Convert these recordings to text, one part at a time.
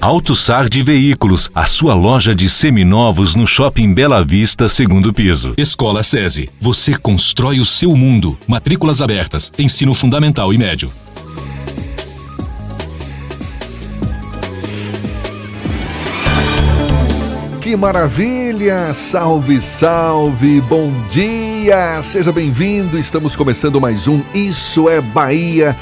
AutoSar de Veículos, a sua loja de seminovos no Shopping Bela Vista, segundo piso. Escola SESI. Você constrói o seu mundo. Matrículas abertas. Ensino fundamental e médio. Que maravilha! Salve, salve! Bom dia! Seja bem-vindo! Estamos começando mais um Isso é Bahia.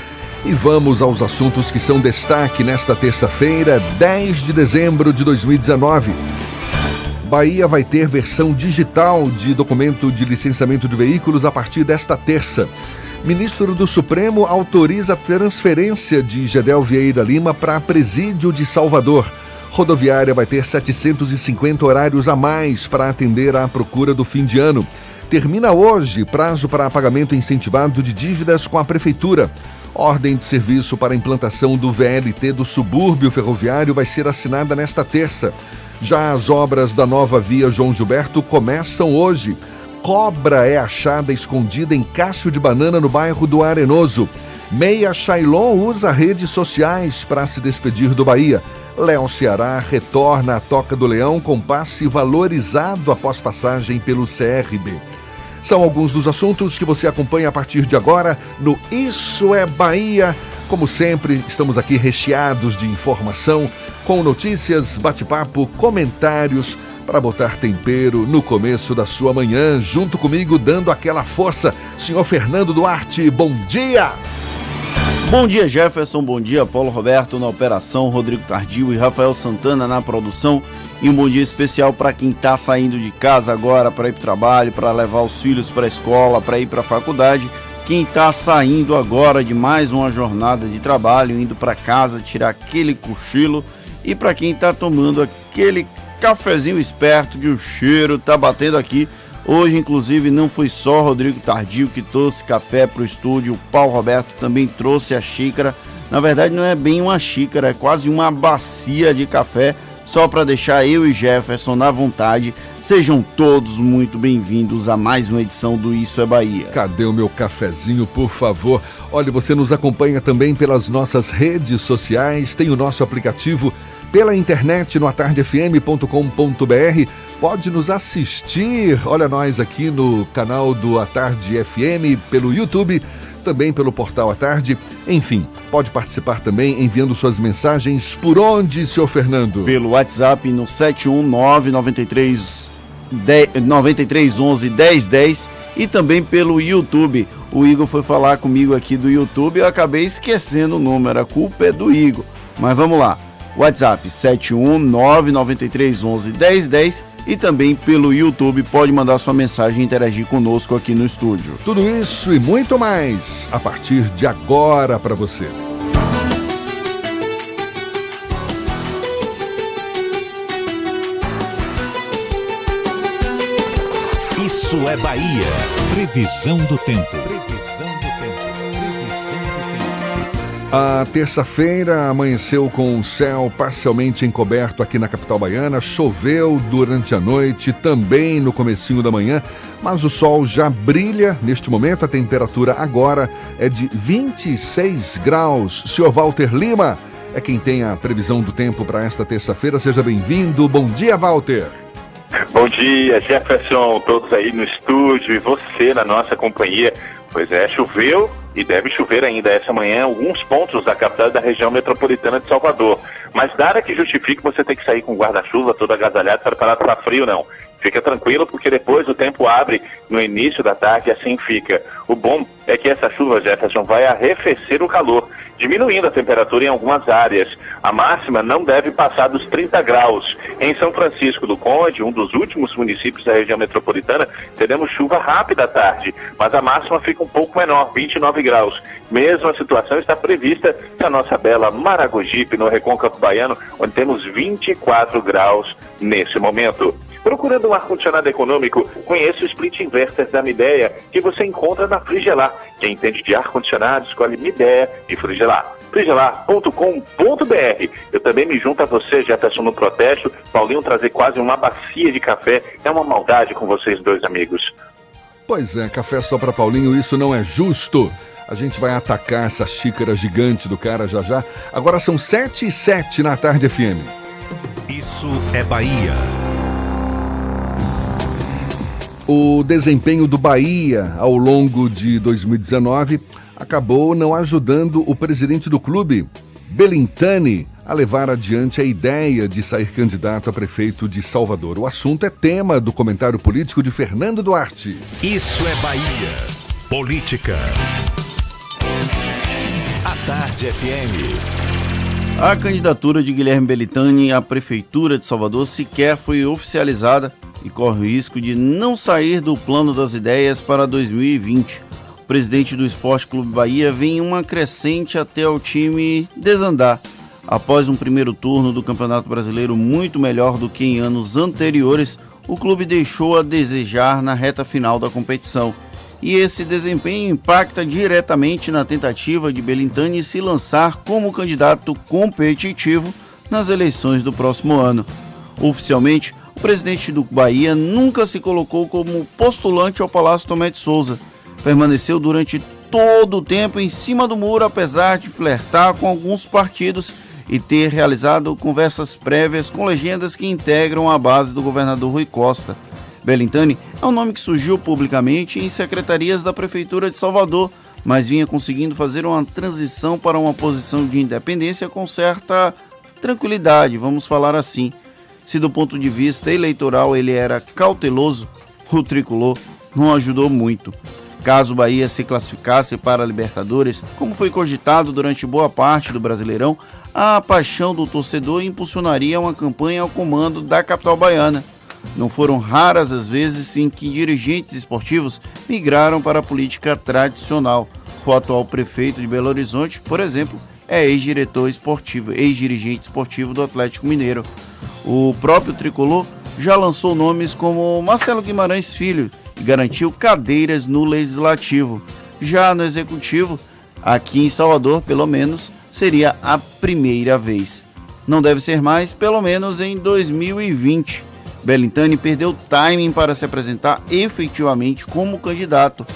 E vamos aos assuntos que são destaque nesta terça-feira, 10 de dezembro de 2019. Bahia vai ter versão digital de documento de licenciamento de veículos a partir desta terça. Ministro do Supremo autoriza a transferência de Gedel Vieira Lima para Presídio de Salvador. Rodoviária vai ter 750 horários a mais para atender à procura do fim de ano. Termina hoje prazo para pagamento incentivado de dívidas com a Prefeitura. Ordem de serviço para implantação do VLT do subúrbio ferroviário vai ser assinada nesta terça. Já as obras da nova via João Gilberto começam hoje. Cobra é achada escondida em cacho de banana no bairro do Arenoso. Meia Shailon usa redes sociais para se despedir do Bahia. Léo Ceará retorna à Toca do Leão com passe valorizado após passagem pelo CRB. São alguns dos assuntos que você acompanha a partir de agora no Isso é Bahia. Como sempre, estamos aqui recheados de informação, com notícias, bate-papo, comentários para botar tempero no começo da sua manhã, junto comigo, dando aquela força. Senhor Fernando Duarte, bom dia! Bom dia, Jefferson. Bom dia, Paulo Roberto na operação, Rodrigo Tardio e Rafael Santana na produção. E um bom dia especial para quem está saindo de casa agora para ir para o trabalho, para levar os filhos para a escola, para ir para a faculdade. Quem está saindo agora de mais uma jornada de trabalho, indo para casa tirar aquele cochilo. E para quem está tomando aquele cafezinho esperto que o cheiro está batendo aqui. Hoje, inclusive, não foi só Rodrigo Tardio que trouxe café para o estúdio, o Paulo Roberto também trouxe a xícara. Na verdade, não é bem uma xícara, é quase uma bacia de café só para deixar eu e Jefferson na vontade. Sejam todos muito bem-vindos a mais uma edição do Isso é Bahia. Cadê o meu cafezinho, por favor? Olha, você nos acompanha também pelas nossas redes sociais, tem o nosso aplicativo pela internet no atardefm.com.br. Pode nos assistir, olha nós aqui no canal do Atarde FM, pelo YouTube também pelo portal à tarde. Enfim, pode participar também enviando suas mensagens por onde, senhor Fernando? Pelo WhatsApp no 71993 9311 1010 e também pelo YouTube. O Igor foi falar comigo aqui do YouTube, eu acabei esquecendo o número, a culpa é do Igor. Mas vamos lá. WhatsApp 7199311 1010 e também pelo YouTube pode mandar sua mensagem e interagir conosco aqui no estúdio. Tudo isso e muito mais a partir de agora para você. Isso é Bahia. Previsão do tempo. A terça-feira amanheceu com o céu parcialmente encoberto aqui na capital baiana, choveu durante a noite, também no comecinho da manhã, mas o sol já brilha. Neste momento a temperatura agora é de 26 graus. Senhor Walter Lima é quem tem a previsão do tempo para esta terça-feira. Seja bem-vindo. Bom dia, Walter. Bom dia, Jefferson, todos aí no estúdio e você na nossa companhia. Pois é, choveu e deve chover ainda essa manhã em alguns pontos da capital da região metropolitana de Salvador. Mas nada que justifique você ter que sair com guarda-chuva todo agasalhado, preparado para frio, não. Fica tranquilo, porque depois o tempo abre no início da tarde e assim fica. O bom é que essa chuva, Jefferson, vai arrefecer o calor, diminuindo a temperatura em algumas áreas. A máxima não deve passar dos 30 graus. Em São Francisco do Conde, um dos últimos municípios da região metropolitana, teremos chuva rápida à tarde, mas a máxima fica um pouco menor, 29 graus. Mesma situação está prevista na nossa bela Maragogipe, no Recôncavo Baiano, onde temos 24 graus nesse momento. Procurando um ar-condicionado econômico, conheça o Split Inverter da Midea, que você encontra na Frigelar. Quem entende de ar-condicionado, escolhe Midea e Frigelar. frigelar.com.br Eu também me junto a você, Jefferson, no protesto. Paulinho trazer quase uma bacia de café é uma maldade com vocês dois amigos. Pois é, café só para Paulinho, isso não é justo. A gente vai atacar essa xícara gigante do cara já já. Agora são 7 e 7 na tarde FM. Isso é Bahia. O desempenho do Bahia ao longo de 2019 acabou não ajudando o presidente do clube, Belintani, a levar adiante a ideia de sair candidato a prefeito de Salvador. O assunto é tema do comentário político de Fernando Duarte. Isso é Bahia. Política. A Tarde FM. A candidatura de Guilherme Belintani à prefeitura de Salvador sequer foi oficializada e corre o risco de não sair do plano das ideias para 2020. O presidente do Esporte Clube Bahia vem uma crescente até o time desandar. Após um primeiro turno do Campeonato Brasileiro muito melhor do que em anos anteriores, o clube deixou a desejar na reta final da competição. E esse desempenho impacta diretamente na tentativa de Belintani se lançar como candidato competitivo nas eleições do próximo ano. Oficialmente, o presidente do Bahia nunca se colocou como postulante ao Palácio Tomé de Souza. Permaneceu durante todo o tempo em cima do muro, apesar de flertar com alguns partidos e ter realizado conversas prévias com legendas que integram a base do governador Rui Costa. Belintani é um nome que surgiu publicamente em secretarias da Prefeitura de Salvador, mas vinha conseguindo fazer uma transição para uma posição de independência com certa tranquilidade, vamos falar assim. Se do ponto de vista eleitoral ele era cauteloso, o tricolor não ajudou muito. Caso o Bahia se classificasse para a Libertadores, como foi cogitado durante boa parte do Brasileirão, a paixão do torcedor impulsionaria uma campanha ao comando da capital baiana. Não foram raras as vezes em que dirigentes esportivos migraram para a política tradicional. O atual prefeito de Belo Horizonte, por exemplo, é ex-diretor esportivo, ex-dirigente esportivo do Atlético Mineiro. O próprio tricolor já lançou nomes como Marcelo Guimarães Filho e garantiu cadeiras no legislativo. Já no executivo, aqui em Salvador, pelo menos, seria a primeira vez. Não deve ser mais, pelo menos em 2020. Belintani perdeu timing para se apresentar efetivamente como candidato.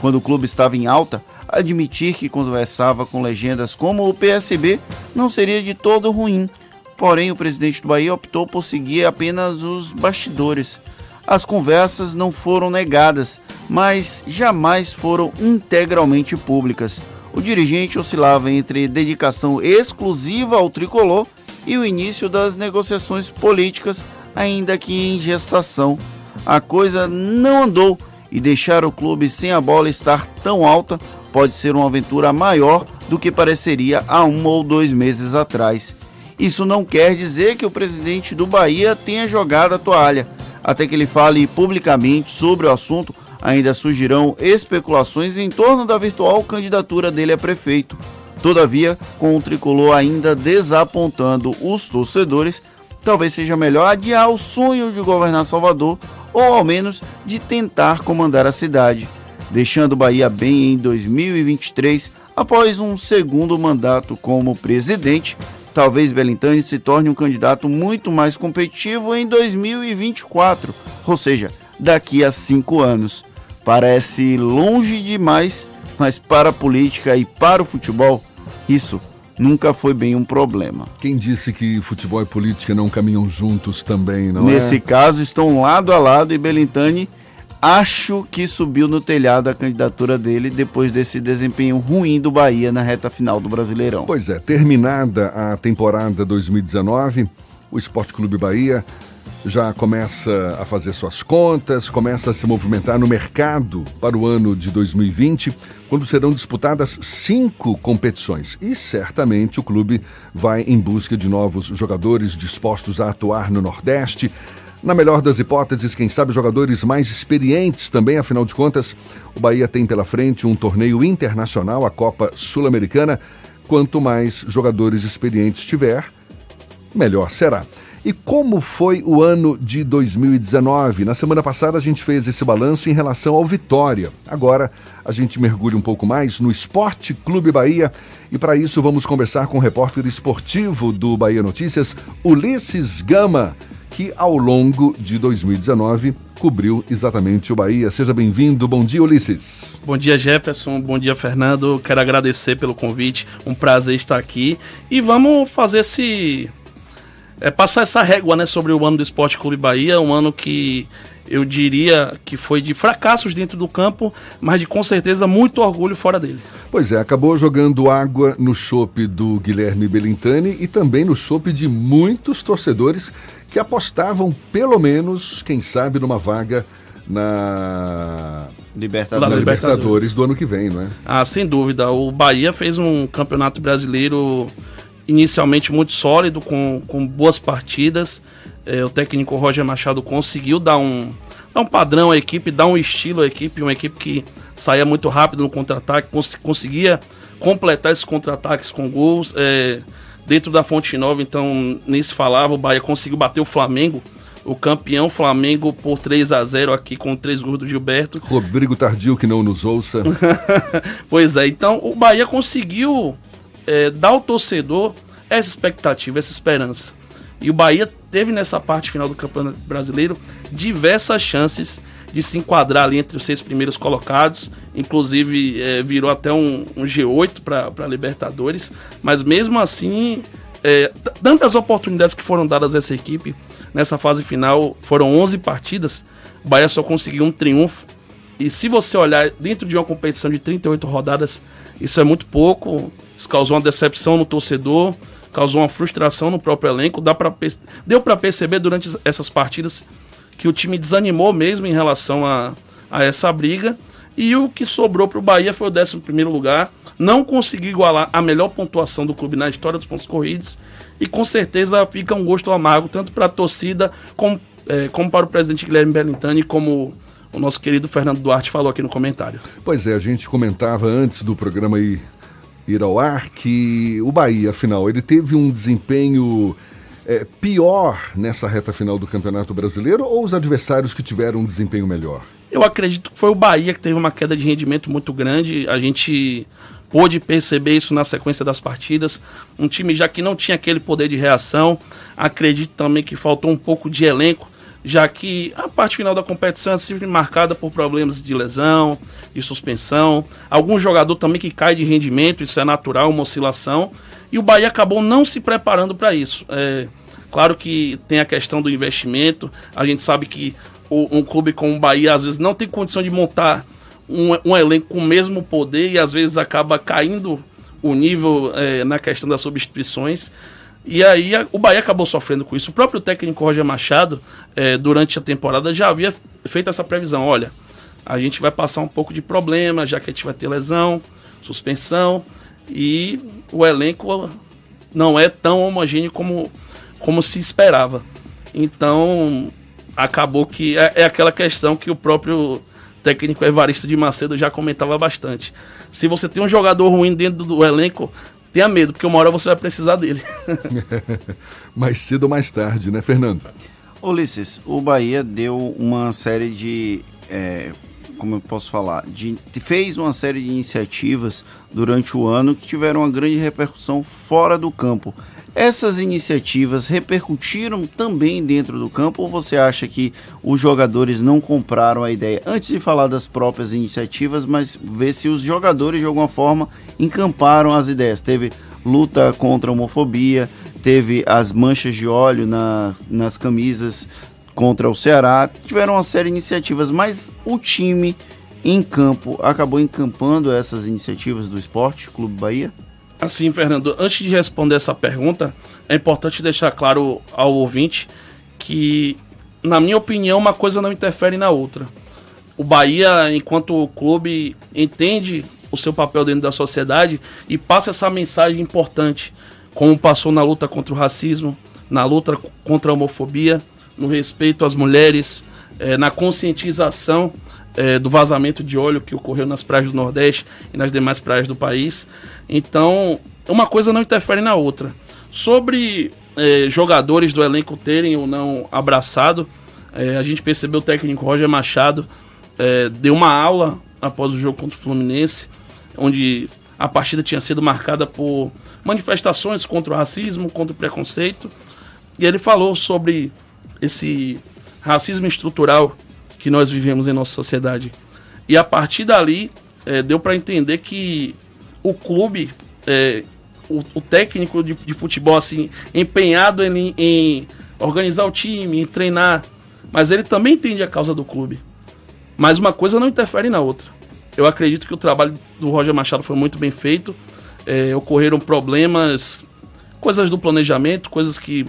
Quando o clube estava em alta, admitir que conversava com legendas como o PSB não seria de todo ruim. Porém, o presidente do Bahia optou por seguir apenas os bastidores. As conversas não foram negadas, mas jamais foram integralmente públicas. O dirigente oscilava entre dedicação exclusiva ao tricolor e o início das negociações políticas, ainda que em gestação. A coisa não andou e deixar o clube sem a bola estar tão alta pode ser uma aventura maior do que pareceria há um ou dois meses atrás. Isso não quer dizer que o presidente do Bahia tenha jogado a toalha. Até que ele fale publicamente sobre o assunto, ainda surgirão especulações em torno da virtual candidatura dele a prefeito. Todavia, com o tricolor ainda desapontando os torcedores, talvez seja melhor adiar o sonho de governar Salvador ou ao menos de tentar comandar a cidade deixando Bahia bem em 2023 após um segundo mandato como presidente. Talvez Belintani se torne um candidato muito mais competitivo em 2024, ou seja, daqui a cinco anos. Parece longe demais, mas para a política e para o futebol, isso nunca foi bem um problema. Quem disse que futebol e política não caminham juntos também, não Nesse é? Nesse caso, estão lado a lado e Belintani acho que subiu no telhado a candidatura dele depois desse desempenho ruim do Bahia na reta final do Brasileirão. Pois é, terminada a temporada 2019, o Esporte Clube Bahia já começa a fazer suas contas, começa a se movimentar no mercado para o ano de 2020, quando serão disputadas cinco competições. E certamente o clube vai em busca de novos jogadores dispostos a atuar no Nordeste, na melhor das hipóteses, quem sabe jogadores mais experientes também, afinal de contas, o Bahia tem pela frente um torneio internacional, a Copa Sul-Americana. Quanto mais jogadores experientes tiver, melhor será. E como foi o ano de 2019? Na semana passada a gente fez esse balanço em relação ao Vitória. Agora a gente mergulha um pouco mais no Esporte Clube Bahia e para isso vamos conversar com o repórter esportivo do Bahia Notícias, Ulisses Gama, que ao longo de 2019 cobriu exatamente o Bahia. Seja bem-vindo. Bom dia, Ulisses. Bom dia, Jefferson. Bom dia, Fernando. Quero agradecer pelo convite. Um prazer estar aqui. E vamos fazer esse é, passar essa régua né, sobre o ano do Esporte Clube Bahia, um ano que eu diria que foi de fracassos dentro do campo, mas de com certeza muito orgulho fora dele. Pois é, acabou jogando água no chope do Guilherme Belintani e também no chope de muitos torcedores que apostavam, pelo menos, quem sabe, numa vaga na Libertadores. na Libertadores do ano que vem, não é? Ah, sem dúvida. O Bahia fez um campeonato brasileiro inicialmente muito sólido, com, com boas partidas. É, o técnico Roger Machado conseguiu dar um, dar um padrão à equipe, dar um estilo à equipe, uma equipe que saía muito rápido no contra-ataque, cons conseguia completar esses contra-ataques com gols. É, dentro da Fonte Nova, então, nem se falava, o Bahia conseguiu bater o Flamengo o campeão Flamengo por 3 a 0 aqui com três gols do Gilberto. Rodrigo Tardio que não nos ouça. pois é, então o Bahia conseguiu é, dar ao torcedor essa expectativa, essa esperança. E o Bahia teve nessa parte final do Campeonato Brasileiro diversas chances de se enquadrar ali entre os seis primeiros colocados. Inclusive é, virou até um, um G8 para Libertadores. Mas mesmo assim, é, tantas oportunidades que foram dadas a essa equipe nessa fase final foram 11 partidas. O Bahia só conseguiu um triunfo. E se você olhar dentro de uma competição de 38 rodadas, isso é muito pouco. Isso causou uma decepção no torcedor causou uma frustração no próprio elenco. Dá pra, deu para perceber durante essas partidas que o time desanimou mesmo em relação a, a essa briga. E o que sobrou para o Bahia foi o 11 lugar. Não conseguiu igualar a melhor pontuação do clube na história dos pontos corridos. E com certeza fica um gosto amargo, tanto para a torcida como, é, como para o presidente Guilherme Bellintani, como o nosso querido Fernando Duarte falou aqui no comentário. Pois é, a gente comentava antes do programa aí ir ao ar que o Bahia, afinal, ele teve um desempenho é, pior nessa reta final do Campeonato Brasileiro ou os adversários que tiveram um desempenho melhor? Eu acredito que foi o Bahia que teve uma queda de rendimento muito grande. A gente pôde perceber isso na sequência das partidas. Um time já que não tinha aquele poder de reação. Acredito também que faltou um pouco de elenco já que a parte final da competição é sempre marcada por problemas de lesão, de suspensão, algum jogador também que cai de rendimento, isso é natural, uma oscilação, e o Bahia acabou não se preparando para isso. É, claro que tem a questão do investimento, a gente sabe que o, um clube como o Bahia às vezes não tem condição de montar um, um elenco com o mesmo poder e às vezes acaba caindo o nível é, na questão das substituições. E aí a, o Bahia acabou sofrendo com isso. O próprio técnico Roger Machado, é, durante a temporada, já havia feito essa previsão. Olha, a gente vai passar um pouco de problema, já que a gente vai ter lesão, suspensão, e o elenco não é tão homogêneo como, como se esperava. Então, acabou que é, é aquela questão que o próprio técnico Evaristo de Macedo já comentava bastante. Se você tem um jogador ruim dentro do elenco, tenha medo, porque uma hora você vai precisar dele. mais cedo ou mais tarde, né, Fernando? Ulisses, o Bahia deu uma série de. É, como eu posso falar? De, fez uma série de iniciativas durante o ano que tiveram uma grande repercussão fora do campo. Essas iniciativas repercutiram também dentro do campo ou você acha que os jogadores não compraram a ideia? Antes de falar das próprias iniciativas, mas ver se os jogadores de alguma forma encamparam as ideias. Teve luta contra a homofobia, teve as manchas de óleo na, nas camisas contra o Ceará, tiveram uma série de iniciativas, mas o time em campo acabou encampando essas iniciativas do esporte, Clube Bahia? Assim, Fernando, antes de responder essa pergunta, é importante deixar claro ao ouvinte que, na minha opinião, uma coisa não interfere na outra. O Bahia, enquanto clube, entende o seu papel dentro da sociedade e passa essa mensagem importante, como passou na luta contra o racismo, na luta contra a homofobia, no respeito às mulheres, é, na conscientização é, do vazamento de óleo que ocorreu nas praias do Nordeste e nas demais praias do país. Então, uma coisa não interfere na outra. Sobre é, jogadores do elenco terem ou não abraçado. A gente percebeu o técnico Roger Machado deu uma aula após o jogo contra o Fluminense, onde a partida tinha sido marcada por manifestações contra o racismo, contra o preconceito. E ele falou sobre esse racismo estrutural que nós vivemos em nossa sociedade. E a partir dali, é, deu para entender que o clube, é, o, o, técnico de, de, futebol, assim, empenhado em, em organizar o time, em treinar, mas ele também entende a causa do clube. Mas uma coisa não interfere na outra. Eu acredito que o trabalho do Roger Machado foi muito bem feito. É, ocorreram problemas, coisas do planejamento, coisas que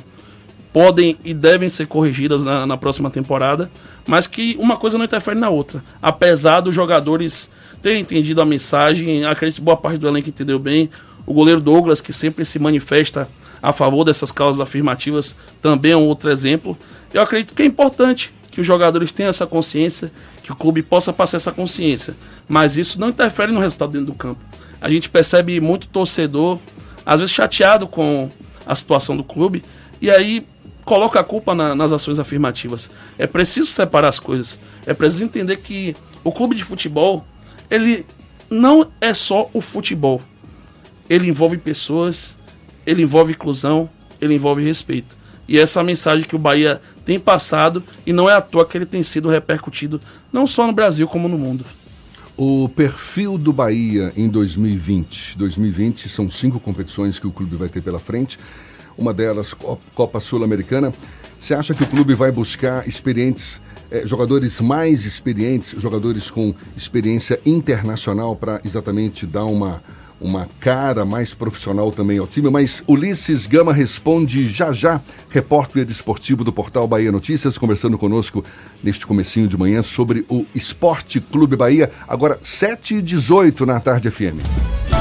podem e devem ser corrigidas na, na, próxima temporada, mas que uma coisa não interfere na outra. Apesar dos jogadores terem entendido a mensagem, acredito que boa parte do elenco entendeu bem. O goleiro Douglas, que sempre se manifesta a favor dessas causas afirmativas, também é um outro exemplo. Eu acredito que é importante que os jogadores tenham essa consciência, que o clube possa passar essa consciência. Mas isso não interfere no resultado dentro do campo. A gente percebe muito torcedor, às vezes chateado com a situação do clube, e aí coloca a culpa na, nas ações afirmativas. É preciso separar as coisas. É preciso entender que o clube de futebol, ele não é só o futebol. Ele envolve pessoas, ele envolve inclusão, ele envolve respeito. E essa mensagem que o Bahia tem passado e não é à toa que ele tem sido repercutido não só no Brasil como no mundo. O perfil do Bahia em 2020. 2020 são cinco competições que o clube vai ter pela frente. Uma delas, Copa Sul-Americana. Você acha que o clube vai buscar experientes, eh, jogadores mais experientes, jogadores com experiência internacional para exatamente dar uma, uma cara mais profissional também ao time, mas Ulisses Gama responde já já, repórter esportivo do portal Bahia Notícias, conversando conosco neste comecinho de manhã sobre o Esporte Clube Bahia, agora 7 e 18 na tarde FM.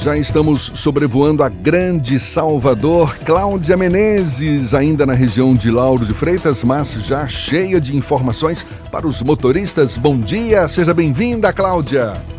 Já estamos sobrevoando a grande Salvador. Cláudia Menezes, ainda na região de Lauro de Freitas, mas já cheia de informações para os motoristas. Bom dia, seja bem-vinda, Cláudia.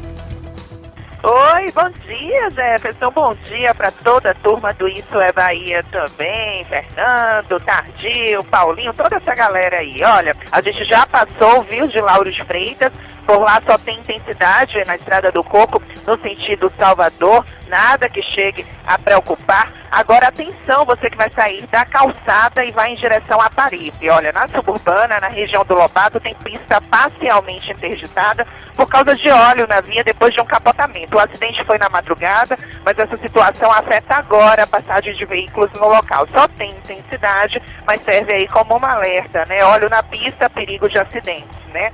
Oi, bom dia, Jefferson. Bom dia para toda a turma do Isso é Bahia também. Fernando, Tardio, Paulinho, toda essa galera aí. Olha, a gente já passou, viu, de Lauro Freitas por lá só tem intensidade na Estrada do Coco, no sentido Salvador, nada que chegue a preocupar. Agora, atenção, você que vai sair da calçada e vai em direção a Paripe. Olha, na suburbana, na região do Lobato, tem pista parcialmente interditada por causa de óleo na via depois de um capotamento. O acidente foi na madrugada, mas essa situação afeta agora a passagem de veículos no local. Só tem intensidade, mas serve aí como uma alerta, né? Óleo na pista, perigo de acidentes, né?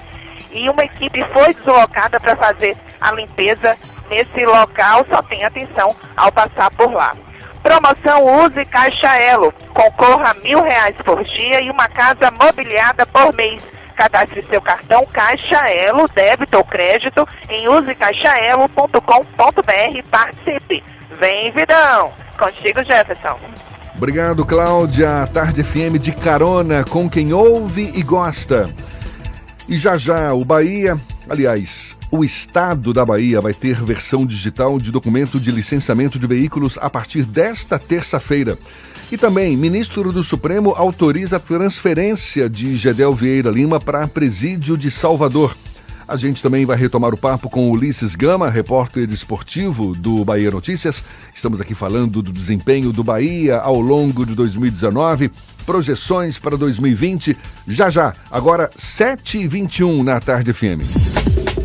e uma equipe foi deslocada para fazer a limpeza nesse local. Só tem atenção ao passar por lá. Promoção Use Caixa Elo. Concorra a mil reais por dia e uma casa mobiliada por mês. Cadastre seu cartão Caixa Elo, débito ou crédito em usecaixaelo.com.br. Participe. Vem, Vidão. Contigo, Jefferson. Obrigado, Cláudia. Tarde FM de carona com quem ouve e gosta. E já já o Bahia, aliás, o Estado da Bahia vai ter versão digital de documento de licenciamento de veículos a partir desta terça-feira. E também, ministro do Supremo autoriza a transferência de Gedel Vieira Lima para presídio de Salvador. A gente também vai retomar o papo com Ulisses Gama, repórter esportivo do Bahia Notícias. Estamos aqui falando do desempenho do Bahia ao longo de 2019, projeções para 2020. Já já, agora 7h21 na Tarde FM.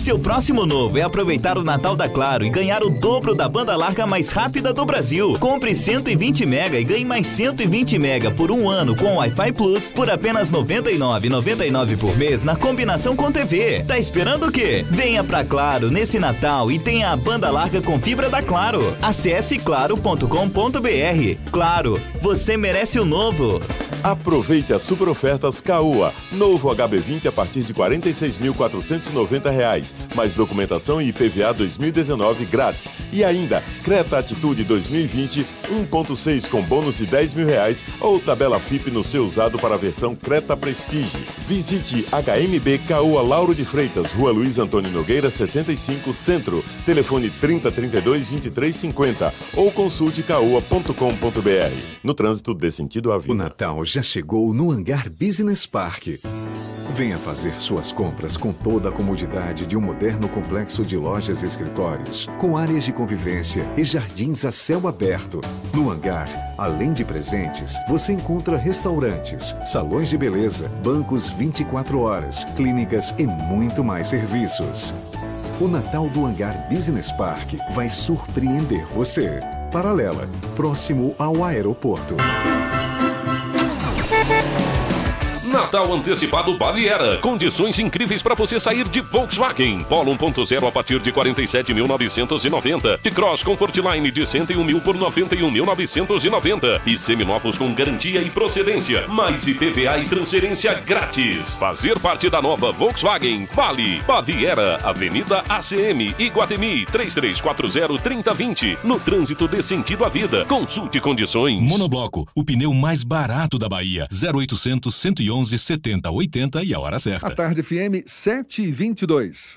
Seu próximo novo é aproveitar o Natal da Claro e ganhar o dobro da banda larga mais rápida do Brasil. Compre 120 mega e ganhe mais 120 mega por um ano com Wi-Fi Plus por apenas R$ 99,99 por mês na combinação com TV. Tá esperando o quê? Venha pra Claro nesse Natal e tenha a banda larga com fibra da Claro. Acesse claro.com.br. Claro, você merece o novo. Aproveite as super ofertas Caoa. Novo HB20 a partir de R$ 46.490, mais documentação e IPVA 2019 grátis. E ainda, Creta Atitude 2020 1.6 com bônus de 10 mil reais ou tabela FIP no seu usado para a versão Creta Prestige. Visite HMB Caoa Lauro de Freitas, Rua Luiz Antônio Nogueira 65 Centro. Telefone 3032 2350 ou consulte caoa.com.br. No trânsito dê sentido à vida. O Natal já chegou no Hangar Business Park. Venha fazer suas compras com toda a comodidade de um moderno complexo de lojas e escritórios, com áreas de convivência e jardins a céu aberto. No hangar, além de presentes, você encontra restaurantes, salões de beleza, bancos 24 horas, clínicas e muito mais serviços. O Natal do Hangar Business Park vai surpreender você. Paralela, próximo ao aeroporto. Natal antecipado Baviera. Condições incríveis para você sair de Volkswagen. Polo 1.0 a partir de 47.990. De Cross Comfortline de 101 mil por 91.990. E seminovos com garantia e procedência. Mais IPVA e transferência grátis. Fazer parte da nova Volkswagen Vale. Baviera, Avenida ACM, Iguatemi, 3340-3020. No trânsito de sentido à vida. Consulte condições. Monobloco, o pneu mais barato da Bahia. 0800 111 70 80 e a hora certa. A tarde FM 7 e 22.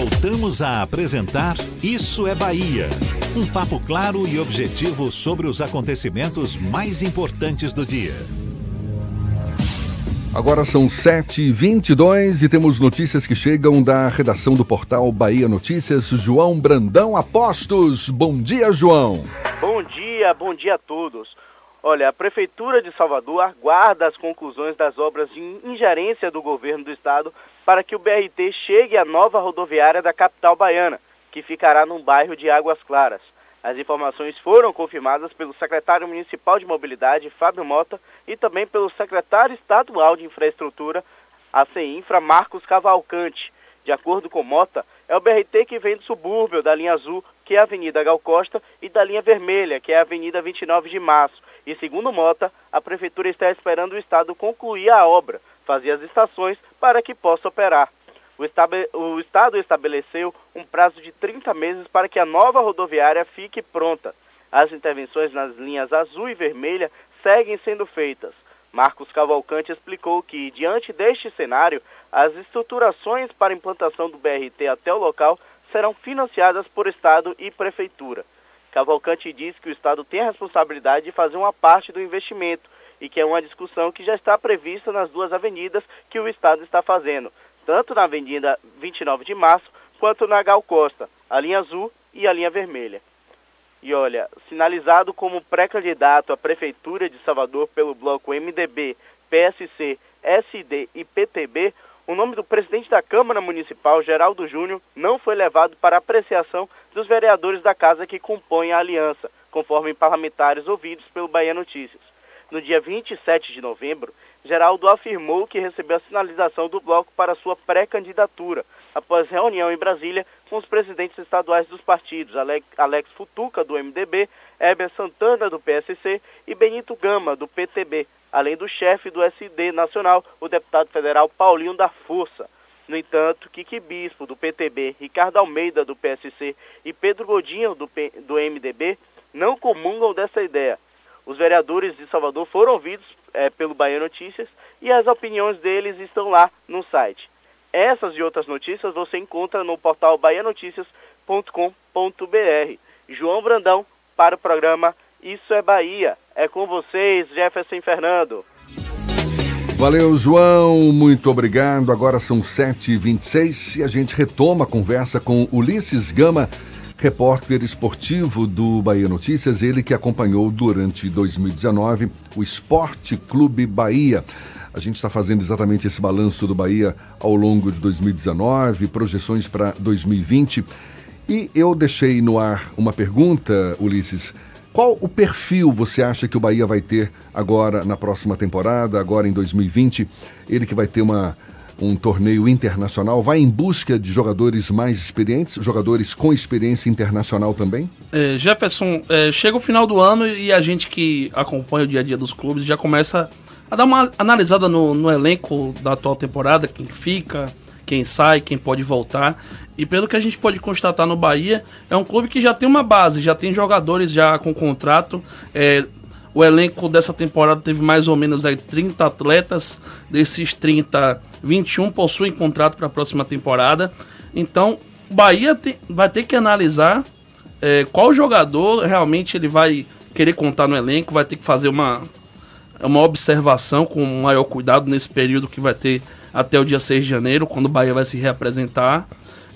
Voltamos a apresentar Isso é Bahia. Um papo claro e objetivo sobre os acontecimentos mais importantes do dia. Agora são 7h22 e temos notícias que chegam da redação do portal Bahia Notícias. João Brandão Apostos. Bom dia, João. Bom dia, bom dia a todos. Olha, a Prefeitura de Salvador aguarda as conclusões das obras de ingerência do governo do estado para que o BRT chegue à nova rodoviária da capital baiana, que ficará no bairro de Águas Claras. As informações foram confirmadas pelo secretário municipal de mobilidade, Fábio Mota, e também pelo secretário estadual de infraestrutura, a CEINFRA, Marcos Cavalcante. De acordo com Mota, é o BRT que vem do subúrbio da linha azul, que é a Avenida Gal Costa, e da linha vermelha, que é a Avenida 29 de Março. E segundo Mota, a prefeitura está esperando o estado concluir a obra, fazer as estações para que possa operar. O, o Estado estabeleceu um prazo de 30 meses para que a nova rodoviária fique pronta. As intervenções nas linhas azul e vermelha seguem sendo feitas. Marcos Cavalcante explicou que, diante deste cenário, as estruturações para implantação do BRT até o local serão financiadas por Estado e Prefeitura. Cavalcante diz que o Estado tem a responsabilidade de fazer uma parte do investimento e que é uma discussão que já está prevista nas duas avenidas que o Estado está fazendo, tanto na Avenida 29 de Março quanto na Gal Costa, a linha azul e a linha vermelha. E olha, sinalizado como pré-candidato à Prefeitura de Salvador pelo bloco MDB, PSC, SD e PTB, o nome do presidente da Câmara Municipal, Geraldo Júnior, não foi levado para apreciação dos vereadores da casa que compõem a aliança, conforme parlamentares ouvidos pelo Bahia Notícias. No dia 27 de novembro, Geraldo afirmou que recebeu a sinalização do bloco para sua pré-candidatura, após reunião em Brasília com os presidentes estaduais dos partidos, Alex Futuca, do MDB, Heber Santana, do PSC e Benito Gama, do PTB, além do chefe do SD Nacional, o deputado federal Paulinho da Força. No entanto, Kiki Bispo, do PTB, Ricardo Almeida, do PSC e Pedro Godinho, do, P do MDB, não comungam dessa ideia. Os vereadores de Salvador foram ouvidos é, pelo Bahia Notícias e as opiniões deles estão lá no site. Essas e outras notícias você encontra no portal Bahia Notícias João Brandão para o programa Isso é Bahia. É com vocês, Jefferson Fernando. Valeu, João, muito obrigado. Agora são 7h26 e a gente retoma a conversa com Ulisses Gama, repórter esportivo do Bahia Notícias, ele que acompanhou durante 2019 o Esporte Clube Bahia. A gente está fazendo exatamente esse balanço do Bahia ao longo de 2019, projeções para 2020. E eu deixei no ar uma pergunta, Ulisses. Qual o perfil você acha que o Bahia vai ter agora na próxima temporada, agora em 2020? Ele que vai ter uma, um torneio internacional, vai em busca de jogadores mais experientes, jogadores com experiência internacional também? É, Jefferson, é, chega o final do ano e a gente que acompanha o dia a dia dos clubes já começa a dar uma analisada no, no elenco da atual temporada, quem fica, quem sai, quem pode voltar. E pelo que a gente pode constatar no Bahia, é um clube que já tem uma base, já tem jogadores já com contrato. É, o elenco dessa temporada teve mais ou menos aí 30 atletas. Desses 30, 21 possuem contrato para a próxima temporada. Então, o Bahia tem, vai ter que analisar é, qual jogador realmente ele vai querer contar no elenco, vai ter que fazer uma, uma observação com maior cuidado nesse período que vai ter até o dia 6 de janeiro, quando o Bahia vai se reapresentar.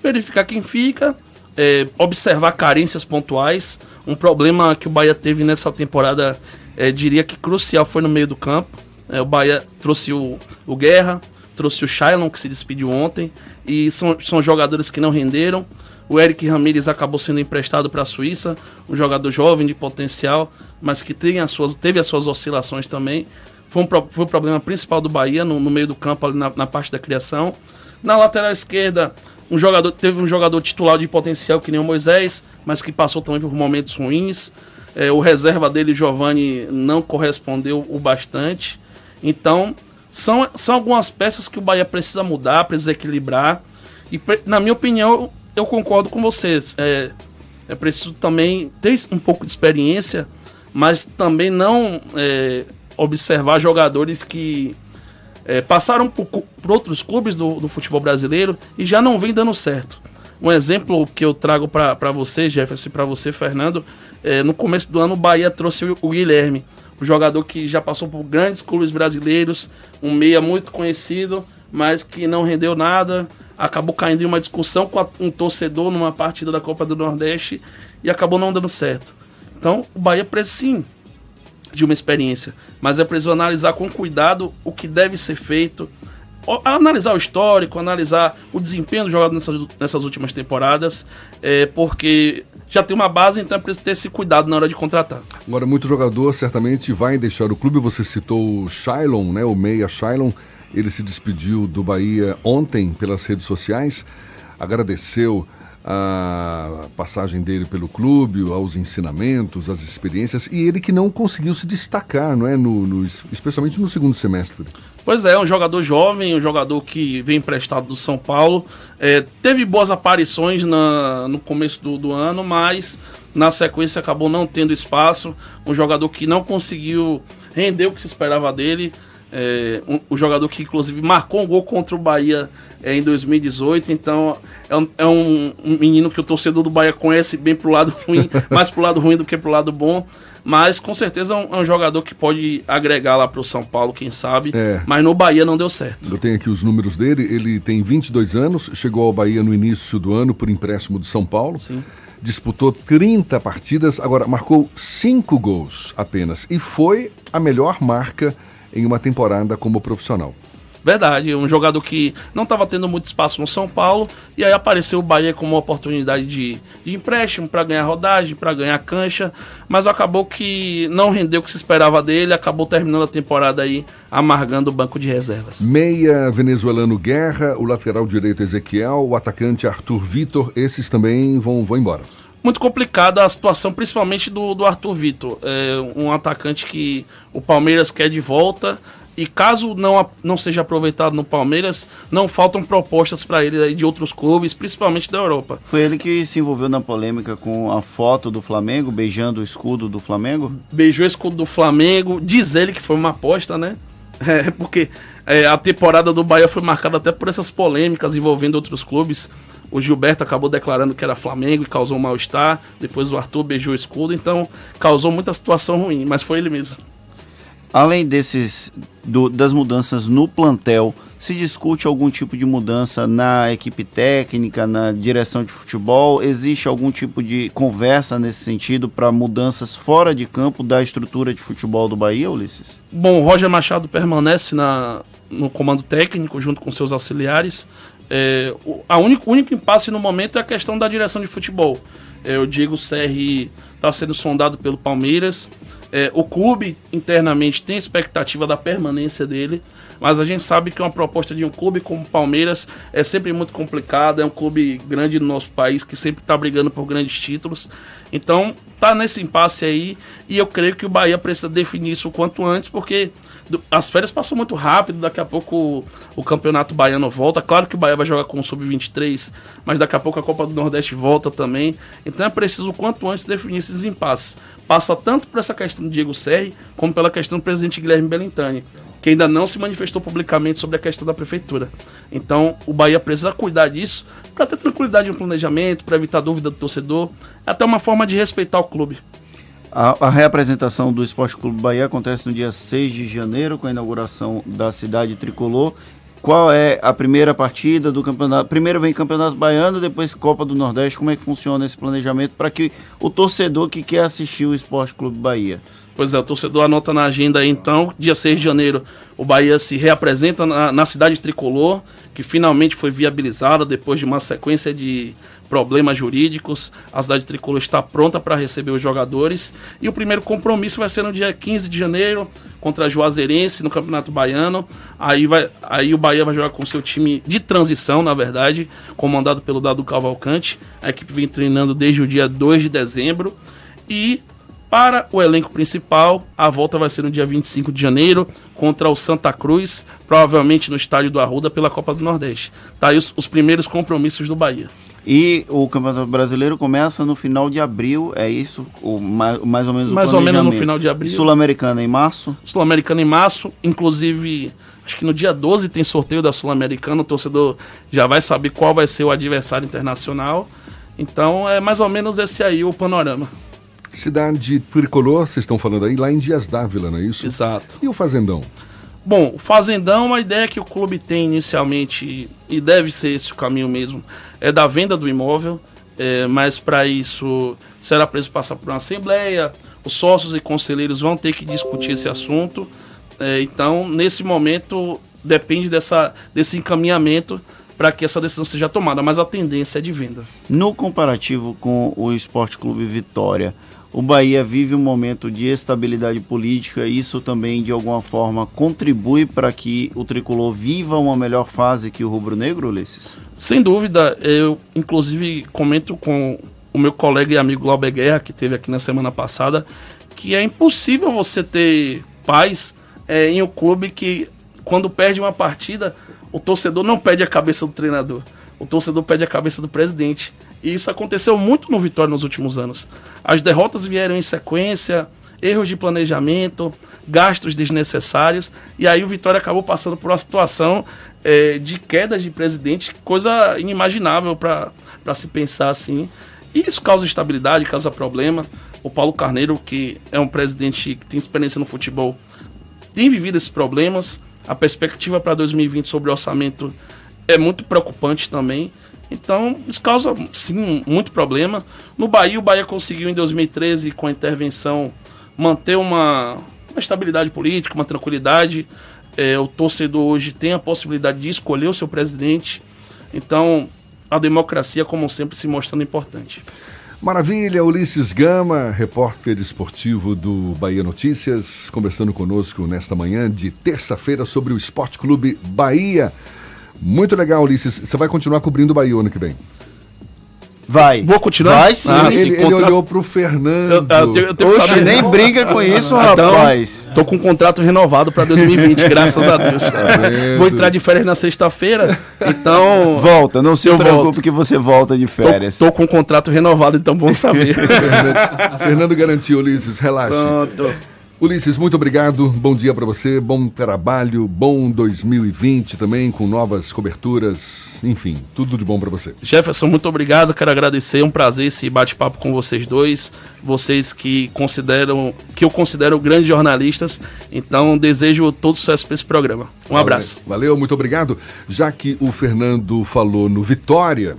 Verificar quem fica, é, observar carências pontuais. Um problema que o Bahia teve nessa temporada, é, diria que crucial, foi no meio do campo. É, o Bahia trouxe o, o Guerra, trouxe o Shailon, que se despediu ontem, e são, são jogadores que não renderam. O Eric Ramírez acabou sendo emprestado para a Suíça, um jogador jovem de potencial, mas que tem as suas, teve as suas oscilações também. Foi, um, foi o problema principal do Bahia no, no meio do campo, ali na, na, parte da criação. Na lateral esquerda, um jogador, teve um jogador titular de potencial que nem o Moisés, mas que passou também por momentos ruins. É, o reserva dele, Giovanni, não correspondeu o bastante. Então, são, são algumas peças que o Bahia precisa mudar, precisa equilibrar. E, na minha opinião, eu concordo com vocês. É, é preciso também ter um pouco de experiência, mas também não é, observar jogadores que é, passaram por, por, outros clubes do, do, futebol brasileiro e já não vem dando certo. Um exemplo que eu trago para você, Jefferson, para você, Fernando, é, no começo do ano o Bahia trouxe o, o Guilherme, um jogador que já passou por grandes clubes brasileiros, um meia muito conhecido, mas que não rendeu nada, acabou caindo em uma discussão com um torcedor numa partida da Copa do Nordeste e acabou não dando certo. Então, o Bahia precisa sim de uma experiência, mas é preciso analisar com cuidado o que deve ser feito, analisar o histórico, analisar o desempenho do jogador nessas, nessas últimas temporadas, é, porque já tem uma base, então é preciso ter esse cuidado na hora de contratar. Agora, muito jogador certamente vai deixar o clube. Você citou o né, o meia Shailon. Ele se despediu do Bahia ontem pelas redes sociais, agradeceu a passagem dele pelo clube, aos ensinamentos, às experiências, e ele que não conseguiu se destacar, não é? No, no, especialmente no segundo semestre. Pois é, um jogador jovem, um jogador que vem emprestado do São Paulo. É, teve boas aparições na, no começo do, do ano, mas na sequência acabou não tendo espaço. Um jogador que não conseguiu render o que se esperava dele. É, um, o jogador que inclusive marcou um gol contra o Bahia é, em 2018, então é, um, é um, um, menino que o torcedor do Bahia conhece bem pro lado ruim, mais pro lado ruim do que pro lado bom, mas com certeza é um, é jogador que pode agregar lá pro São Paulo, quem sabe, é. mas no Bahia não deu certo. Eu tenho aqui os números dele, ele tem 22 anos, chegou ao Bahia no início do ano por empréstimo do São Paulo. Sim disputou 30 partidas, agora marcou 5 gols apenas e foi a melhor marca em uma temporada como profissional. Verdade, um jogador que não estava tendo muito espaço no São Paulo e aí apareceu o Bahia como uma oportunidade de, de empréstimo para ganhar rodagem, para ganhar cancha, mas acabou que não rendeu o que se esperava dele, acabou terminando a temporada aí amargando o banco de reservas. Meia venezuelano Guerra, o lateral direito Ezequiel, o atacante Arthur Vitor, esses também vão, vão embora muito complicada a situação, principalmente do, do Arthur Vitor. É um atacante que o Palmeiras quer de volta. E caso não, não seja aproveitado no Palmeiras, não faltam propostas para ele de outros clubes, principalmente da Europa. Foi ele que se envolveu na polêmica com a foto do Flamengo, beijando o escudo do Flamengo? Beijou o escudo do Flamengo, diz ele que foi uma aposta, né? É, porque é, a temporada do Bahia foi marcada até por essas polêmicas envolvendo outros clubes. O Gilberto acabou declarando que era Flamengo e causou um mal-estar. Depois o Arthur beijou o escudo, então causou muita situação ruim, mas foi ele mesmo. Além desses do, das mudanças no plantel, se discute algum tipo de mudança na equipe técnica, na direção de futebol? Existe algum tipo de conversa nesse sentido para mudanças fora de campo da estrutura de futebol do Bahia, Ulisses? Bom, o Roger Machado permanece na, no comando técnico junto com seus auxiliares. É, o a único, único impasse no momento é a questão da direção de futebol. É, o Diego Serri está sendo sondado pelo Palmeiras. É, o clube internamente tem expectativa da permanência dele, mas a gente sabe que uma proposta de um clube como o Palmeiras é sempre muito complicada. É um clube grande no nosso país que sempre está brigando por grandes títulos. Então, tá nesse impasse aí e eu creio que o Bahia precisa definir isso o quanto antes, porque as férias passam muito rápido, daqui a pouco o, campeonato baiano volta. Claro que o Bahia vai jogar com o Sub-23, mas daqui a pouco a Copa do Nordeste volta também. Então é preciso quanto antes definir esses impasses. Passa tanto por essa questão do Diego Serri, como pela questão do presidente Guilherme Belintani, que ainda não se manifestou publicamente sobre a questão da prefeitura. Então o Bahia precisa cuidar disso para ter tranquilidade no planejamento, para evitar dúvida do torcedor, é até uma forma de respeitar o clube. A, a, reapresentação do Esporte Clube Bahia acontece no dia 6 de janeiro, com a inauguração da cidade tricolor. Qual é a primeira partida do campeonato? Primeiro vem Campeonato Baiano, depois Copa do Nordeste. Como é que funciona esse planejamento para que o torcedor que quer assistir o Esporte Clube Bahia Pois é, o torcedor anota na agenda aí então, dia 6 de janeiro, o Bahia se reapresenta na, na cidade tricolor, que finalmente foi viabilizada depois de uma sequência de problemas jurídicos. A cidade tricolor está pronta para receber os jogadores. E o primeiro compromisso vai ser no dia 15 de janeiro contra a Juazeirense no Campeonato Baiano. Aí, vai, aí o Bahia vai jogar com seu time de transição, na verdade, comandado pelo Dado Cavalcante. A equipe vem treinando desde o dia 2 de dezembro. E para o elenco principal, a volta vai ser no dia 25 de janeiro contra o Santa Cruz, provavelmente no estádio do Arruda pela Copa do Nordeste. Tá aí os, os primeiros compromissos do Bahia. E o Campeonato Brasileiro começa no final de abril, é isso? O, mais, mais ou menos Mais ou menos no final de abril. Sul-Americana em março? Sul-Americana em março, inclusive, acho que no dia 12 tem sorteio da Sul-Americana, o torcedor já vai saber qual vai ser o adversário internacional. Então é mais ou menos esse aí o panorama. Cidade tricolor, vocês estão falando aí, lá em Dias Dávila, não é isso? Exato. E o Fazendão? Bom, o Fazendão, a ideia que o clube tem inicialmente, e deve ser esse o caminho mesmo, é da venda do imóvel, é, mas para isso será preciso passar por uma assembleia, os sócios e conselheiros vão ter que discutir esse assunto. É, então, nesse momento, depende dessa, desse encaminhamento para que essa decisão seja tomada, mas a tendência é de venda. No comparativo com o Esporte Clube Vitória, o Bahia vive um momento de estabilidade política, isso também de alguma forma contribui para que o tricolor viva uma melhor fase que o rubro-negro, Ulisses? Sem dúvida, eu inclusive comento com o meu colega e amigo Glauber Guerra, que teve aqui na semana passada, que é impossível você ter paz é, em um clube que, quando perde uma partida, o torcedor não pede a cabeça do treinador, o torcedor pede a cabeça do presidente. E isso aconteceu muito no Vitória nos últimos anos. As derrotas vieram em sequência, erros de planejamento, gastos desnecessários, e aí o Vitória acabou passando por uma situação é, de queda de presidente, coisa inimaginável para se pensar assim. E isso causa instabilidade, causa problema. O Paulo Carneiro, que é um presidente que tem experiência no futebol, tem vivido esses problemas. A perspectiva para 2020 sobre o orçamento é muito preocupante também. Então, isso causa, sim, muito problema. No Bahia, o Bahia conseguiu em 2013, com a intervenção, manter uma, uma estabilidade política, uma tranquilidade. É, o torcedor hoje tem a possibilidade de escolher o seu presidente. Então, a democracia, como sempre, se mostrando importante. Maravilha, Ulisses Gama, repórter esportivo do Bahia Notícias, conversando conosco nesta manhã de terça-feira sobre o Esporte Clube Bahia. Muito legal, Ulisses. Você vai continuar cobrindo o Bahia ano que vem? Vai. Vou continuar? Vai sim. Ah, ele, ele olhou pro Fernando. Eu, eu, tenho, eu tenho Oxe, saber. nem brinca com isso, então, rapaz. Tô com um contrato renovado para 2020, graças a Deus. Tá Vou entrar de férias na sexta-feira, então... Volta, não se preocupe volto. que você volta de férias. Tô, tô, com um contrato renovado, então bom saber. Fernando, Fernando garantiu, Ulisses, relaxe. Pronto. Ulisses, muito obrigado. Bom dia para você, bom trabalho, bom 2020 também, com novas coberturas, enfim, tudo de bom para você. Jefferson, muito obrigado. Quero agradecer, é um prazer esse bate-papo com vocês dois. Vocês que consideram, que eu considero grandes jornalistas. Então, desejo todo sucesso para esse programa. Um abraço. Valeu, muito obrigado. Já que o Fernando falou no Vitória,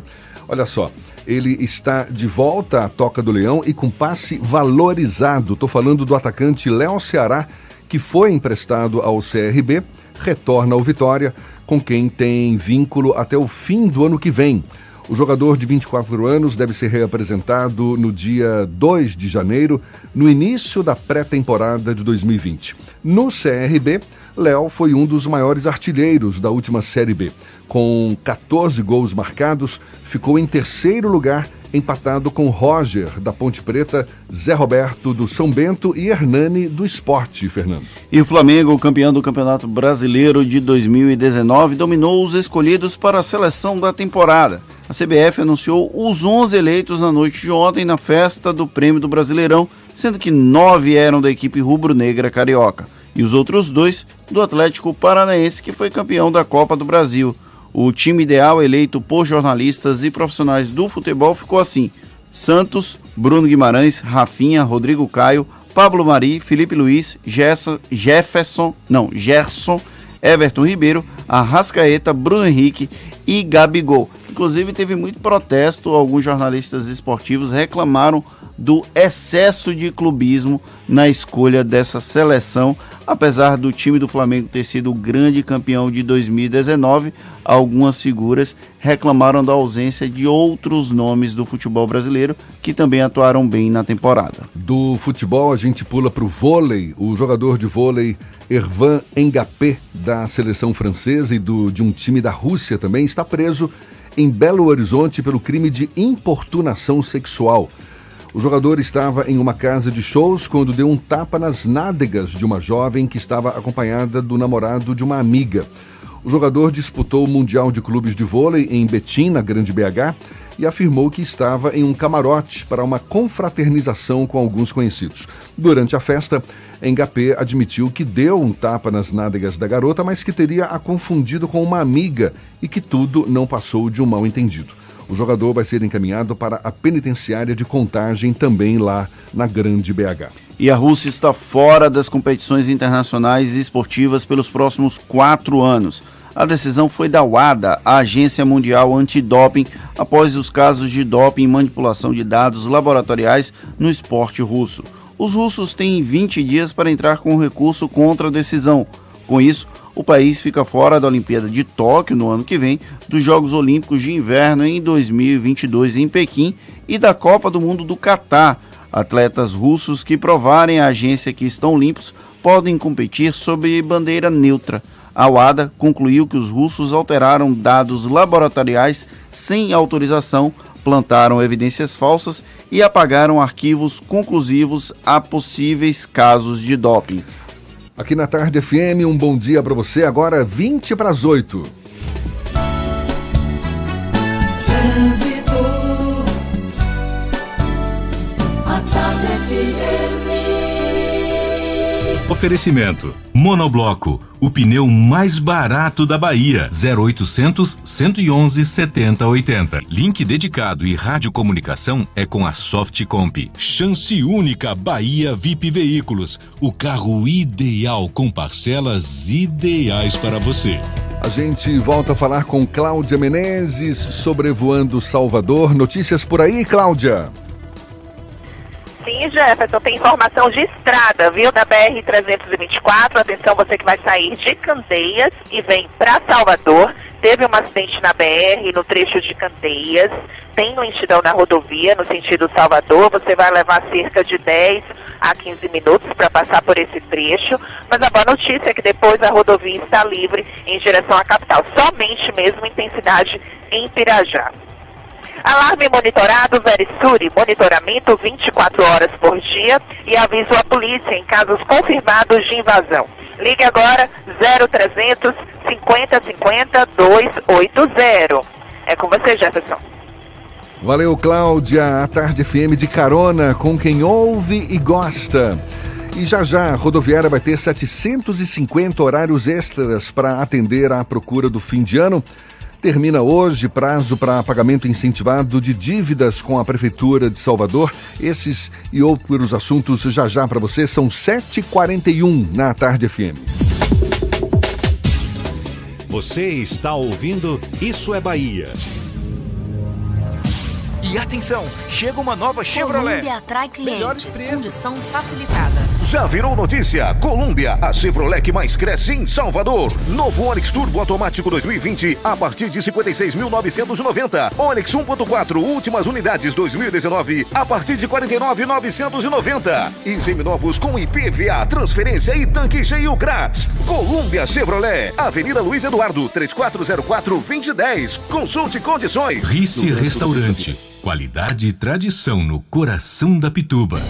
olha só, ele está de volta à Toca do Leão e com passe valorizado. Estou falando do atacante Léo Ceará, que foi emprestado ao CRB, retorna ao Vitória, com quem tem vínculo até o fim do ano que vem. O jogador de 24 anos deve ser reapresentado no dia 2 de janeiro, no início da pré-temporada de 2020. No CRB, Léo foi um dos maiores artilheiros da última Série B. Com 14 gols marcados, ficou em terceiro lugar, empatado com Roger, da Ponte Preta, Zé Roberto, do São Bento e Hernani, do Esporte, Fernando. E o Flamengo, campeão do Campeonato Brasileiro de 2019, dominou os escolhidos para a seleção da temporada. A CBF anunciou os 11 eleitos na noite de ontem na festa do Prêmio do Brasileirão, sendo que nove eram da equipe rubro-negra carioca e os outros dois do Atlético Paranaense, que foi campeão da Copa do Brasil. O time ideal eleito por jornalistas e profissionais do futebol ficou assim: Santos, Bruno Guimarães, Rafinha, Rodrigo Caio, Pablo Mari, Felipe Luiz, Gerson, Jefferson, não, Gerson, Everton Ribeiro, Arrascaeta, Bruno Henrique e Gabigol. Inclusive teve muito protesto, alguns jornalistas esportivos reclamaram do excesso de clubismo na escolha dessa seleção. Apesar do time do Flamengo ter sido o grande campeão de 2019, algumas figuras reclamaram da ausência de outros nomes do futebol brasileiro que também atuaram bem na temporada. Do futebol, a gente pula para o vôlei. O jogador de vôlei Ervan Engapé, da seleção francesa e do, de um time da Rússia também, está preso em Belo Horizonte pelo crime de importunação sexual. O jogador estava em uma casa de shows quando deu um tapa nas nádegas de uma jovem que estava acompanhada do namorado de uma amiga. O jogador disputou o Mundial de Clubes de Vôlei em Betim, na Grande BH, e afirmou que estava em um camarote para uma confraternização com alguns conhecidos. Durante a festa, Engapé admitiu que deu um tapa nas nádegas da garota, mas que teria a confundido com uma amiga e que tudo não passou de um mal entendido. O jogador vai ser encaminhado para a penitenciária de contagem também lá na Grande BH. E a Rússia está fora das competições internacionais e esportivas pelos próximos quatro anos. A decisão foi da WADA, a Agência Mundial Antidoping, após os casos de doping e manipulação de dados laboratoriais no esporte russo. Os russos têm 20 dias para entrar com recurso contra a decisão. Com isso, o país fica fora da Olimpíada de Tóquio no ano que vem, dos Jogos Olímpicos de Inverno em 2022 em Pequim e da Copa do Mundo do Catar. Atletas russos que provarem à agência que estão limpos podem competir sob bandeira neutra. A WADA concluiu que os russos alteraram dados laboratoriais sem autorização, plantaram evidências falsas e apagaram arquivos conclusivos a possíveis casos de doping. Aqui na Tarde FM, um bom dia para você. Agora 20 para as 8. Oferecimento: Monobloco, o pneu mais barato da Bahia. 0800 111 7080. Link dedicado e radiocomunicação é com a Softcomp. Chance única Bahia VIP Veículos, o carro ideal com parcelas ideais para você. A gente volta a falar com Cláudia Menezes, sobrevoando Salvador. Notícias por aí, Cláudia? Sim, Jefferson, tem informação de estrada, viu? Da BR-324. Atenção, você que vai sair de Candeias e vem para Salvador. Teve um acidente na BR, no trecho de Candeias. Tem lentidão na rodovia, no sentido Salvador. Você vai levar cerca de 10 a 15 minutos para passar por esse trecho. Mas a boa notícia é que depois a rodovia está livre em direção à capital. Somente mesmo intensidade em Pirajá. Alarme monitorado Verisuri, monitoramento 24 horas por dia e aviso à polícia em casos confirmados de invasão. Ligue agora 0300 50 50 280. É com você, Jefferson. Valeu, Cláudia. A Tarde FM de carona com quem ouve e gosta. E já já a rodoviária vai ter 750 horários extras para atender à procura do fim de ano. Termina hoje prazo para pagamento incentivado de dívidas com a Prefeitura de Salvador. Esses e outros assuntos já já para você são 7h41 na Tarde FM. Você está ouvindo Isso é Bahia. E atenção, chega uma nova Chevrolet. Colômbia atrai clientes. Melhores preços. Condição facilitada. Já virou notícia? Colômbia, a Chevrolet que mais cresce em Salvador. Novo Onix Turbo Automático 2020 a partir de 56.990. Onix 1.4 últimas unidades 2019 a partir de 49.990. E seminovos com IPVA, transferência e tanque cheio grátis. Colômbia Chevrolet, Avenida Luiz Eduardo, 3404-2010. Consulte condições. Rice Restaurante. Qualidade e tradição no coração da Pituba.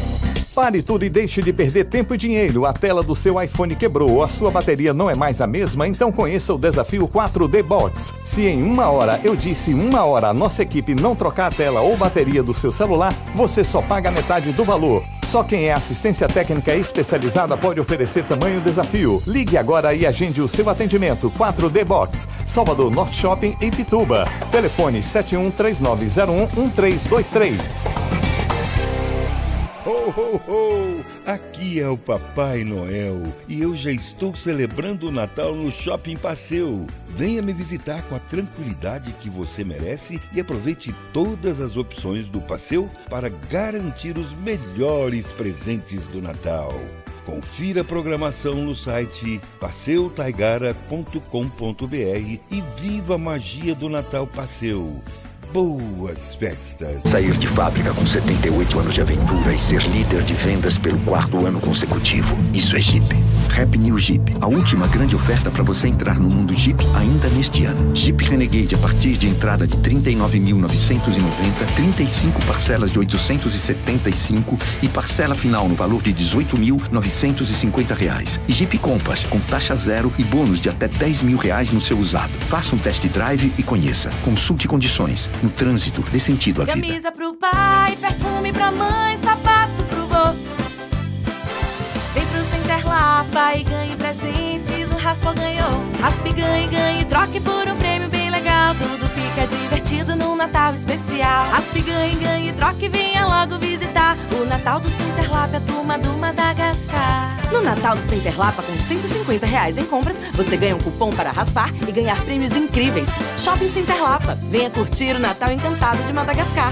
Pare tudo e deixe de perder tempo e dinheiro. A tela do seu iPhone quebrou ou a sua bateria não é mais a mesma, então conheça o desafio 4D Box. Se em uma hora, eu disse uma hora, a nossa equipe não trocar a tela ou bateria do seu celular, você só paga metade do valor. Só quem é assistência técnica especializada pode oferecer tamanho desafio. Ligue agora e agende o seu atendimento 4D Box. Salvador Norte Shopping em Pituba. Telefone 7139011323. Ho, ho, ho! Aqui é o Papai Noel e eu já estou celebrando o Natal no Shopping Passeu. Venha me visitar com a tranquilidade que você merece e aproveite todas as opções do Passeu para garantir os melhores presentes do Natal. Confira a programação no site passeutaigara.com.br e viva a magia do Natal Passeu. Boas festas! Sair de fábrica com 78 anos de aventura e ser líder de vendas pelo quarto ano consecutivo. Isso é Jeep. Rap New Jeep. A última grande oferta para você entrar no mundo Jeep ainda neste ano. Jeep Renegade a partir de entrada de 39.990, 35 parcelas de 875 e parcela final no valor de 18.950 reais. Jeep Compass com taxa zero e bônus de até 10 mil reais no seu usado. Faça um test drive e conheça. Consulte condições. No trânsito, dê sentido à vida. Camisa pro pai, perfume pra mãe, sapato pro vô. Vem pro Center Lapa e ganhe presentes, o Raspa ganhou. Raspe, ganhe, ganhe, troque por um bem legal. Tudo fica divertido num Natal especial. Raspe, ganhe, ganhe, troque, venha logo visitar. O Natal do Center Lapa é a turma do Madagascar. No Natal do Center Lapa, com 150 reais em compras, você ganha um cupom para raspar e ganhar prêmios incríveis. Shopping Center Lapa. Venha curtir o Natal encantado de Madagascar.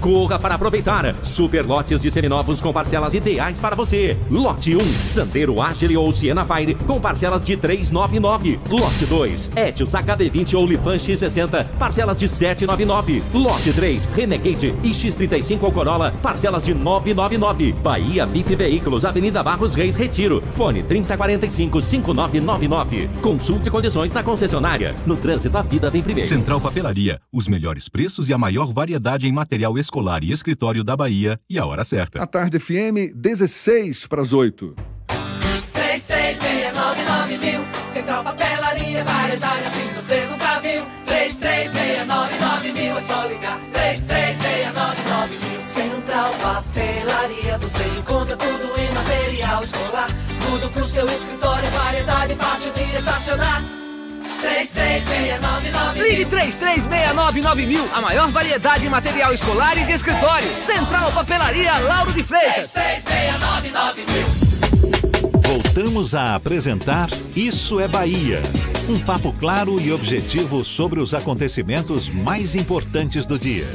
Corra para aproveitar. Super lotes de seminovos com parcelas ideais para você. Lote 1, Sandero Agile ou Siena Fire com parcelas de 399. Lote 2, Etios HB20 ou Lifan X60, parcelas de 799. Lote 3, Renegade e X35 ou Corolla, parcelas de 999. Bahia VIP Veículos, Avenida Barros Reis Retiro. Fone 3045 5999. Consulte condições na concessionária. No trânsito a vida vem primeiro. Central Papelaria, os melhores preços e a maior variedade em material escolar e escritório da Bahia e a hora certa. A tarde FM, 16 para as 8. 3369 mil. Central Papelaria, variedade assim você nunca viu. 3369 mil, é só ligar. 3369 mil. Central Papelaria, você encontra tudo em material escolar. Tudo pro seu escritório, variedade fácil de estacionar. 3369 Ligue 3369 mil, a maior variedade em material escolar e de escritório. Central Papelaria Lauro de Freitas. 3369 mil. Voltamos a apresentar Isso é Bahia. Um papo claro e objetivo sobre os acontecimentos mais importantes do dia.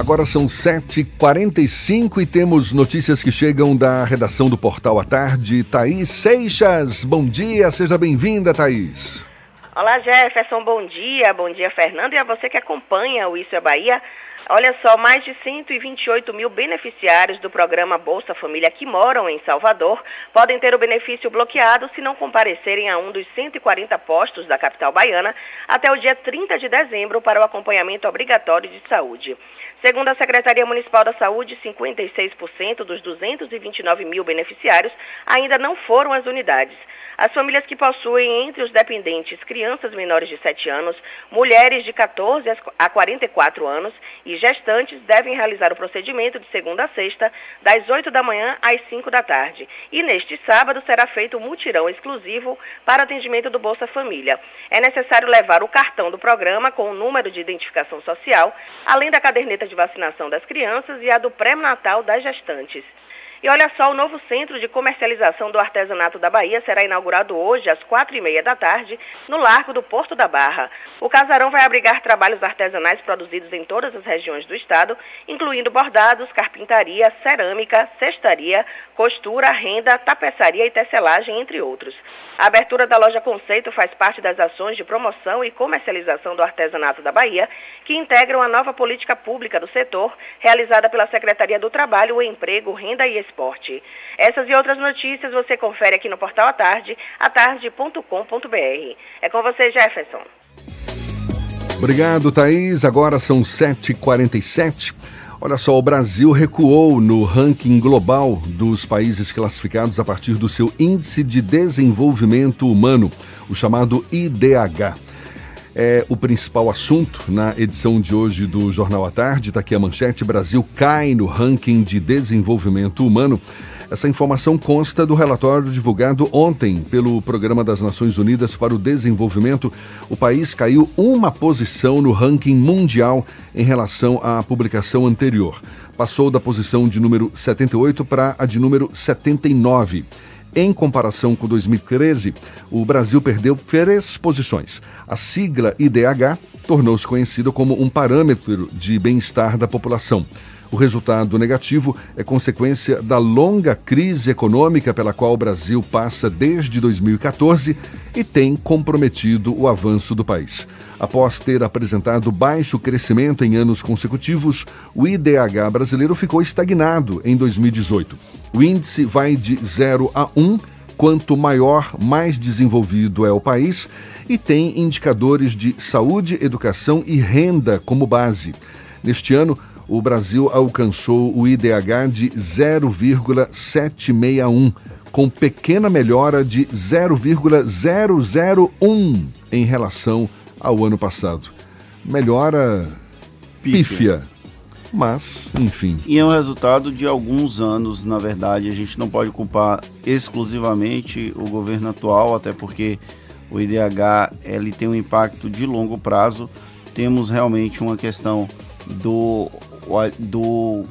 Agora são 7h45 e temos notícias que chegam da redação do Portal à Tarde. Thaís Seixas, bom dia, seja bem-vinda, Thaís. Olá, Jefferson, bom dia. Bom dia, Fernando, e a você que acompanha o Isso é Bahia. Olha só, mais de 128 mil beneficiários do programa Bolsa Família que moram em Salvador podem ter o benefício bloqueado se não comparecerem a um dos 140 postos da capital baiana até o dia 30 de dezembro para o acompanhamento obrigatório de saúde. Segundo a Secretaria Municipal da Saúde, 56% dos 229 mil beneficiários ainda não foram às unidades. As famílias que possuem entre os dependentes crianças menores de 7 anos, mulheres de 14 a 44 anos e gestantes devem realizar o procedimento de segunda a sexta, das 8 da manhã às 5 da tarde. E neste sábado será feito um mutirão exclusivo para atendimento do Bolsa Família. É necessário levar o cartão do programa com o número de identificação social, além da caderneta de vacinação das crianças e a do pré-natal das gestantes. E olha só, o novo centro de comercialização do artesanato da Bahia será inaugurado hoje às quatro e meia da tarde no Largo do Porto da Barra. O casarão vai abrigar trabalhos artesanais produzidos em todas as regiões do estado, incluindo bordados, carpintaria, cerâmica, cestaria, costura, renda, tapeçaria e tecelagem, entre outros. A abertura da loja Conceito faz parte das ações de promoção e comercialização do artesanato da Bahia, que integram a nova política pública do setor, realizada pela Secretaria do Trabalho, Emprego, Renda e Esporte. Essas e outras notícias você confere aqui no portal à tarde, atarde.com.br. É com você, Jefferson. Obrigado, Thaís. Agora são 7h47. Olha só, o Brasil recuou no ranking global dos países classificados a partir do seu Índice de Desenvolvimento Humano, o chamado IDH. É o principal assunto na edição de hoje do Jornal à Tarde. Está aqui a manchete: Brasil cai no ranking de desenvolvimento humano. Essa informação consta do relatório divulgado ontem pelo Programa das Nações Unidas para o Desenvolvimento. O país caiu uma posição no ranking mundial em relação à publicação anterior. Passou da posição de número 78 para a de número 79. Em comparação com 2013, o Brasil perdeu três posições. A sigla IDH tornou-se conhecida como um parâmetro de bem-estar da população. O resultado negativo é consequência da longa crise econômica pela qual o Brasil passa desde 2014 e tem comprometido o avanço do país. Após ter apresentado baixo crescimento em anos consecutivos, o IDH brasileiro ficou estagnado em 2018. O índice vai de 0 a 1 quanto maior, mais desenvolvido é o país e tem indicadores de saúde, educação e renda como base. Neste ano, o Brasil alcançou o IDH de 0,761, com pequena melhora de 0,001 em relação ao ano passado. Melhora pífia. Mas, enfim. E é um resultado de alguns anos, na verdade. A gente não pode culpar exclusivamente o governo atual, até porque o IDH ele tem um impacto de longo prazo. Temos realmente uma questão do, do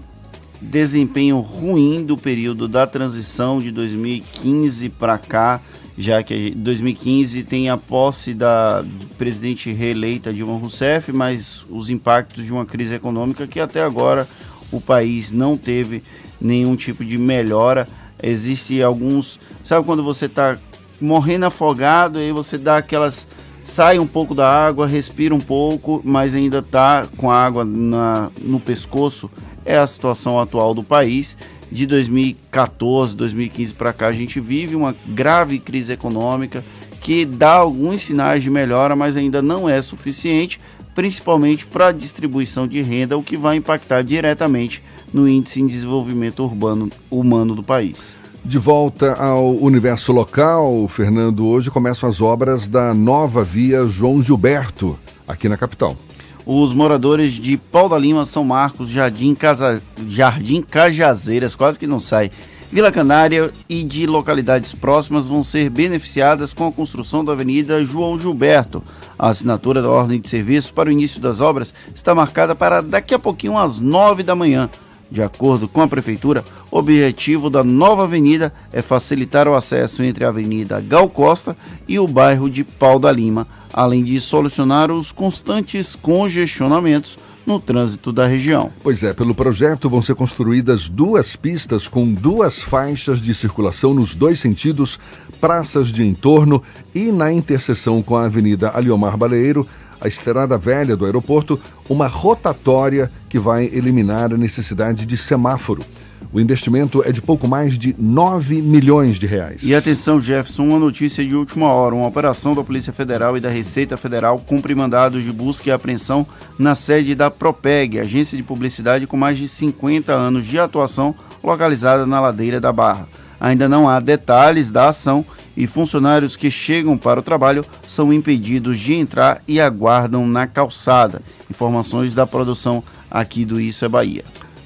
desempenho ruim do período da transição de 2015 para cá, já que 2015 tem a posse da presidente reeleita Dilma Rousseff, mas os impactos de uma crise econômica que até agora o país não teve nenhum tipo de melhora. Existe alguns, sabe quando você está morrendo afogado e você dá aquelas sai um pouco da água, respira um pouco, mas ainda está com a água na, no pescoço. É a situação atual do país de 2014, 2015 para cá, a gente vive uma grave crise econômica que dá alguns sinais de melhora, mas ainda não é suficiente, principalmente para a distribuição de renda, o que vai impactar diretamente no índice de desenvolvimento urbano humano do país. De volta ao universo local, Fernando, hoje começam as obras da nova via João Gilberto, aqui na capital. Os moradores de Pau da Lima, São Marcos, Jardim, Casa... Jardim Cajazeiras, quase que não sai, Vila Canária e de localidades próximas vão ser beneficiadas com a construção da Avenida João Gilberto. A assinatura da ordem de serviço para o início das obras está marcada para daqui a pouquinho às 9 da manhã. De acordo com a Prefeitura, o objetivo da nova avenida é facilitar o acesso entre a Avenida Gal Costa e o bairro de Pau da Lima, além de solucionar os constantes congestionamentos no trânsito da região. Pois é, pelo projeto vão ser construídas duas pistas com duas faixas de circulação nos dois sentidos, praças de entorno e na interseção com a Avenida Aliomar Baleiro, a estrada velha do aeroporto uma rotatória que vai eliminar a necessidade de semáforo. O investimento é de pouco mais de 9 milhões de reais. E atenção, Jefferson, uma notícia de última hora. Uma operação da Polícia Federal e da Receita Federal cumpre mandados de busca e apreensão na sede da Propeg, agência de publicidade com mais de 50 anos de atuação, localizada na ladeira da Barra. Ainda não há detalhes da ação e funcionários que chegam para o trabalho são impedidos de entrar e aguardam na calçada. Informações da produção aqui do Isso é Bahia.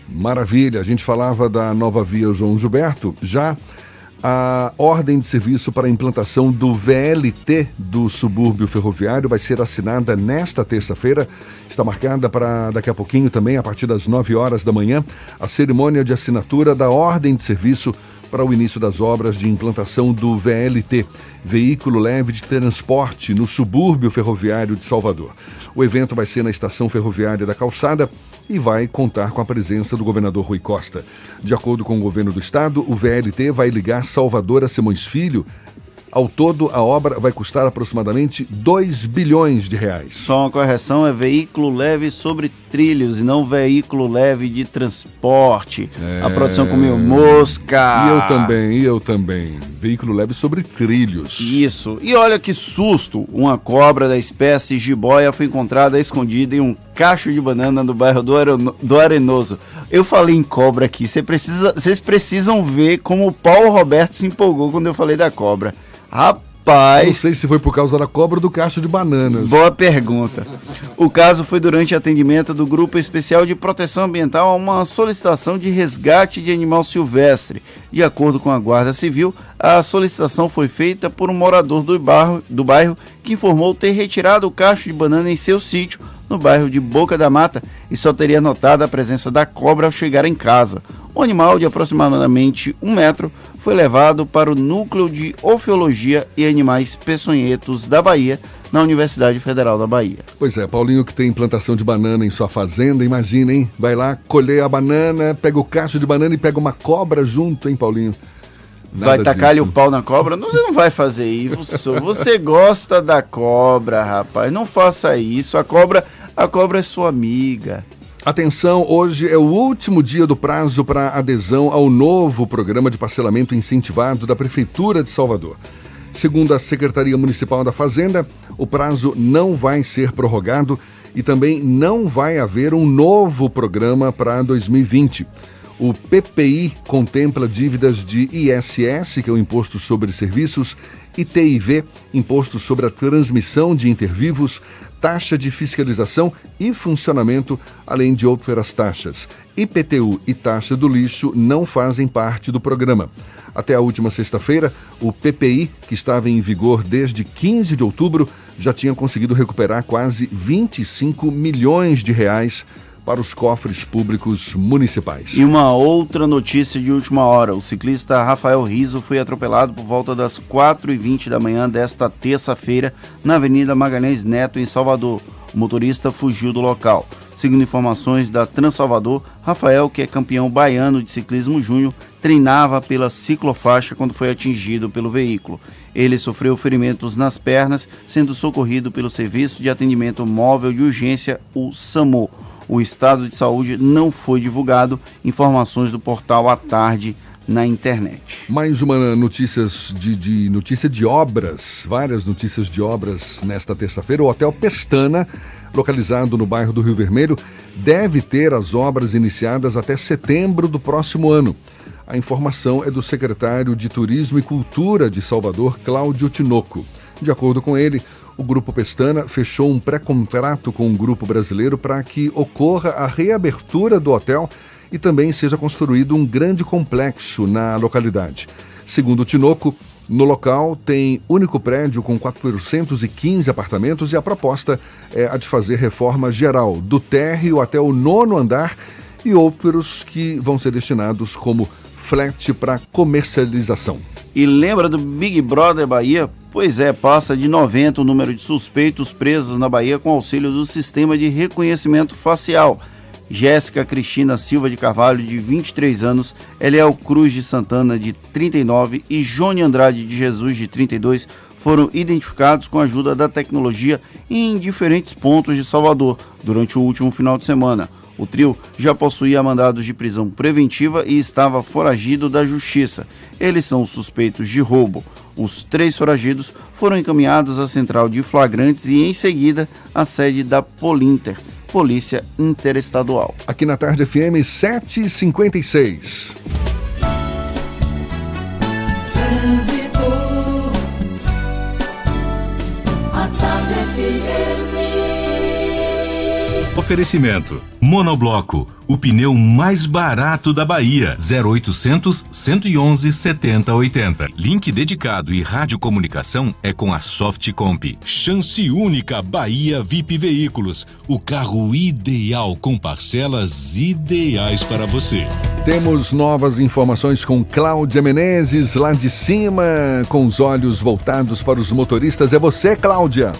Maravilha, a gente falava da nova via João Gilberto, já a ordem de serviço para a implantação do VLT do subúrbio ferroviário vai ser assinada nesta terça-feira. Está marcada para daqui a pouquinho também, a partir das 9 horas da manhã, a cerimônia de assinatura da ordem de serviço para o início das obras de implantação do VLT, Veículo Leve de Transporte, no subúrbio ferroviário de Salvador. O evento vai ser na estação ferroviária da Calçada e vai contar com a presença do governador Rui Costa. De acordo com o governo do estado, o VLT vai ligar Salvador a Simões Filho. Ao todo, a obra vai custar aproximadamente 2 bilhões de reais. Só uma correção, é veículo leve sobre trilhos e não veículo leve de transporte. A produção comeu mosca. E eu também, e eu também. Veículo leve sobre trilhos. Isso. E olha que susto! Uma cobra da espécie jiboia foi encontrada escondida em um cacho de banana no bairro do, Areno- do Arenoso. Eu falei em cobra aqui. Cê precisa- Vocês precisam ver como o Paulo Roberto se empolgou quando eu falei da cobra. Rapaz. Não sei se foi por causa da cobra ou do cacho de bananas. Boa pergunta. O caso foi durante atendimento do Grupo Especial de Proteção Ambiental a uma solicitação de resgate de animal silvestre. De acordo com a Guarda Civil, a solicitação foi feita por um morador do bairro, do bairro que informou ter retirado o cacho de banana em seu sítio, no bairro de Boca da Mata, e só teria notado a presença da cobra ao chegar em casa. O animal, de aproximadamente um metro, foi levado para o Núcleo de Ofiologia e Animais Peçonhentos da Bahia, na Universidade Federal da Bahia. Pois é, Paulinho que tem plantação de banana em sua fazenda, imagina, hein? Vai lá colher a banana, pega o cacho de banana e pega uma cobra junto, hein, Paulinho? Vai tacar-lhe o pau na cobra? Não, Você não vai fazer isso. Você gosta da cobra, rapaz. Não faça isso. A cobra, a cobra é sua amiga. Atenção, hoje é o último dia do prazo para adesão ao novo programa de parcelamento incentivado da Prefeitura de Salvador. Segundo a Secretaria Municipal da Fazenda, o prazo não vai ser prorrogado e também não vai haver um novo programa para 2020. O PPI contempla dívidas de ISS, que é o Imposto sobre Serviços, ITIV, Imposto sobre a Transmissão de Intervivos, taxa de fiscalização e funcionamento, além de outras taxas. IPTU e taxa do lixo não fazem parte do programa. Até a última sexta-feira, o PPI, que estava em vigor desde 15 de outubro, já tinha conseguido recuperar quase 25 milhões de reais para os cofres públicos municipais. E uma outra notícia de última hora. O ciclista Rafael Riso foi atropelado por volta das 4h20 da manhã desta terça-feira na Avenida Magalhães Neto, em Salvador. O motorista fugiu do local. Segundo informações da Transalvador, Rafael, que é campeão baiano de ciclismo júnior, treinava pela ciclofaixa quando foi atingido pelo veículo. Ele sofreu ferimentos nas pernas, sendo socorrido pelo Serviço de Atendimento Móvel de Urgência, o SAMU. O estado de saúde não foi divulgado. Informações do portal à tarde na internet. Mais uma notícias de, de notícia de obras, várias notícias de obras nesta terça-feira. O Hotel Pestana, localizado no bairro do Rio Vermelho, deve ter as obras iniciadas até setembro do próximo ano. A informação é do secretário de Turismo e Cultura de Salvador, Cláudio Tinoco. De acordo com ele, o Grupo Pestana fechou um pré-contrato com um grupo brasileiro para que ocorra a reabertura do hotel e também seja construído um grande complexo na localidade. Segundo o Tinoco, no local tem único prédio com 415 apartamentos e a proposta é a de fazer reforma geral, do térreo até o nono andar e outros que vão ser destinados como flat para comercialização. E lembra do Big Brother Bahia? Pois é, passa de 90 o número de suspeitos presos na Bahia com auxílio do sistema de reconhecimento facial. Jéssica Cristina Silva de Carvalho, de 23 anos, Eliel Cruz de Santana, de 39 e Jônia Andrade de Jesus, de 32, foram identificados com a ajuda da tecnologia em diferentes pontos de Salvador durante o último final de semana. O trio já possuía mandados de prisão preventiva e estava foragido da justiça. Eles são suspeitos de roubo. Os três foragidos foram encaminhados à central de flagrantes e, em seguida, à sede da Polinter, Polícia Interestadual. Aqui na Tarde FM 756. Oferecimento: Monobloco, o pneu mais barato da Bahia. 0800 111 7080. Link dedicado e radiocomunicação é com a Softcomp. Chance única Bahia VIP Veículos, o carro ideal com parcelas ideais para você. Temos novas informações com Cláudia Menezes, lá de cima, com os olhos voltados para os motoristas. É você, Cláudia.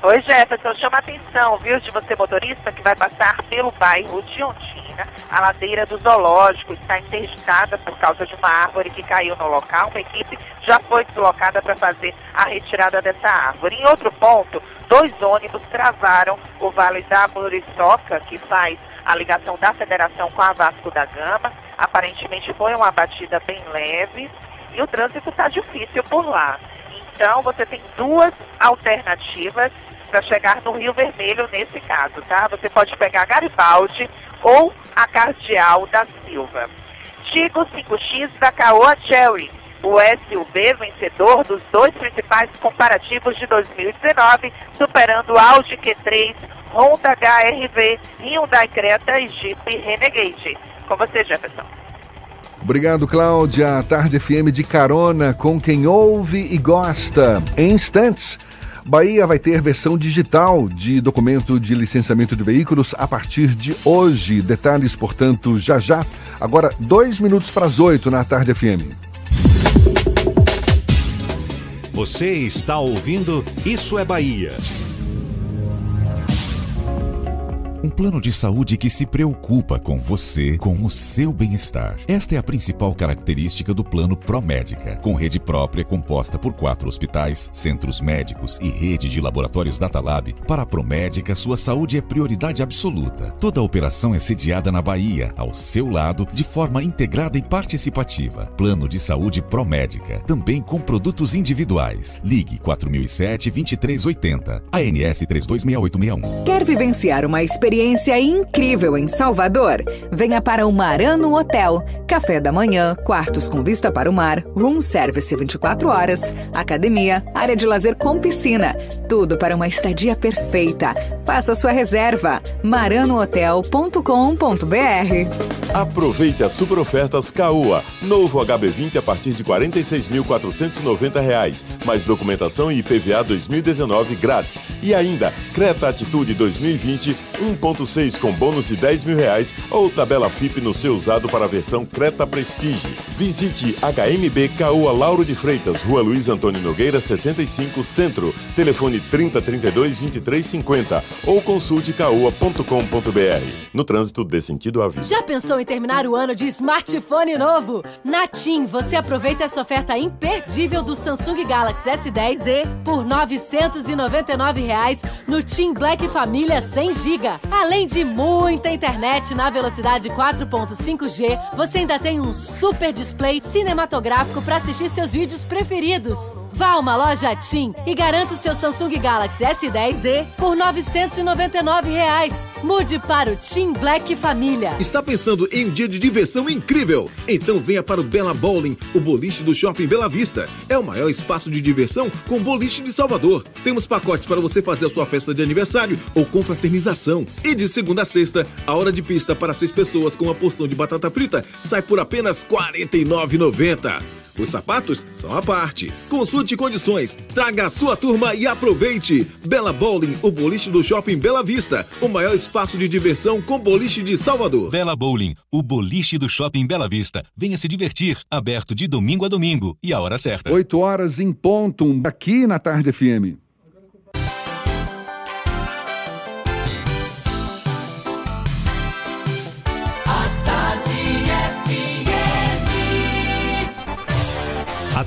Oi, Jefferson, chama atenção, viu, de você motorista que vai passar pelo bairro de Ondina. A ladeira do zoológico está interditada por causa de uma árvore que caiu no local. Uma equipe já foi deslocada para fazer a retirada dessa árvore. Em outro ponto, dois ônibus travaram o Vale da Muriçoca, que faz a ligação da federação com a Vasco da Gama. Aparentemente foi uma batida bem leve e o trânsito está difícil por lá. Então, você tem duas alternativas para chegar no Rio Vermelho nesse caso, tá? Você pode pegar Garibaldi ou a Cardeal da Silva. Tigo 5X da Caoa Cherry, o SUV vencedor dos dois principais comparativos de 2019, superando Audi Q3, Honda HRV, Hyundai Creta e Jeep Renegade. Com você, Jefferson. Obrigado, Cláudia. Tarde FM de carona com quem ouve e gosta. Em instantes. Bahia vai ter versão digital de documento de licenciamento de veículos a partir de hoje. Detalhes, portanto, já já. Agora, dois minutos para as oito na Tarde FM. Você está ouvindo Isso é Bahia. Um plano de saúde que se preocupa com você, com o seu bem-estar. Esta é a principal característica do Plano Promédica, com rede própria composta por quatro hospitais, centros médicos e rede de laboratórios Datalab. Para a Promédica, sua saúde é prioridade absoluta. Toda a operação é sediada na Bahia, ao seu lado, de forma integrada e participativa. Plano de saúde Promédica, também com produtos individuais. Ligue 4007-2380, ANS 326861. Quer vivenciar uma experiência incrível em Salvador? Venha para o Marano Hotel. Café da manhã, quartos com vista para o mar, room service 24 horas, academia, área de lazer com piscina. Tudo para uma estadia perfeita. Faça sua reserva. maranohotel.com.br Aproveite as super ofertas Caoa. Novo HB20 a partir de R$ 46.490, mais documentação e IPVA 2019 grátis. E ainda, Creta Atitude 2020 1.6 com bônus de 10 mil reais ou tabela FIP no seu usado para a versão Creta Prestige. Visite HMB Caoa Lauro de Freitas, Rua Luiz Antônio Nogueira, 65 Centro. Telefone 3032 2350 ou consulte caoa.com.br. No trânsito dê sentido à vida. Já pensou em terminar o ano de smartphone novo? Na TIM, você aproveita essa oferta imperdível do Samsung Galaxy S10e por 999 reais no TIM Black Família 100 GB. Além de muita internet na velocidade 4.5G, você ainda tem um super display cinematográfico para assistir seus vídeos preferidos. Vá a uma loja TIM e garanta o seu Samsung Galaxy S10e por 999 reais. Mude para o TIM Black Família. Está pensando em um dia de diversão incrível? Então venha para o Bela Bowling, o boliche do Shopping Bela Vista. É o maior espaço de diversão com boliche de Salvador. Temos pacotes para você fazer a sua festa de aniversário ou confraternização. E de segunda a sexta, a hora de pista para seis pessoas com uma porção de batata frita sai por apenas R$ 49,90. Os sapatos são à parte. Consulte condições, traga a sua turma e aproveite. Bela Bowling, o boliche do Shopping Bela Vista, o maior espaço de diversão com boliche de Salvador. Bela Bowling, o boliche do Shopping Bela Vista. Venha se divertir, aberto de domingo a domingo e a hora certa. 8 horas em ponto, aqui na Tarde FM.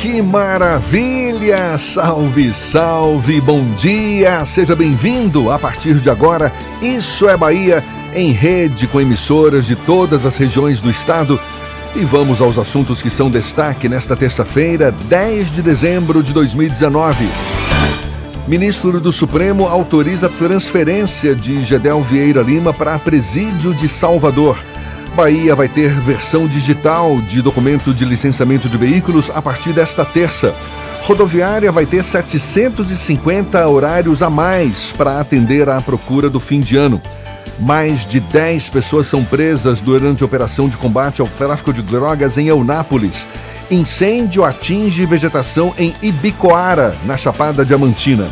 Que maravilha! Salve, salve, bom dia! Seja bem-vindo a partir de agora. Isso é Bahia, em rede com emissoras de todas as regiões do estado. E vamos aos assuntos que são destaque nesta terça-feira, 10 de dezembro de 2019. Ministro do Supremo autoriza transferência de Gedel Vieira Lima para presídio de Salvador. Bahia vai ter versão digital de documento de licenciamento de veículos a partir desta terça. Rodoviária vai ter 750 horários a mais para atender à procura do fim de ano. Mais de 10 pessoas são presas durante a operação de combate ao tráfico de drogas em Eunápolis. Incêndio atinge vegetação em Ibicoara, na Chapada Diamantina.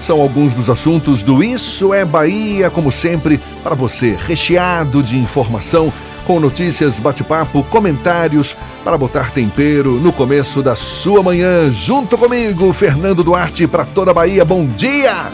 São alguns dos assuntos do Isso é Bahia, como sempre, para você, recheado de informação com notícias, bate-papo, comentários para botar tempero no começo da sua manhã. Junto comigo, Fernando Duarte, para toda a Bahia. Bom dia!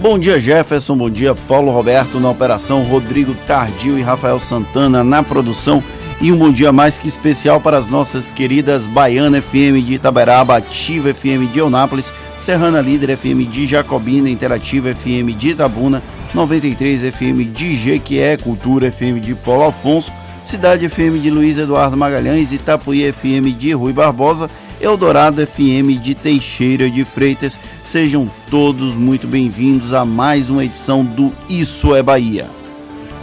Bom dia, Jefferson. Bom dia, Paulo Roberto na operação, Rodrigo Tardio e Rafael Santana na produção. E um bom dia mais que especial para as nossas queridas Baiana FM de Itaberaba, Ativa FM de Eunápolis, Serrana Líder FM de Jacobina, Interativa FM de Itabuna, 93 FM de Jequié, Cultura FM de Paulo Afonso, Cidade FM de Luiz Eduardo Magalhães, Itapuí FM de Rui Barbosa, Eldorado FM de Teixeira de Freitas. Sejam todos muito bem-vindos a mais uma edição do Isso é Bahia.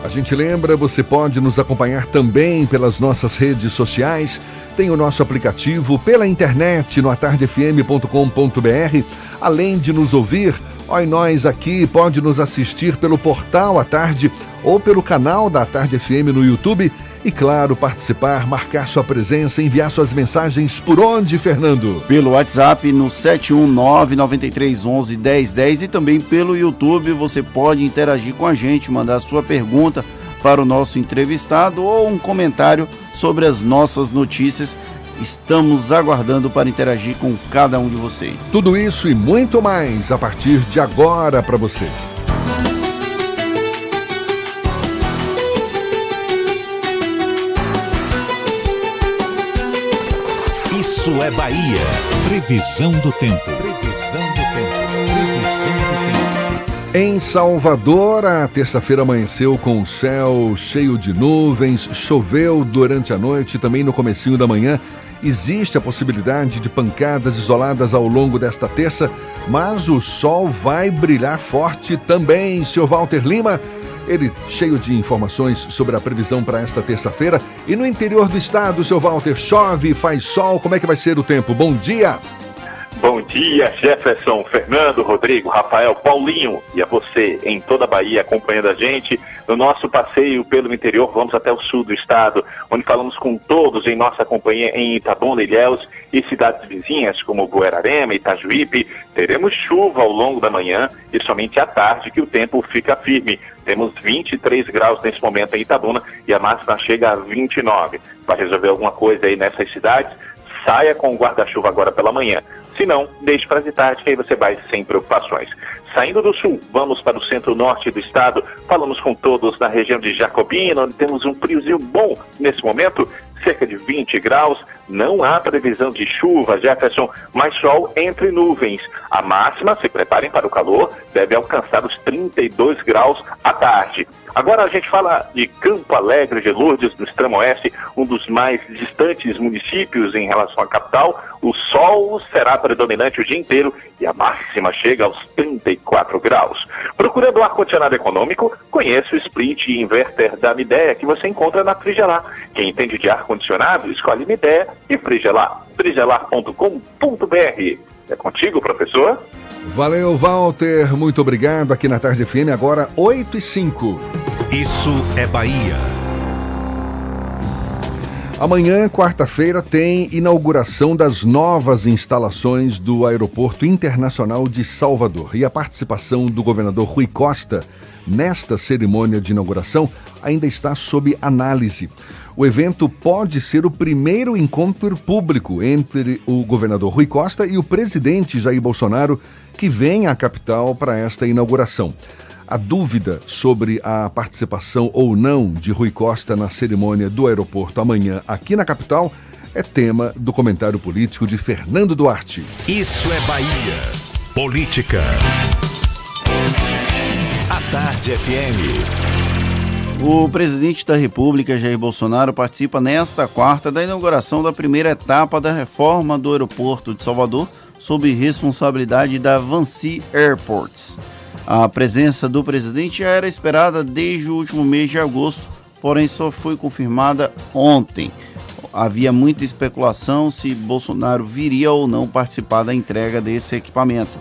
A gente lembra, você pode nos acompanhar também pelas nossas redes sociais, tem o nosso aplicativo pela internet no atardefm.com.br, além de nos ouvir Oi, nós aqui pode nos assistir pelo portal à tarde ou pelo canal da Tarde FM no YouTube e, claro, participar, marcar sua presença, enviar suas mensagens por onde, Fernando? Pelo WhatsApp no 71993111010 e também pelo YouTube você pode interagir com a gente, mandar sua pergunta para o nosso entrevistado ou um comentário sobre as nossas notícias Estamos aguardando para interagir com cada um de vocês. Tudo isso e muito mais a partir de agora para você. Isso é Bahia. Previsão do tempo. Previsão do tempo. Previsão do tempo. Em Salvador, a terça-feira amanheceu com o céu cheio de nuvens, choveu durante a noite, também no comecinho da manhã Existe a possibilidade de pancadas isoladas ao longo desta terça, mas o sol vai brilhar forte também, Sr. Walter Lima. Ele cheio de informações sobre a previsão para esta terça-feira. E no interior do estado, Sr. Walter, chove, faz sol, como é que vai ser o tempo? Bom dia! Bom dia, Jefferson, Fernando, Rodrigo, Rafael, Paulinho e a você em toda a Bahia acompanhando a gente no nosso passeio pelo interior. Vamos até o sul do estado, onde falamos com todos em nossa companhia em Itabuna, Ilhéus e cidades vizinhas como Buerarema, Itajuípe. Teremos chuva ao longo da manhã e somente à tarde que o tempo fica firme. Temos 23 graus nesse momento em Itabuna e a máxima chega a 29. Para resolver alguma coisa aí nessas cidades, saia com o guarda-chuva agora pela manhã. Se não, deixe para de tarde, que aí você vai sem preocupações. Saindo do sul, vamos para o centro-norte do estado. Falamos com todos na região de Jacobina, onde temos um friozinho bom nesse momento, cerca de 20 graus. Não há previsão de chuva, Jefferson, mas sol entre nuvens. A máxima, se preparem para o calor, deve alcançar os 32 graus à tarde. Agora a gente fala de Campo Alegre de Lourdes, no extremo oeste, um dos mais distantes municípios em relação à capital. O sol será predominante o dia inteiro e a máxima chega aos 34 graus. Procurando ar-condicionado econômico, conheça o split inverter da Midea que você encontra na Frigelar. Quem entende de ar-condicionado, escolhe Midea e Frigelar. frigelar.com.br. É contigo, professor? Valeu, Walter. Muito obrigado. Aqui na Tarde FM, agora 8 e 5. Isso é Bahia. Amanhã, quarta-feira, tem inauguração das novas instalações do Aeroporto Internacional de Salvador. E a participação do governador Rui Costa nesta cerimônia de inauguração ainda está sob análise. O evento pode ser o primeiro encontro público entre o governador Rui Costa e o presidente Jair Bolsonaro, que vem à capital para esta inauguração. A dúvida sobre a participação ou não de Rui Costa na cerimônia do aeroporto amanhã aqui na capital é tema do comentário político de Fernando Duarte. Isso é Bahia. Política. A Tarde FM. O presidente da República, Jair Bolsonaro, participa nesta quarta da inauguração da primeira etapa da reforma do aeroporto de Salvador, sob responsabilidade da Vancy Airports. A presença do presidente já era esperada desde o último mês de agosto, porém só foi confirmada ontem. Havia muita especulação se Bolsonaro viria ou não participar da entrega desse equipamento.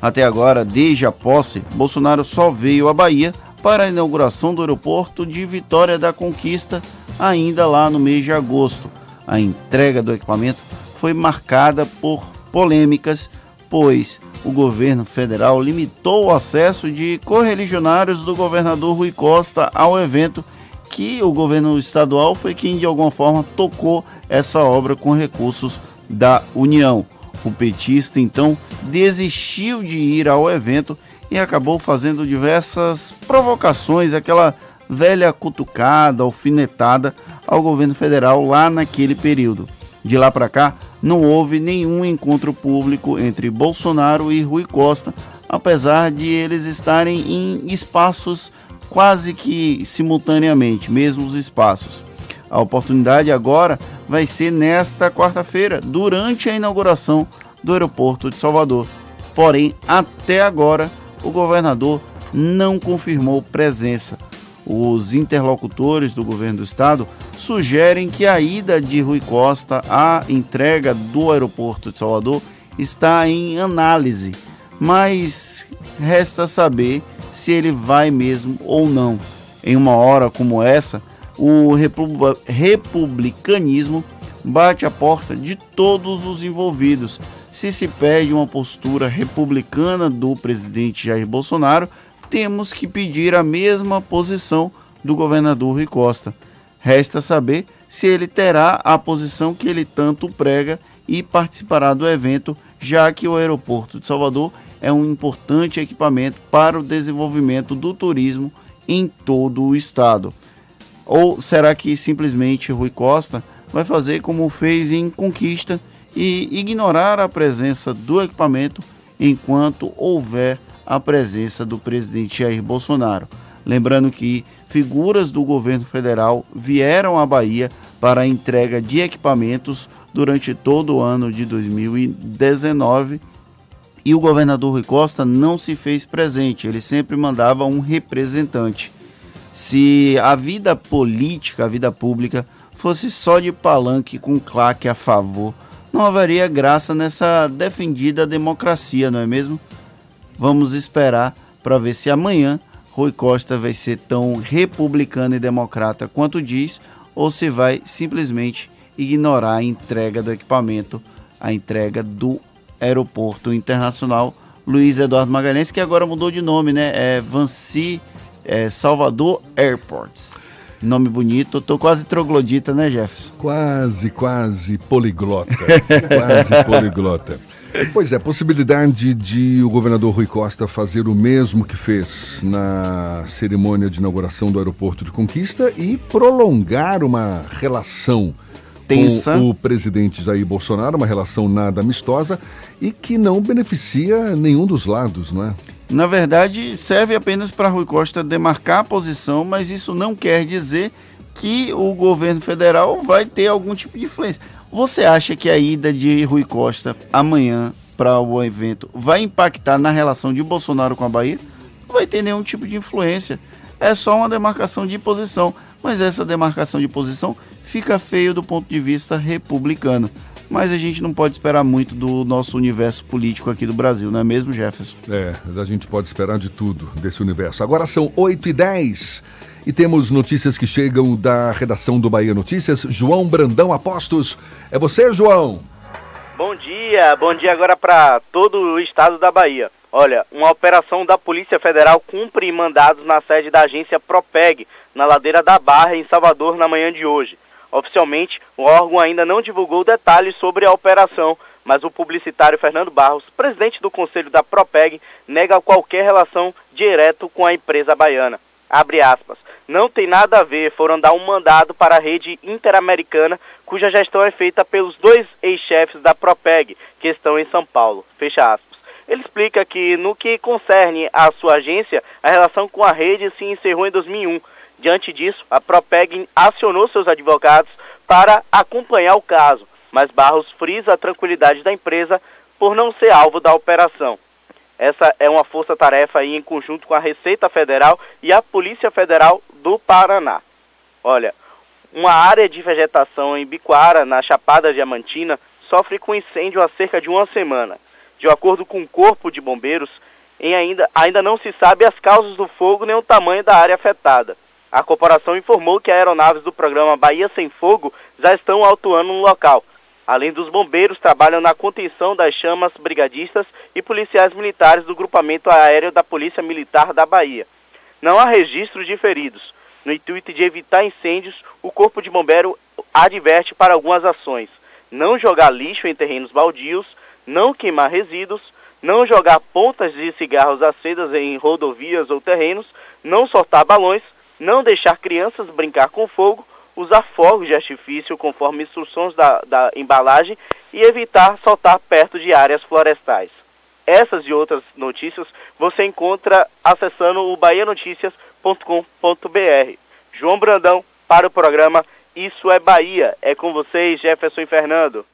Até agora, desde a posse, Bolsonaro só veio à Bahia para a inauguração do aeroporto de Vitória da Conquista, ainda lá no mês de agosto. A entrega do equipamento foi marcada por polêmicas, pois o governo federal limitou o acesso de correligionários do governador Rui Costa ao evento, que o governo estadual foi quem de alguma forma tocou essa obra com recursos da União. O petista então desistiu de ir ao evento e acabou fazendo diversas provocações, aquela velha cutucada, alfinetada ao governo federal lá naquele período. De lá para cá, não houve nenhum encontro público entre Bolsonaro e Rui Costa, apesar de eles estarem em espaços quase que simultaneamente, mesmos espaços. A oportunidade agora vai ser nesta quarta-feira, durante a inauguração do aeroporto de Salvador. Porém, até agora, o governador não confirmou presença. Os interlocutores do governo do estado sugerem que a ida de Rui Costa à entrega do aeroporto de Salvador está em análise, mas resta saber se ele vai mesmo ou não. Em uma hora como essa, o republicanismo bate a porta de todos os envolvidos. Se se pede uma postura republicana do presidente Jair Bolsonaro, temos que pedir a mesma posição do governador Rui Costa. Resta saber se ele terá a posição que ele tanto prega e participará do evento, já que o aeroporto de Salvador é um importante equipamento para o desenvolvimento do turismo em todo o estado. Ou será que simplesmente Rui Costa vai fazer como fez em Conquista e ignorar a presença do equipamento enquanto houver a presença do presidente Jair Bolsonaro? Lembrando que figuras do governo federal vieram à Bahia para a entrega de equipamentos durante todo o ano de 2019 e o governador Rui Costa não se fez presente, ele sempre mandava um representante. Se a vida política, a vida pública, fosse só de palanque com claque a favor, não haveria graça nessa defendida democracia, não é mesmo? Vamos esperar para ver se amanhã Rui Costa vai ser tão republicano e democrata quanto diz, ou se vai simplesmente ignorar a entrega do equipamento, a entrega do aeroporto internacional Luiz Eduardo Magalhães, que agora mudou de nome, né? É Vancy é, Salvador Airports. Nome bonito, tô quase troglodita, né, Jefferson? Quase, quase poliglota. quase poliglota. Pois é, possibilidade de o governador Rui Costa fazer o mesmo que fez na cerimônia de inauguração do aeroporto de Conquista e prolongar uma relação Tensa. com o presidente Jair Bolsonaro, uma relação nada amistosa e que não beneficia nenhum dos lados, não é? Na verdade, serve apenas para Rui Costa demarcar a posição, mas isso não quer dizer que o governo federal vai ter algum tipo de influência. Você acha que a ida de Rui Costa amanhã para o evento vai impactar na relação de Bolsonaro com a Bahia? Não vai ter nenhum tipo de influência. É só uma demarcação de posição, mas essa demarcação de posição fica feio do ponto de vista republicano. Mas a gente não pode esperar muito do nosso universo político aqui do Brasil, não é mesmo, Jefferson? É, a gente pode esperar de tudo desse universo. Agora são 8 e 10 e temos notícias que chegam da redação do Bahia Notícias. João Brandão Apostos. É você, João? Bom dia, bom dia agora para todo o estado da Bahia. Olha, uma operação da Polícia Federal cumpre mandados na sede da agência Propeg, na ladeira da Barra, em Salvador, na manhã de hoje. Oficialmente, o órgão ainda não divulgou detalhes sobre a operação, mas o publicitário Fernando Barros, presidente do conselho da Propeg, nega qualquer relação direto com a empresa baiana. Abre aspas. Não tem nada a ver, foram dar um mandado para a rede interamericana, cuja gestão é feita pelos dois ex-chefes da Propeg, que estão em São Paulo. Fecha aspas. Ele explica que, no que concerne a sua agência, a relação com a rede se encerrou em 2001 Diante disso, a Propeg acionou seus advogados para acompanhar o caso, mas Barros frisa a tranquilidade da empresa por não ser alvo da operação. Essa é uma força-tarefa em conjunto com a Receita Federal e a Polícia Federal do Paraná. Olha, uma área de vegetação em Biquara, na Chapada Diamantina, sofre com incêndio há cerca de uma semana. De acordo com o Corpo de Bombeiros, ainda, ainda não se sabe as causas do fogo nem o tamanho da área afetada. A corporação informou que aeronaves do programa Bahia Sem Fogo já estão atuando no local. Além dos bombeiros, trabalham na contenção das chamas brigadistas e policiais militares do grupamento aéreo da Polícia Militar da Bahia. Não há registros de feridos. No intuito de evitar incêndios, o Corpo de Bombeiro adverte para algumas ações: não jogar lixo em terrenos baldios, não queimar resíduos, não jogar pontas de cigarros acedas em rodovias ou terrenos, não soltar balões não deixar crianças brincar com fogo, usar fogos de artifício conforme instruções da, da embalagem e evitar soltar perto de áreas florestais. Essas e outras notícias você encontra acessando o bahianoticias.com.br. João Brandão para o programa Isso é Bahia. É com vocês, Jefferson e Fernando.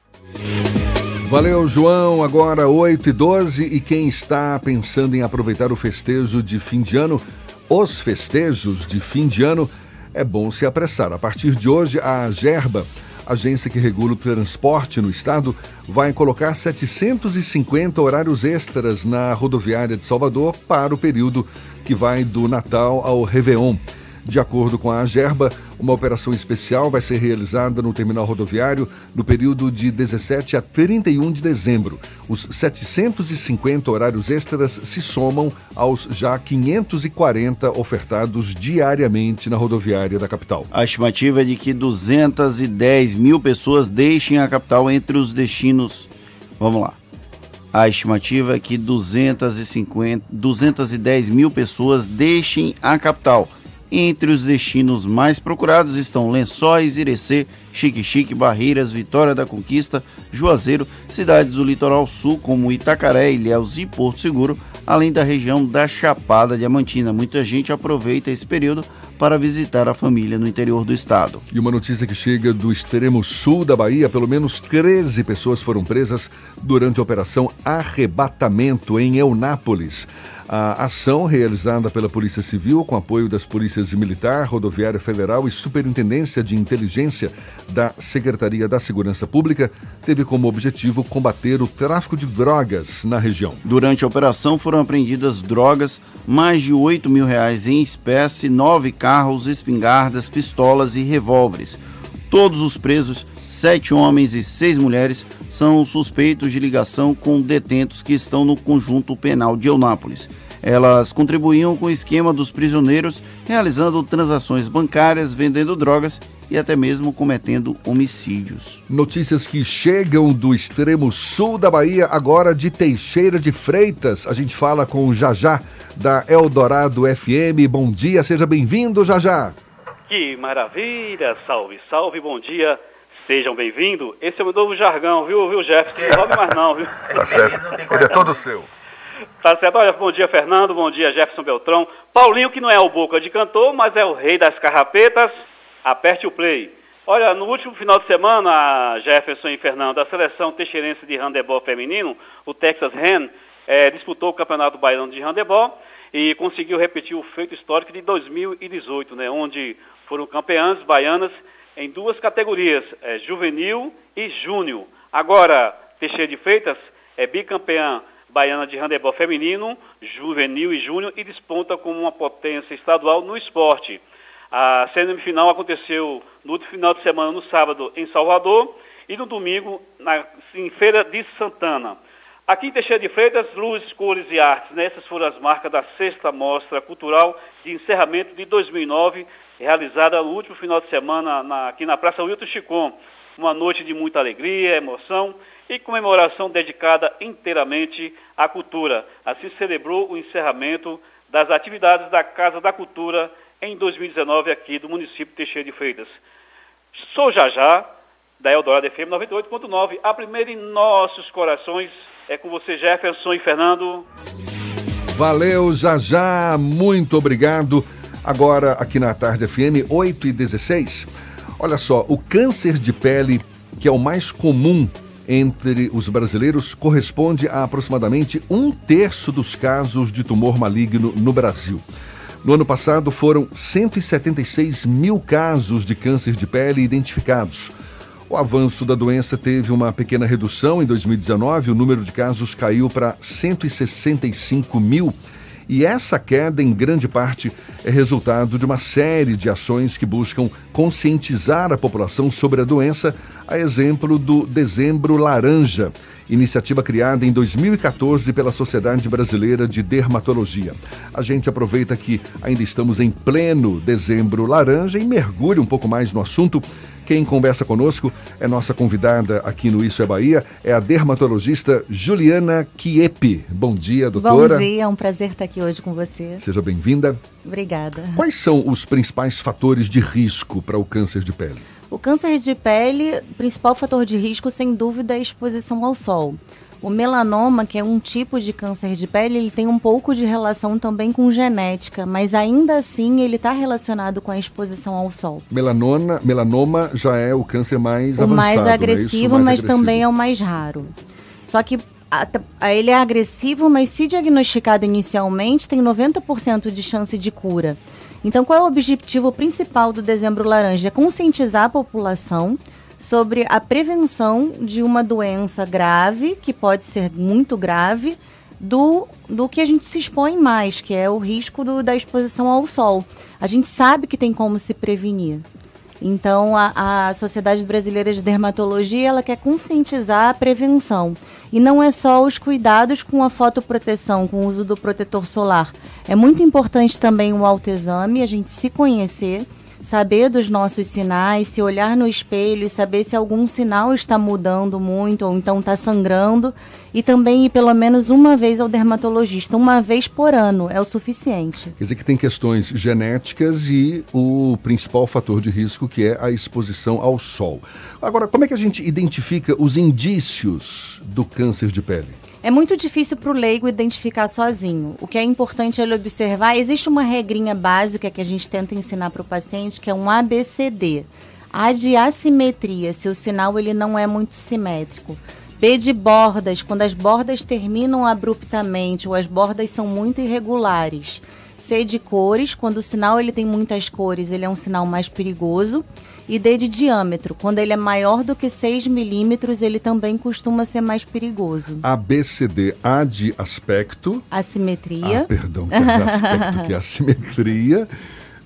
Valeu, João. Agora 8 e 12 e quem está pensando em aproveitar o festejo de fim de ano os festejos de fim de ano, é bom se apressar. A partir de hoje, a Gerba, agência que regula o transporte no estado, vai colocar 750 horários extras na rodoviária de Salvador para o período que vai do Natal ao Réveillon. De acordo com a Gerba, uma operação especial vai ser realizada no terminal rodoviário no período de 17 a 31 de dezembro. Os 750 horários extras se somam aos já 540 ofertados diariamente na rodoviária da capital. A estimativa é de que 210 mil pessoas deixem a capital entre os destinos. Vamos lá. A estimativa é que 250, 210 mil pessoas deixem a capital entre os destinos mais procurados estão Lençóis, Irecê, Chique-Chique, Barreiras, Vitória da Conquista, Juazeiro, cidades do litoral sul como Itacaré, Ilhéus e Porto Seguro, além da região da Chapada Diamantina. Muita gente aproveita esse período para visitar a família no interior do estado. E uma notícia que chega do extremo sul da Bahia: pelo menos 13 pessoas foram presas durante a operação Arrebatamento em Eunápolis. A ação, realizada pela Polícia Civil, com apoio das Polícias Militar, Rodoviária Federal e Superintendência de Inteligência da Secretaria da Segurança Pública, teve como objetivo combater o tráfico de drogas na região. Durante a operação foram apreendidas drogas, mais de 8 mil reais em espécie, nove carros, espingardas, pistolas e revólveres. Todos os presos, sete homens e seis mulheres, são suspeitos de ligação com detentos que estão no conjunto penal de Eunápolis. Elas contribuíam com o esquema dos prisioneiros, realizando transações bancárias, vendendo drogas e até mesmo cometendo homicídios. Notícias que chegam do extremo sul da Bahia, agora de Teixeira de Freitas. A gente fala com o Jajá da Eldorado FM. Bom dia, seja bem-vindo, Jajá. Que maravilha! Salve, salve, bom dia. Sejam bem-vindos. Esse é o meu novo jargão, viu, viu, Jeff? Não sobe mais não, viu? Tá certo. Ele é todo seu. Tá certo. Olha, bom dia, Fernando. Bom dia, Jefferson Beltrão. Paulinho, que não é o boca de cantor, mas é o rei das carrapetas. Aperte o play. Olha, no último final de semana, Jefferson e Fernando, a seleção teixeirense de handebol feminino, o Texas Hen, eh, disputou o Campeonato Baiano de Handebol e conseguiu repetir o feito histórico de 2018, né, onde foram campeãs baianas em duas categorias, eh, juvenil e júnior. Agora, Teixeira de Freitas é bicampeã baiana de handebol feminino, juvenil e júnior e desponta como uma potência estadual no esporte. A semifinal aconteceu no último final de semana, no sábado, em Salvador, e no domingo, na, em Feira de Santana. Aqui em Teixeira de Freitas, luz, cores e artes. Né? Essas foram as marcas da sexta mostra cultural de encerramento de 2009, realizada no último final de semana na, aqui na Praça Wilton Chicon. Uma noite de muita alegria, emoção e comemoração dedicada inteiramente à cultura. Assim celebrou o encerramento das atividades da Casa da Cultura em 2019 aqui do município Teixeira de Freitas. Sou Jajá, da Eldorado FM 98.9, a primeira em nossos corações. É com você, Jefferson e Fernando. Valeu, Jajá, muito obrigado. Agora, aqui na Tarde FM, 8 e 16. Olha só, o câncer de pele, que é o mais comum entre os brasileiros, corresponde a aproximadamente um terço dos casos de tumor maligno no Brasil. No ano passado, foram 176 mil casos de câncer de pele identificados. O avanço da doença teve uma pequena redução em 2019, o número de casos caiu para 165 mil. E essa queda, em grande parte, é resultado de uma série de ações que buscam conscientizar a população sobre a doença, a exemplo do Dezembro Laranja, iniciativa criada em 2014 pela Sociedade Brasileira de Dermatologia. A gente aproveita que ainda estamos em pleno Dezembro Laranja e mergulha um pouco mais no assunto. Quem conversa conosco é nossa convidada aqui no Isso é Bahia, é a dermatologista Juliana Kiepe. Bom dia, doutora. Bom dia, é um prazer estar aqui hoje com você. Seja bem-vinda. Obrigada. Quais são os principais fatores de risco para o câncer de pele? O câncer de pele, o principal fator de risco, sem dúvida, é a exposição ao sol. O melanoma, que é um tipo de câncer de pele, ele tem um pouco de relação também com genética, mas ainda assim ele está relacionado com a exposição ao sol. Melanona, melanoma já é o câncer mais o avançado, mais né? agressivo, Isso, mais mas agressivo. também é o mais raro. Só que ele é agressivo, mas se diagnosticado inicialmente, tem 90% de chance de cura. Então, qual é o objetivo principal do Dezembro Laranja? É conscientizar a população sobre a prevenção de uma doença grave, que pode ser muito grave, do, do que a gente se expõe mais, que é o risco do- da exposição ao sol. A gente sabe que tem como se prevenir. Então, a, a Sociedade Brasileira de Dermatologia ela quer conscientizar a prevenção. E não é só os cuidados com a fotoproteção, com o uso do protetor solar. É muito importante também o autoexame, a gente se conhecer, saber dos nossos sinais, se olhar no espelho e saber se algum sinal está mudando muito ou então está sangrando. E também ir pelo menos uma vez ao dermatologista, uma vez por ano, é o suficiente. Quer dizer que tem questões genéticas e o principal fator de risco, que é a exposição ao sol. Agora, como é que a gente identifica os indícios do câncer de pele? É muito difícil para o leigo identificar sozinho. O que é importante ele observar, existe uma regrinha básica que a gente tenta ensinar para o paciente, que é um ABCD. A de assimetria, se o sinal ele não é muito simétrico. B de bordas, quando as bordas terminam abruptamente ou as bordas são muito irregulares. C de cores, quando o sinal ele tem muitas cores, ele é um sinal mais perigoso. E D de diâmetro, quando ele é maior do que 6 milímetros, ele também costuma ser mais perigoso. ABCD, A de aspecto. Assimetria. Ah, perdão, que é aspecto, que é a simetria.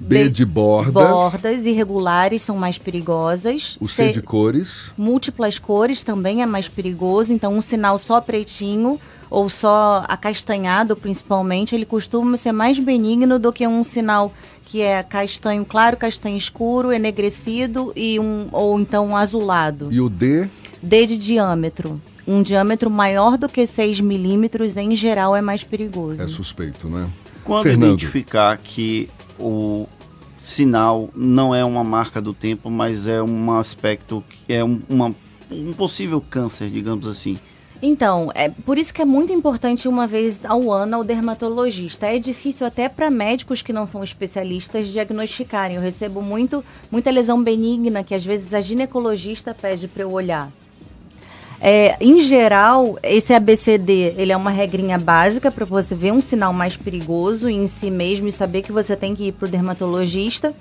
B, B de bordas. Bordas irregulares são mais perigosas. O C de cores. Múltiplas cores também é mais perigoso. Então, um sinal só pretinho ou só acastanhado, principalmente, ele costuma ser mais benigno do que um sinal que é castanho claro, castanho escuro, enegrecido e um ou então um azulado. E o D? D de diâmetro. Um diâmetro maior do que 6 milímetros, em geral, é mais perigoso. É suspeito, né? Quando Fernando. identificar que o sinal não é uma marca do tempo, mas é um aspecto que é um, uma, um possível câncer, digamos assim. Então, é por isso que é muito importante uma vez ao ano ao dermatologista. É difícil até para médicos que não são especialistas diagnosticarem. Eu recebo muito muita lesão benigna que às vezes a ginecologista pede para eu olhar. É, em geral, esse ABCD ele é uma regrinha básica para você ver um sinal mais perigoso em si mesmo e saber que você tem que ir para o dermatologista.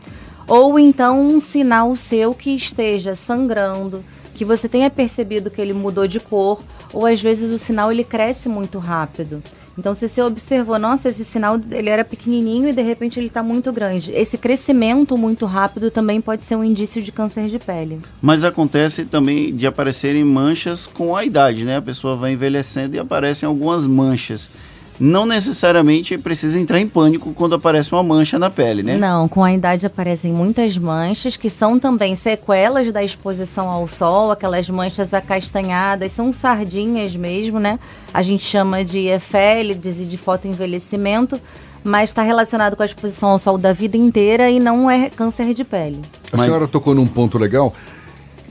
Ou então um sinal seu que esteja sangrando, que você tenha percebido que ele mudou de cor, ou às vezes o sinal ele cresce muito rápido. Então, se você observou, nossa, esse sinal ele era pequenininho e de repente ele está muito grande. Esse crescimento muito rápido também pode ser um indício de câncer de pele. Mas acontece também de aparecerem manchas com a idade, né? A pessoa vai envelhecendo e aparecem algumas manchas não necessariamente precisa entrar em pânico quando aparece uma mancha na pele, né? Não, com a idade aparecem muitas manchas que são também sequelas da exposição ao sol, aquelas manchas acastanhadas, são sardinhas mesmo, né? A gente chama de efélides e de fotoenvelhecimento, mas está relacionado com a exposição ao sol da vida inteira e não é câncer de pele. A senhora tocou num ponto legal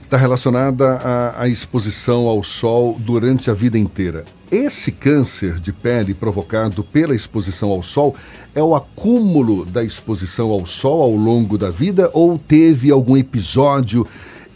está relacionada à, à, exposição ao sol durante a vida inteira. Esse câncer de pele provocado pela exposição ao sol é o acúmulo da exposição ao sol ao longo da vida ou teve algum episódio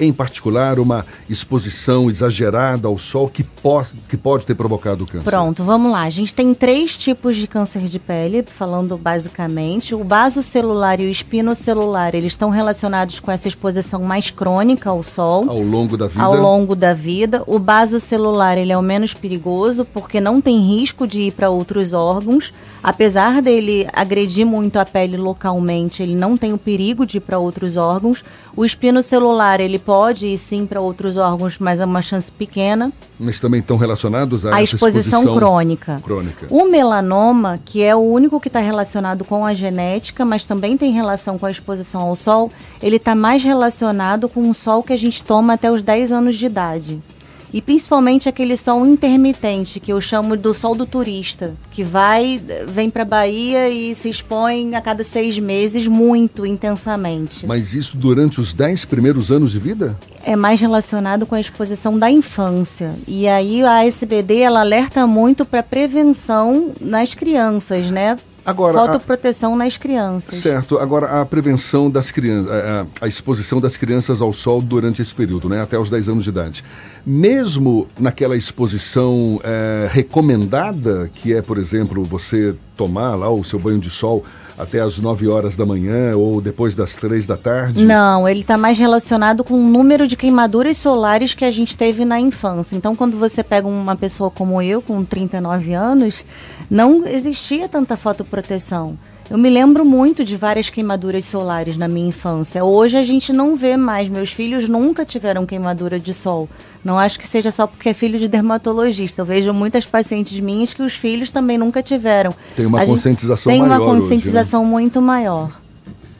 em particular uma exposição exagerada ao sol que, pode, que pode ter provocado o câncer? Pronto, vamos lá. A gente tem três tipos de câncer de pele, falando basicamente. O basocelular e o espinocelular, eles estão relacionados com essa exposição mais crônica ao sol. Ao longo da vida? Ao longo da vida. O basocelular, ele é o menos perigoso, porque não tem risco de ir para outros órgãos. Apesar dele agredir muito a pele localmente, ele não tem o perigo de ir para outros órgãos. O espinocelular, ele pode ir sim para outros órgãos, mas é uma chance pequena. Mas também estão relacionados à exposição, exposição crônica. crônica. O melanoma, que é o único que está relacionado com a genética, mas também tem relação com a exposição ao sol, ele está mais relacionado com o sol que a gente toma até os 10 anos de idade. E principalmente aquele sol intermitente, que eu chamo do sol do turista, que vai, vem para Bahia e se expõe a cada seis meses muito intensamente. Mas isso durante os dez primeiros anos de vida? É mais relacionado com a exposição da infância. E aí a SBD ela alerta muito para prevenção nas crianças, né? Agora, Fotoproteção a... nas crianças. Certo. Agora, a prevenção das crianças, a, a, exposição das crianças ao sol durante esse período, né? Até os 10 anos de idade. Mesmo naquela exposição é, recomendada, que é, por exemplo, você tomar lá o seu banho de sol até as 9 horas da manhã ou depois das 3 da tarde? Não, ele está mais relacionado com o número de queimaduras solares que a gente teve na infância. Então, quando você pega uma pessoa como eu, com 39 anos, não existia tanta fotoproteção. Eu me lembro muito de várias queimaduras solares na minha infância. Hoje a gente não vê mais. Meus filhos nunca tiveram queimadura de sol. Não acho que seja só porque é filho de dermatologista. Eu vejo muitas pacientes minhas que os filhos também nunca tiveram. Tem uma a conscientização maior. Tem uma conscientização hoje, né? muito maior.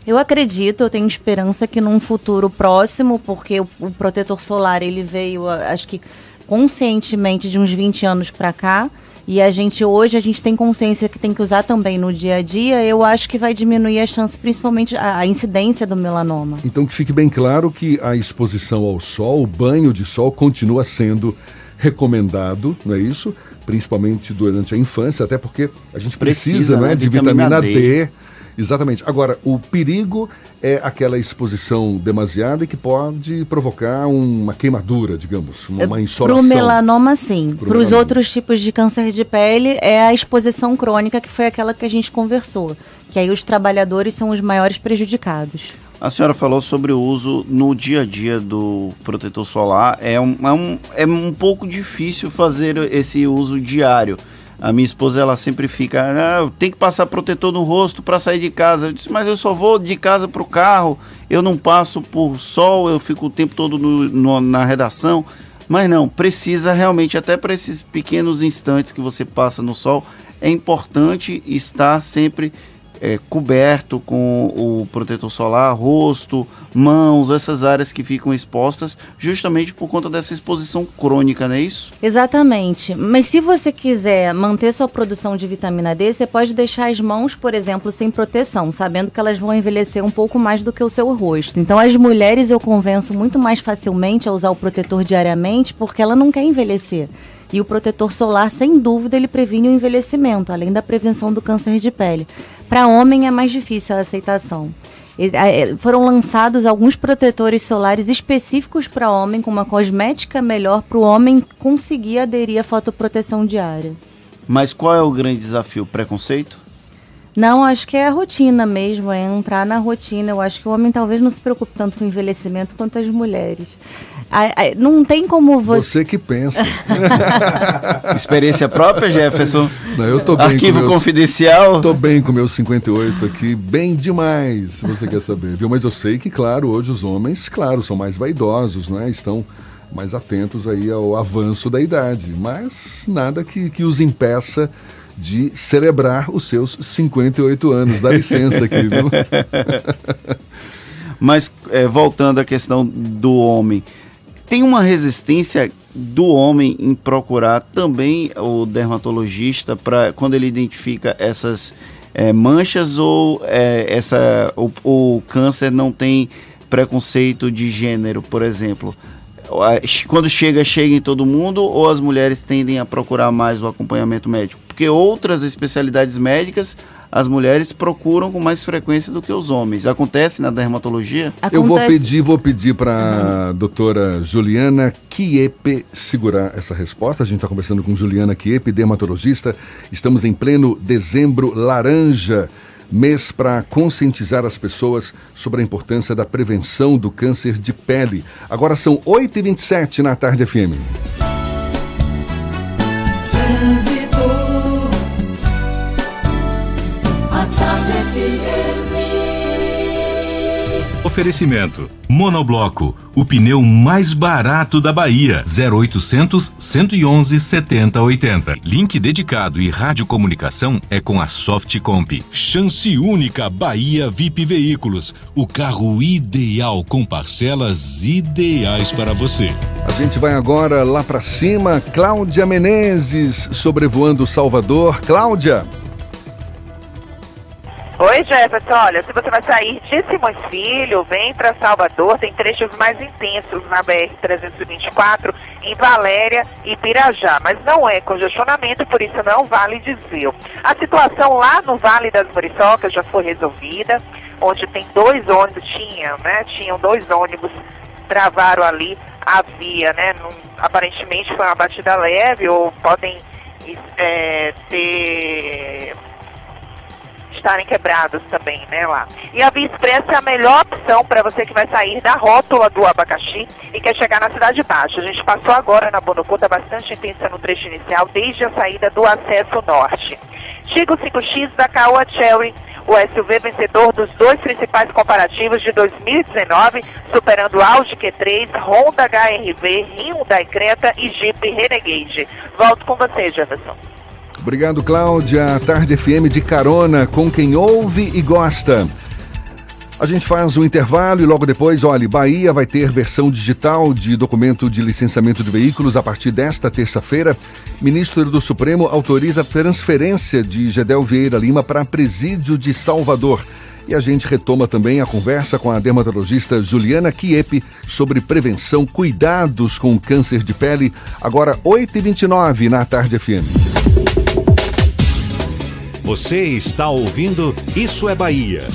Eu acredito, eu tenho esperança que num futuro próximo, porque o, o protetor solar ele veio, acho que conscientemente de uns 20 anos para cá, e a gente hoje a gente tem consciência que tem que usar também no dia a dia, eu acho que vai diminuir a chance, principalmente a, a incidência do melanoma. Então que fique bem claro que a exposição ao sol, o banho de sol continua sendo recomendado, não é isso? Principalmente durante a infância, até porque a gente precisa, precisa né, de vitamina, vitamina D. D. Exatamente. Agora, o perigo é aquela exposição demasiada que pode provocar uma queimadura, digamos, uma, uma insolação. Para o melanoma, sim. Para os outros tipos de câncer de pele, é a exposição crônica, que foi aquela que a gente conversou. Que aí os trabalhadores são os maiores prejudicados. A senhora falou sobre o uso no dia a dia do protetor solar. É um, é um, é um pouco difícil fazer esse uso diário. A minha esposa, ela sempre fica, ah, tem que passar protetor no rosto para sair de casa. Eu disse, mas eu só vou de casa para o carro, eu não passo por sol, eu fico o tempo todo no, no, na redação. Mas não, precisa realmente, até para esses pequenos instantes que você passa no sol, é importante estar sempre é, coberto com o protetor solar, rosto, mãos, essas áreas que ficam expostas, justamente por conta dessa exposição crônica, não é isso? Exatamente. Mas se você quiser manter sua produção de vitamina D, você pode deixar as mãos, por exemplo, sem proteção, sabendo que elas vão envelhecer um pouco mais do que o seu rosto. Então, as mulheres eu convenço muito mais facilmente a usar o protetor diariamente porque ela não quer envelhecer. E o protetor solar, sem dúvida, ele previne o envelhecimento, além da prevenção do câncer de pele. Para homem é mais difícil a aceitação. É, foram lançados alguns protetores solares específicos para homem, com uma cosmética melhor para o homem conseguir aderir à fotoproteção diária. Mas qual é o grande desafio? Preconceito? Não, acho que é a rotina mesmo, é entrar na rotina. Eu acho que o homem talvez não se preocupe tanto com o envelhecimento quanto as mulheres. Não tem como você. Você que pensa. Experiência própria, Jefferson? Não, eu tô bem Arquivo com meus- confidencial? Tô bem com meus 58 aqui, bem demais, se você quer saber, viu? Mas eu sei que, claro, hoje os homens, claro, são mais vaidosos, né? Estão mais atentos aí ao avanço da idade, mas nada que, que os impeça de celebrar os seus 58 anos. Dá licença aqui, viu? Mas é, voltando à questão do homem, tem uma resistência do homem em procurar também o dermatologista para quando ele identifica essas é, manchas ou é, essa o, o câncer não tem preconceito de gênero, por exemplo. Quando chega, chega em todo mundo ou as mulheres tendem a procurar mais o acompanhamento médico? Porque outras especialidades médicas as mulheres procuram com mais frequência do que os homens. Acontece na dermatologia? Eu vou pedir, vou pedir para a doutora Juliana Kiepe segurar essa resposta. A gente está conversando com Juliana Kiepe, dermatologista. Estamos em pleno dezembro laranja, mês para conscientizar as pessoas sobre a importância da prevenção do câncer de pele. Agora são 8h27 na tarde FM. Oferecimento: Monobloco, o pneu mais barato da Bahia. 0800 111 7080. Link dedicado e radiocomunicação é com a Softcomp. Chance única Bahia VIP Veículos, o carro ideal com parcelas ideais para você. A gente vai agora lá para cima. Cláudia Menezes sobrevoando Salvador. Cláudia. Oi, Jefferson. Olha, se você vai sair de Simões Filho, vem para Salvador, tem trechos mais intensos na BR-324, em Valéria e Pirajá. Mas não é congestionamento, por isso não vale desvio. A situação lá no Vale das Muriçocas já foi resolvida, onde tem dois ônibus, tinha, né? Tinham dois ônibus, travaram ali a via, né? Aparentemente foi uma batida leve, ou podem é, ter estarem quebrados também, né, lá. E a Via Expressa é a melhor opção para você que vai sair da rótula do abacaxi e quer chegar na Cidade Baixa. A gente passou agora na Bonocu, tá bastante intensa no trecho inicial, desde a saída do acesso norte. Tigo 5X da Caoa Cherry, o SUV vencedor dos dois principais comparativos de 2019, superando Audi Q3, Honda HRV, Hyundai Creta e Jeep Renegade. Volto com você, Jefferson. Obrigado, Cláudia. Tarde FM de carona com quem ouve e gosta. A gente faz um intervalo e logo depois, olha, Bahia vai ter versão digital de documento de licenciamento de veículos a partir desta terça-feira. Ministro do Supremo autoriza a transferência de Gedel Vieira Lima para presídio de Salvador. E a gente retoma também a conversa com a dermatologista Juliana Kiepe sobre prevenção, cuidados com câncer de pele. Agora, 8h29 na Tarde FM. Você está ouvindo Isso é Bahia.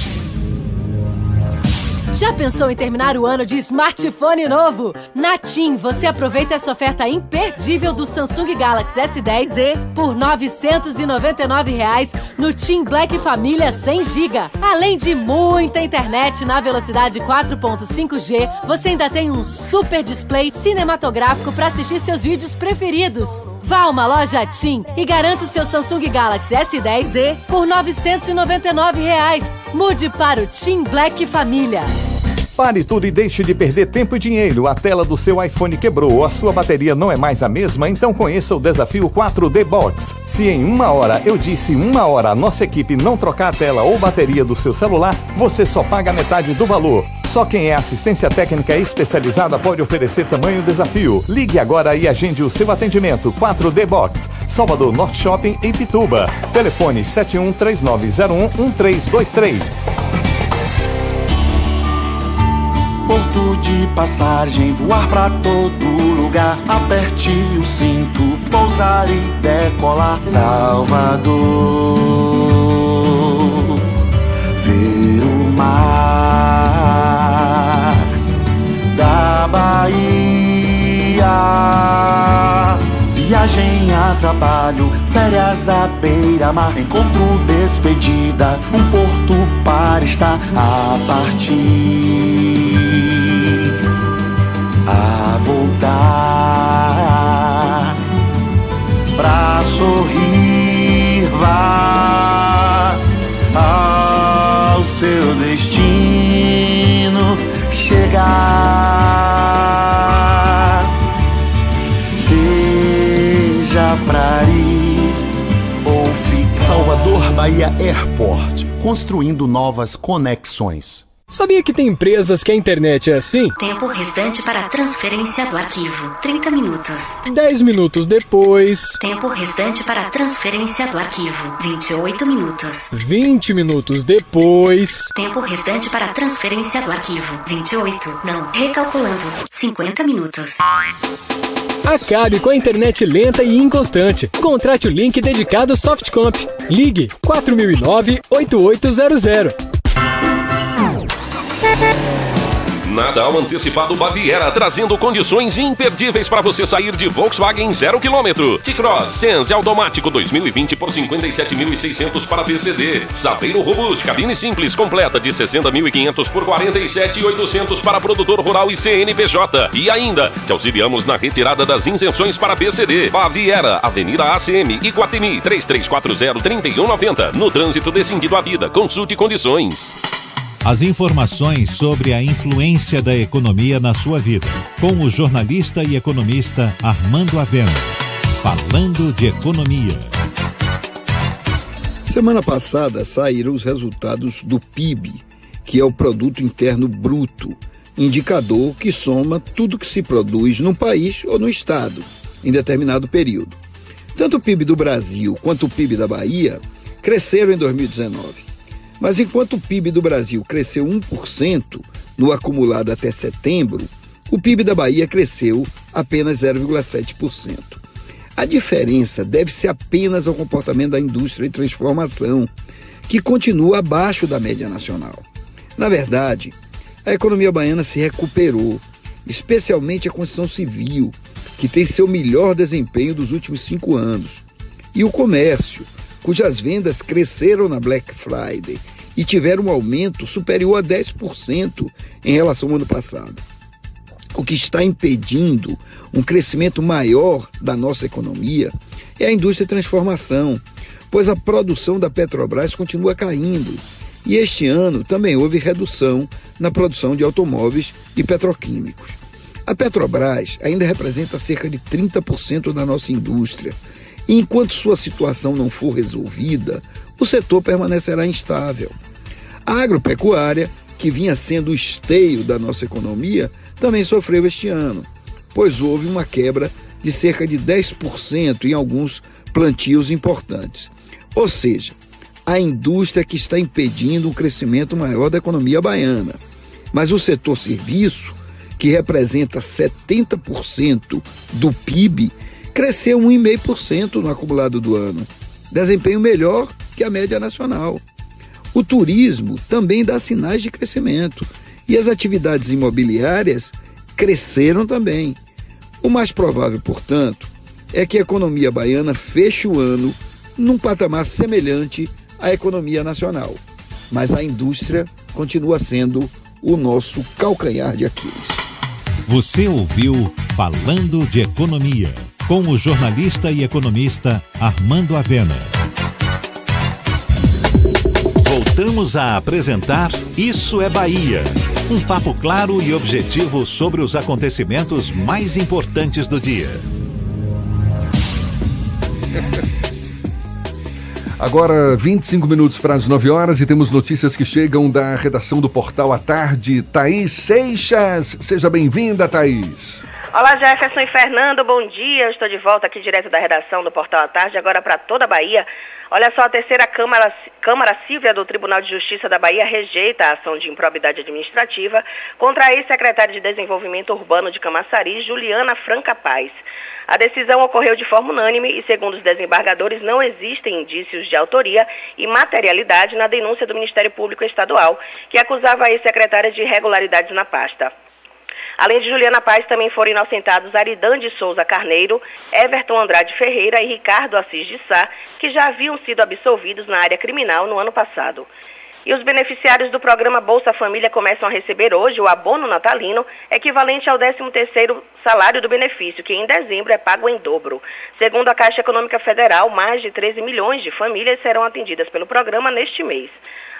Já pensou em terminar o ano de smartphone novo? Na TIM, você aproveita essa oferta imperdível do Samsung Galaxy S10e por 999 reais no TIM Black Família 100 GB. Além de muita internet na velocidade 4.5G, você ainda tem um super display cinematográfico para assistir seus vídeos preferidos. Vá a uma loja TIM e garanta o seu Samsung Galaxy S10e por 999 reais. Mude para o TIM Black Família. Pare tudo e deixe de perder tempo e dinheiro. A tela do seu iPhone quebrou ou a sua bateria não é mais a mesma, então conheça o desafio 4D Box. Se em uma hora, eu disse uma hora, a nossa equipe não trocar a tela ou bateria do seu celular, você só paga metade do valor. Só quem é assistência técnica especializada pode oferecer tamanho desafio. Ligue agora e agende o seu atendimento 4D Box. Salvador Norte Shopping em Pituba. Telefone 7139011323. De passagem, voar pra todo lugar. aperte o cinto, pousar e decolar. Salvador, ver o mar da Bahia. Viagem a trabalho, férias à beira-mar, encontro, despedida, um porto para estar a partir, a voltar, pra sorrir, vá ao seu destino chegar. Seja pra ir ou ficar. Salvador Bahia Airport, construindo novas conexões. Sabia que tem empresas que a internet é assim? Tempo restante para transferência do arquivo: 30 minutos. 10 minutos depois. Tempo restante para transferência do arquivo: 28 minutos. 20 minutos depois. Tempo restante para transferência do arquivo: 28. Não, recalculando: 50 minutos. Acabe com a internet lenta e inconstante. Contrate o link dedicado Softcomp. Ligue 4009-8800. Nadal Antecipado Baviera, trazendo condições imperdíveis para você sair de Volkswagen 0 km. T-Cross Sense automático 2020 por 57.600 para PCD. Saveiro Robust, cabine simples completa de 60.500 por 47.800 para produtor rural e CNPJ. E ainda, te auxiliamos na retirada das isenções para PCD. Baviera, Avenida ACM, Iguatemi, 3340-3190. No trânsito decidido à vida. Consulte condições. As informações sobre a influência da economia na sua vida, com o jornalista e economista Armando Avena. Falando de economia. Semana passada saíram os resultados do PIB, que é o Produto Interno Bruto, indicador que soma tudo que se produz no país ou no estado em determinado período. Tanto o PIB do Brasil quanto o PIB da Bahia cresceram em 2019. Mas enquanto o PIB do Brasil cresceu 1% no acumulado até setembro, o PIB da Bahia cresceu apenas 0,7%. A diferença deve-se apenas ao comportamento da indústria de transformação, que continua abaixo da média nacional. Na verdade, a economia baiana se recuperou, especialmente a construção civil, que tem seu melhor desempenho dos últimos cinco anos, e o comércio, cujas vendas cresceram na Black Friday e tiveram um aumento superior a 10% em relação ao ano passado. O que está impedindo um crescimento maior da nossa economia é a indústria de transformação, pois a produção da Petrobras continua caindo. E este ano também houve redução na produção de automóveis e petroquímicos. A Petrobras ainda representa cerca de 30% da nossa indústria, e enquanto sua situação não for resolvida, o setor permanecerá instável. A agropecuária, que vinha sendo o esteio da nossa economia, também sofreu este ano, pois houve uma quebra de cerca de 10% em alguns plantios importantes. Ou seja, a indústria que está impedindo um crescimento maior da economia baiana. Mas o setor serviço, que representa 70% do PIB, cresceu 1,5% no acumulado do ano. Desempenho melhor que a média nacional. O turismo também dá sinais de crescimento e as atividades imobiliárias cresceram também. O mais provável, portanto, é que a economia baiana feche o ano num patamar semelhante à economia nacional. Mas a indústria continua sendo o nosso calcanhar de Aquiles. Você ouviu Falando de Economia, com o jornalista e economista Armando Avena. Voltamos a apresentar Isso é Bahia. Um papo claro e objetivo sobre os acontecimentos mais importantes do dia. Agora, 25 minutos para as 9 horas e temos notícias que chegam da redação do Portal à Tarde. Thaís Seixas, seja bem-vinda, Thaís. Olá, Jefferson e Fernando, bom dia. Eu estou de volta aqui direto da redação do Portal à Tarde, agora para toda a Bahia. Olha só, a terceira Câmara, Câmara Cívia do Tribunal de Justiça da Bahia rejeita a ação de improbidade administrativa contra a ex-secretária de Desenvolvimento Urbano de Camaçari, Juliana Franca Paz. A decisão ocorreu de forma unânime e, segundo os desembargadores, não existem indícios de autoria e materialidade na denúncia do Ministério Público Estadual, que acusava a ex-secretária de irregularidades na pasta. Além de Juliana Paz, também foram inocentados Aridan de Souza Carneiro, Everton Andrade Ferreira e Ricardo Assis de Sá, que já haviam sido absolvidos na área criminal no ano passado. E os beneficiários do programa Bolsa Família começam a receber hoje o abono natalino, equivalente ao 13º salário do benefício, que em dezembro é pago em dobro. Segundo a Caixa Econômica Federal, mais de 13 milhões de famílias serão atendidas pelo programa neste mês.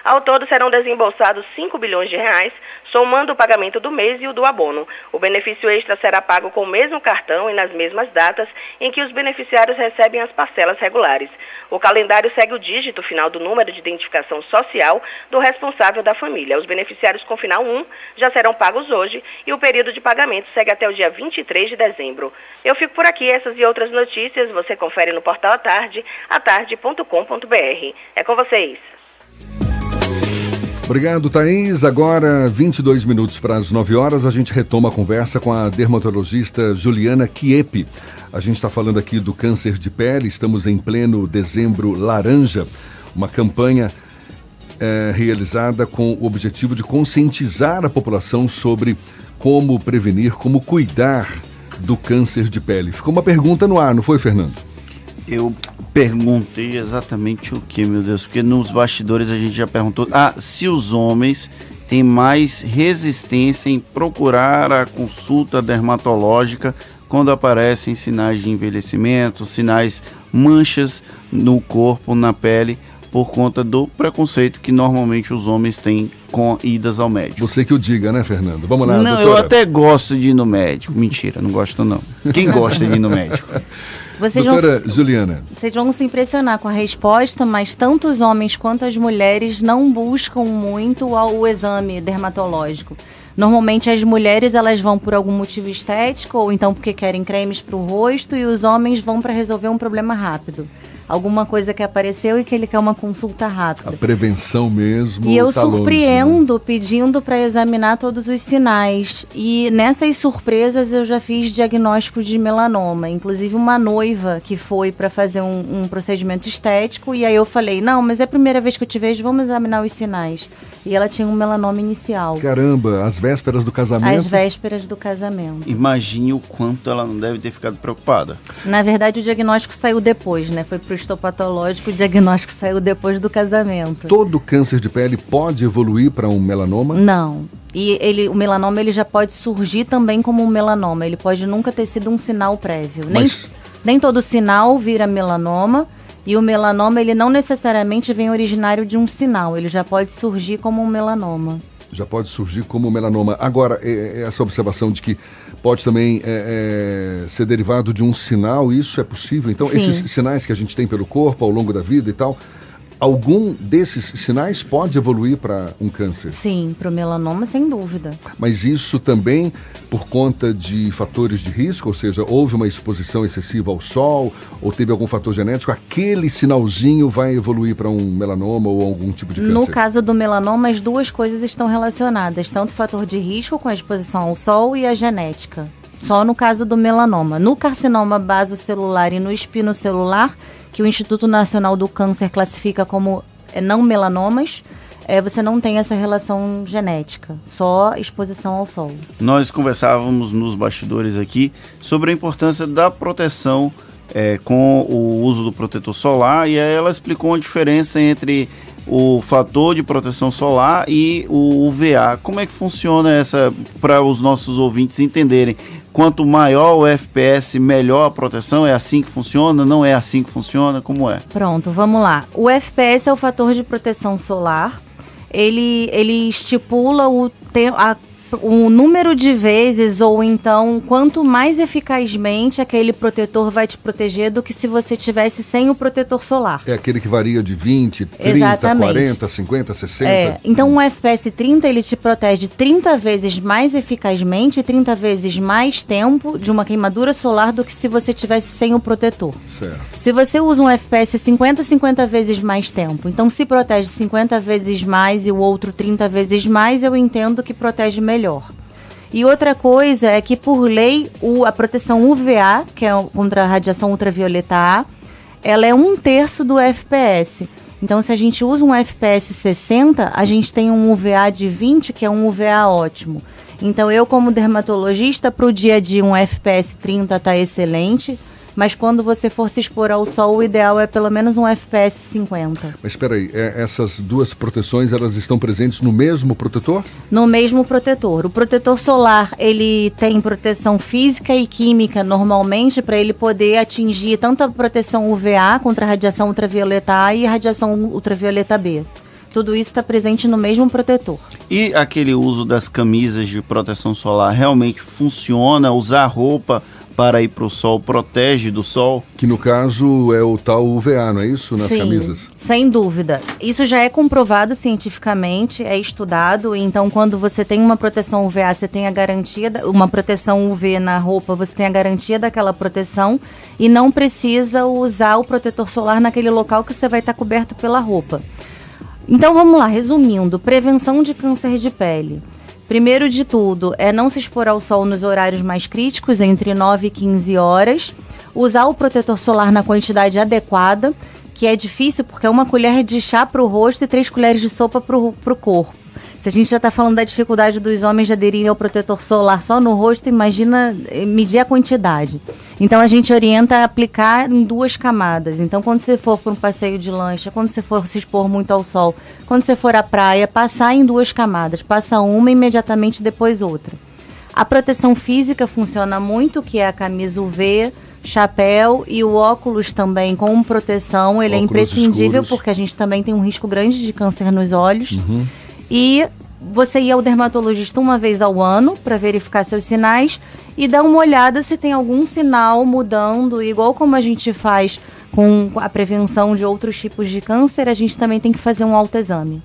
Ao todo serão desembolsados 5 bilhões de reais, somando o pagamento do mês e o do abono. O benefício extra será pago com o mesmo cartão e nas mesmas datas em que os beneficiários recebem as parcelas regulares. O calendário segue o dígito final do número de identificação social do responsável da família. Os beneficiários com final 1 já serão pagos hoje e o período de pagamento segue até o dia 23 de dezembro. Eu fico por aqui. Essas e outras notícias você confere no portal à tarde, atarde.com.br. É com vocês. Obrigado, Thaís. Agora, 22 minutos para as 9 horas, a gente retoma a conversa com a dermatologista Juliana Kiepe. A gente está falando aqui do câncer de pele, estamos em pleno dezembro laranja, uma campanha é, realizada com o objetivo de conscientizar a população sobre como prevenir, como cuidar do câncer de pele. Ficou uma pergunta no ar, não foi, Fernando? Eu perguntei exatamente o que, meu Deus? Porque nos bastidores a gente já perguntou. Ah, se os homens têm mais resistência em procurar a consulta dermatológica quando aparecem sinais de envelhecimento, sinais manchas no corpo, na pele, por conta do preconceito que normalmente os homens têm com idas ao médico. Você que o diga, né, Fernando? Vamos lá, Não, doutora. eu até gosto de ir no médico. Mentira, não gosto não. Quem gosta de ir no médico? Vocês Doutora vão, Juliana, vocês vão se impressionar com a resposta, mas tanto os homens quanto as mulheres não buscam muito o exame dermatológico. Normalmente as mulheres elas vão por algum motivo estético ou então porque querem cremes para o rosto e os homens vão para resolver um problema rápido. Alguma coisa que apareceu e que ele quer uma consulta rápida. a prevenção mesmo. E eu tá longe, né? surpreendo pedindo para examinar todos os sinais. E nessas surpresas eu já fiz diagnóstico de melanoma. Inclusive uma noiva que foi para fazer um, um procedimento estético. E aí eu falei: Não, mas é a primeira vez que eu te vejo, vamos examinar os sinais. E ela tinha um melanoma inicial. Caramba, às vésperas do casamento. Às vésperas do casamento. Imagine o quanto ela não deve ter ficado preocupada. Na verdade, o diagnóstico saiu depois, né? Foi pro histopatológico, o diagnóstico saiu depois do casamento. Todo câncer de pele pode evoluir para um melanoma? Não. E ele, o melanoma ele já pode surgir também como um melanoma. Ele pode nunca ter sido um sinal prévio. Mas- Nem, nem todo sinal vira melanoma. E o melanoma ele não necessariamente vem originário de um sinal. Ele já pode surgir como um melanoma. Já pode surgir como melanoma. Agora, é- é essa observação de que pode também é, é, ser derivado de um sinal, isso é possível? Então, Sim. esses sinais que a gente tem pelo corpo ao longo da vida e tal, algum desses sinais pode evoluir para um câncer? Sim, para o melanoma, sem dúvida. Mas isso também por conta de fatores de risco, ou seja, houve uma exposição excessiva ao sol, ou teve algum fator genético, aquele sinalzinho vai evoluir para um melanoma ou algum tipo de câncer? No caso do melanoma, as duas coisas estão relacionadas, tanto o fator de risco com a exposição ao sol e a genética. Só no caso do melanoma. No carcinoma basocelular e no espinocelular, que o Instituto Nacional do Câncer classifica como eh, não melanomas, eh, você não tem essa relação genética, só exposição ao sol. Nós conversávamos nos bastidores aqui sobre a importância da proteção é, com o uso do protetor solar e ela explicou a diferença entre o fator de proteção solar e o UVA. Como é que funciona essa para os nossos ouvintes entenderem? Quanto maior o FPS, melhor a proteção? É assim que funciona? Não é assim que funciona? Como é? Pronto, vamos lá. O FPS é o fator de proteção solar. Ele, ele estipula o a o número de vezes ou então quanto mais eficazmente aquele protetor vai te proteger do que se você tivesse sem o protetor solar. É aquele que varia de 20, 30, Exatamente. 40, 50, 60. É, então um FPS 30 ele te protege 30 vezes mais eficazmente e 30 vezes mais tempo de uma queimadura solar do que se você tivesse sem o protetor. Certo. Se você usa um FPS 50, 50 vezes mais tempo, então se protege 50 vezes mais e o outro 30 vezes mais, eu entendo que protege melhor. E outra coisa é que, por lei, o- a proteção UVA, que é contra a radiação ultravioleta A, ela é um terço do FPS. Então, se a gente usa um FPS 60, a gente tem um UVA de 20, que é um UVA ótimo. Então, eu, como dermatologista, para o dia a dia, um FPS 30 tá excelente. Mas quando você for se expor ao sol, o ideal é pelo menos um FPS 50. Mas espera aí, é, essas duas proteções, elas estão presentes no mesmo protetor? no mesmo protetor. O protetor solar, ele tem proteção física e química normalmente para ele poder atingir tanto a proteção UVA contra a radiação ultravioleta A e a radiação ultravioleta B. Tudo isso está presente no mesmo protetor. E aquele uso das camisas de proteção solar realmente funciona? Usar roupa para ir para o sol protege do sol? Que no caso é o tal UVA, não é isso? Nas Sim, camisas. Sem dúvida. Isso já é comprovado cientificamente, é estudado. Então, quando você tem uma proteção UVA, você tem a garantia, da- uma proteção UV na roupa, você tem a garantia daquela proteção e não precisa usar o protetor solar naquele local que você vai estar coberto pela roupa. Então vamos lá, resumindo: prevenção de câncer de pele. Primeiro de tudo, é não se expor ao sol nos horários mais críticos, entre 9 e 15 horas. Usar o protetor solar na quantidade adequada, que é difícil porque é uma colher de chá para o rosto e três colheres de sopa para o corpo. Se a gente já está falando da dificuldade dos homens de aderirem ao protetor solar só no rosto, imagina eh, medir a quantidade. Então a gente orienta a aplicar em duas camadas. Então quando você for para um passeio de lancha, quando você for se expor muito ao sol, quando você for à praia, passar em duas camadas. Passa uma imediatamente depois outra. A proteção física funciona muito, que é a camisa UV, chapéu e o óculos também com proteção. Ele é Óculos imprescindível escuros. porque a gente também tem um risco grande de câncer nos olhos. Uhum. E você ir ao dermatologista uma vez ao ano para verificar seus sinais e dar uma olhada se tem algum sinal mudando, igual como a gente faz com a prevenção de outros tipos de câncer, a gente também tem que fazer um autoexame.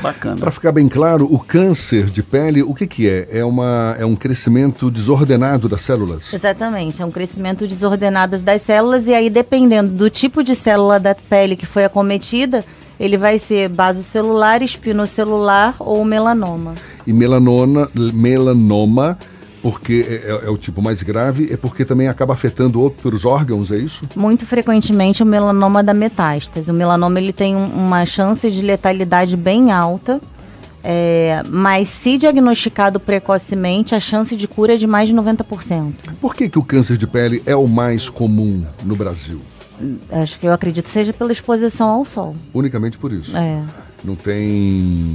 Bacana. Para ficar bem claro, o câncer de pele, o que, que é? É, uma, é um crescimento desordenado das células? Exatamente, é um crescimento desordenado das células e aí dependendo do tipo de célula da pele que foi acometida, ele vai ser basocelular, espinocelular ou melanoma. E melanona, melanoma, porque é, é- é o tipo mais grave, é porque também acaba afetando outros órgãos, é isso? Muito frequentemente o melanoma da metástase. O melanoma ele tem um- uma chance de letalidade bem alta, é, mas se diagnosticado precocemente, a chance de cura é de mais de 90%. Por que, que o câncer de pele é o mais comum no Brasil? Acho que eu acredito seja pela exposição ao sol. Unicamente por isso. É. Não tem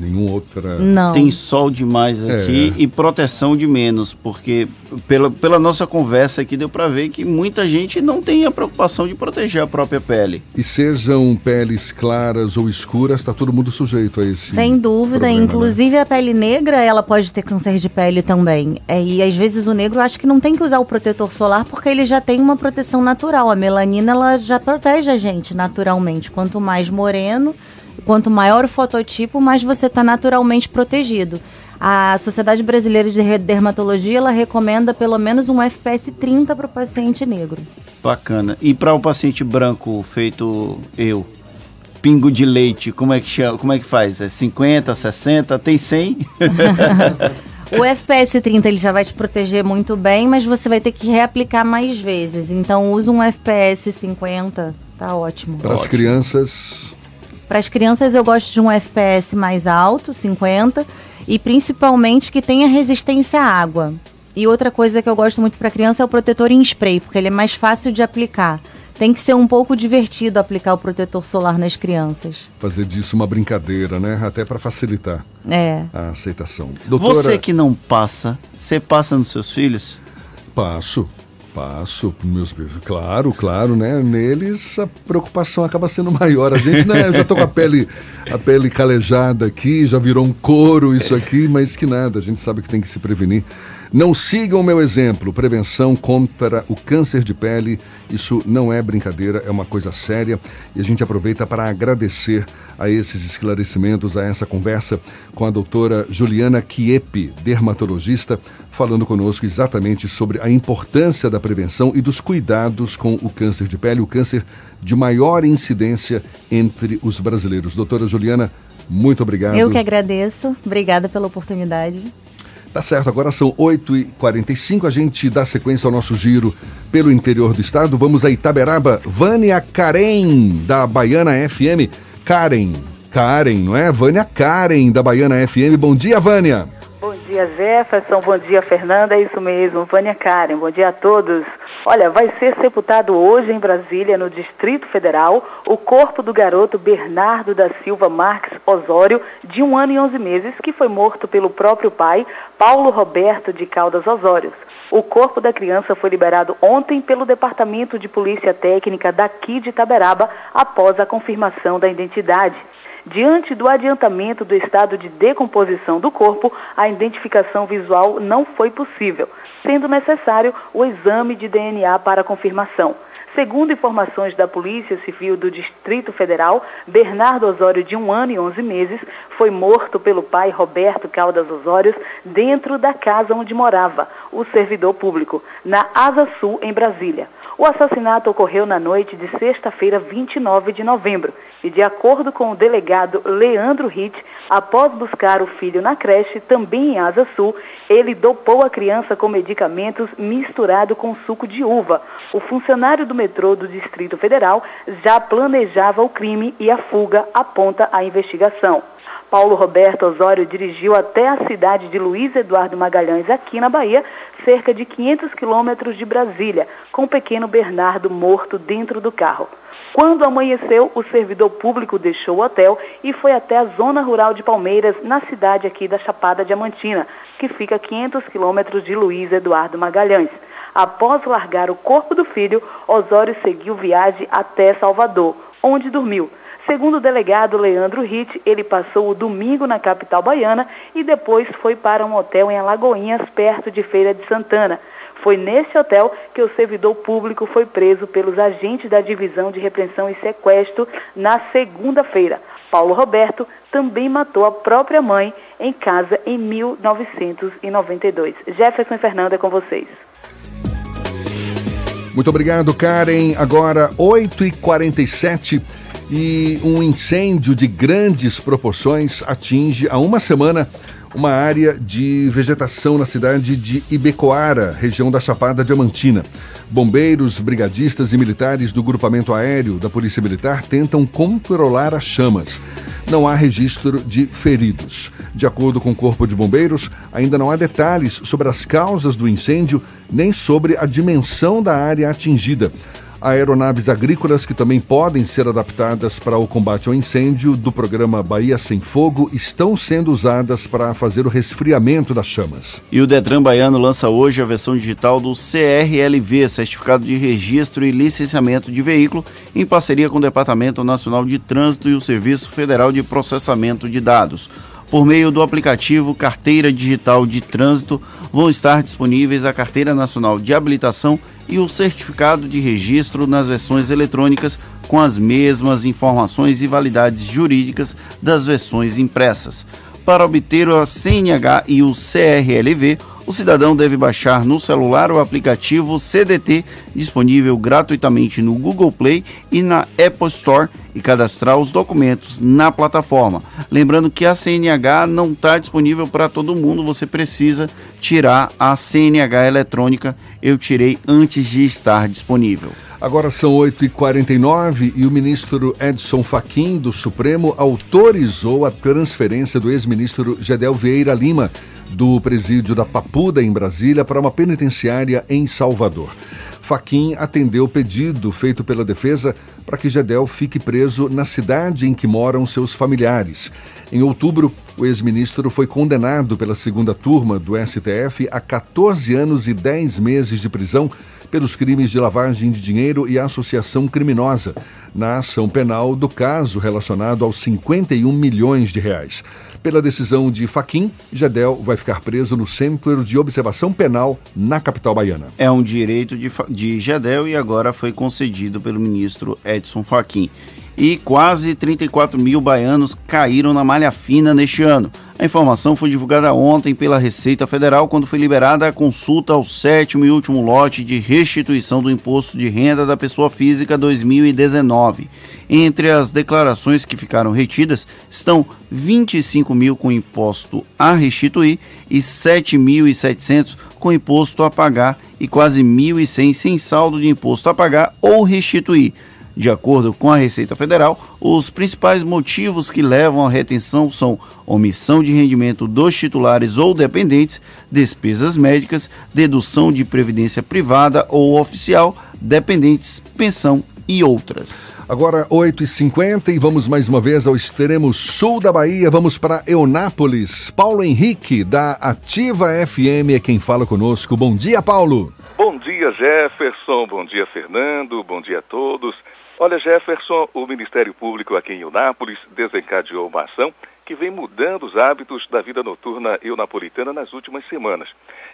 nenhuma outra. Não. Tem sol demais aqui É. e proteção de menos, porque pela, pela nossa conversa aqui deu para ver que muita gente não tem a preocupação de proteger a própria pele. E sejam peles claras ou escuras, está todo mundo sujeito a esse. Sem dúvida, problema, né? inclusive a pele negra, ela pode ter câncer de pele também. É, e às vezes o negro acha que não tem que usar o protetor solar porque ele já tem uma proteção natural. A melanina ela já protege a gente naturalmente. Quanto mais moreno, quanto maior o fototipo, mais você está naturalmente protegido. A Sociedade Brasileira de Dermatologia ela recomenda pelo menos um FPS 30 para o paciente negro. Bacana. E para o paciente branco feito eu, pingo de leite, como é que chama? Como é que faz? É 50, 60, tem 100? O FPS 30 ele já vai te proteger muito bem, mas você vai ter que reaplicar mais vezes. Então usa um FPS 50, tá ótimo. Para as crianças, Para as crianças eu gosto de um FPS mais alto, 50, e principalmente que tenha resistência à água. E outra coisa que eu gosto muito para criança é o protetor em spray, porque ele é mais fácil de aplicar. Tem que ser um pouco divertido aplicar o protetor solar nas crianças. fazer disso uma brincadeira, né? Até para facilitar É. a aceitação. Doutora, Você que não passa, você passa nos seus filhos? passo. Passo para meus. Claro, claro, né? Neles a preocupação acaba sendo maior. A gente, né? Eu já tô com a pele, a pele calejada aqui, já virou um couro isso aqui, mas que nada, a gente sabe que tem que se prevenir. Não sigam o meu exemplo. Prevenção contra o câncer de pele. Isso não é brincadeira, é uma coisa séria. E a gente aproveita para agradecer a esses esclarecimentos, a essa conversa com a doutora Juliana Kiepe, dermatologista, falando conosco exatamente sobre a importância da prevenção e dos cuidados com o câncer de pele, o câncer de maior incidência entre os brasileiros. Doutora Juliana, muito obrigado. Eu que agradeço. Obrigada pela oportunidade. Tá certo, agora são 8h45, a gente dá sequência ao nosso giro pelo interior do estado. Vamos a Itaberaba, Vânia Karen, da Baiana FM. Karen, Karen, não é? Vânia Karen, da Baiana FM. Bom dia, Vânia. Bom dia, Jefferson. Bom dia, Fernanda. É isso mesmo. Vânia Karen. Bom dia a todos. Olha, vai ser sepultado hoje em Brasília, no Distrito Federal, o corpo do garoto Bernardo da Silva Marques Osório, de um ano e onze meses, que foi morto pelo próprio pai, Paulo Roberto de Caldas Osórios. O corpo da criança foi liberado ontem pelo Departamento de Polícia Técnica daqui de Itaberaba, após a confirmação da identidade. Diante do adiantamento do estado de decomposição do corpo, a identificação visual não foi possível, sendo necessário o exame de DNA para confirmação. Segundo informações da Polícia Civil do Distrito Federal, Bernardo Osório, de um ano e onze meses, foi morto pelo pai Roberto Caldas Osórios dentro da casa onde morava, o servidor público, na Asa Sul, em Brasília. O assassinato ocorreu na noite de sexta-feira, 29 de novembro, e de acordo com o delegado Leandro Ritt, após buscar o filho na creche, também em Asa Sul, ele dopou a criança com medicamentos misturado com suco de uva. O funcionário do metrô do Distrito Federal já planejava o crime e a fuga aponta a investigação. Paulo Roberto Osório dirigiu até a cidade de Luiz Eduardo Magalhães, aqui na Bahia, cerca de 500 quilômetros de Brasília, com o pequeno Bernardo morto dentro do carro. Quando amanheceu, o servidor público deixou o hotel e foi até a zona rural de Palmeiras, na cidade aqui da Chapada Diamantina, que fica a 500 quilômetros de Luiz Eduardo Magalhães. Após largar o corpo do filho, Osório seguiu viagem até Salvador, onde dormiu. Segundo o delegado Leandro Ritt, ele passou o domingo na capital baiana e depois foi para um hotel em Alagoinhas, perto de Feira de Santana. Foi nesse hotel que o servidor público foi preso pelos agentes da Divisão de Repreensão e Sequestro na segunda-feira. Paulo Roberto também matou a própria mãe em casa em 1992. Jefferson e Fernanda é com vocês. Muito obrigado, Karen. Agora, 8h47 e um incêndio de grandes proporções atinge há uma semana uma área de vegetação na cidade de Ibecoara, região da Chapada Diamantina. Bombeiros, brigadistas e militares do grupamento aéreo da Polícia Militar tentam controlar as chamas. Não há registro de feridos. De acordo com o Corpo de Bombeiros, ainda não há detalhes sobre as causas do incêndio nem sobre a dimensão da área atingida aeronaves agrícolas que também podem ser adaptadas para o combate ao incêndio do programa Bahia Sem Fogo estão sendo usadas para fazer o resfriamento das chamas. E o Detran Baiano lança hoje a versão digital do CRLV, Certificado de Registro e Licenciamento de Veículo, em parceria com o Departamento Nacional de Trânsito e o Serviço Federal de Processamento de Dados. Por meio do aplicativo Carteira Digital de Trânsito, vão estar disponíveis a Carteira Nacional de Habilitação e o certificado de registro nas versões eletrônicas com as mesmas informações e validades jurídicas das versões impressas. Para obter a CNH e o CRLV, o cidadão deve baixar no celular o aplicativo CDT, disponível gratuitamente no Google Play e na Apple Store, e cadastrar os documentos na plataforma. Lembrando que a CNH não está disponível para todo mundo, você precisa tirar a CNH eletrônica. Eu tirei antes de estar disponível. Agora são 8h49 e o ministro Edson Fachin, do Supremo, autorizou a transferência do ex-ministro Gedel Vieira Lima do presídio da Papuda, em Brasília, para uma penitenciária em Salvador. Faquim atendeu o pedido feito pela defesa para que Gedel fique preso na cidade em que moram seus familiares. Em outubro, O ex-ministro foi condenado pela segunda turma do STF a 14 anos e 10 meses de prisão pelos crimes de lavagem de dinheiro e associação criminosa, na ação penal do caso relacionado aos 51 milhões de reais. Pela decisão de Faquim, Gedel vai ficar preso no Centro de Observação Penal na capital baiana. É um direito de, de Gedel e agora foi concedido pelo ministro Edson Fachin e quase 34 mil baianos caíram na malha fina neste ano. A informação foi divulgada ontem pela Receita Federal quando foi liberada a consulta ao sétimo e último lote de restituição do Imposto de Renda da Pessoa Física 2019. Entre as declarações que ficaram retidas estão 25 mil com imposto a restituir e 7.700 com imposto a pagar e quase 1.100 sem saldo de imposto a pagar ou restituir. De acordo com a Receita Federal, os principais motivos que levam à retenção são omissão de rendimento dos titulares ou dependentes, despesas médicas, dedução de previdência privada ou oficial, dependentes, pensão e outras. Agora 8h50 e vamos mais uma vez ao extremo sul da Bahia. Vamos para Eunápolis. Paulo Henrique, da Ativa FM, é quem fala conosco. Bom dia, Paulo. Bom dia, Jefferson. Bom dia, Fernando. Bom dia a todos. Olha, Jefferson, o Ministério Público aqui em Eunápolis desencadeou uma ação que vem mudando os hábitos da vida noturna eunapolitana nas últimas semanas.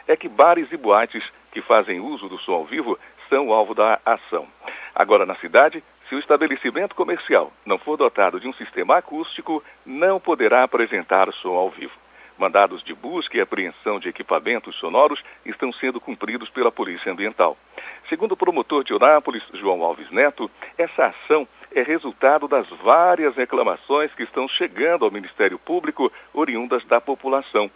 É que bares e boates que fazem uso do som ao vivo são o alvo da ação. Agora, na cidade, se o estabelecimento comercial não for dotado de um sistema acústico, não poderá apresentar som ao vivo. Mandados de busca e apreensão de equipamentos sonoros estão sendo cumpridos pela Polícia Ambiental. Segundo o promotor de Eunápolis, João Alves Neto, essa ação é resultado das várias reclamações que estão chegando ao Ministério Público oriundas da população.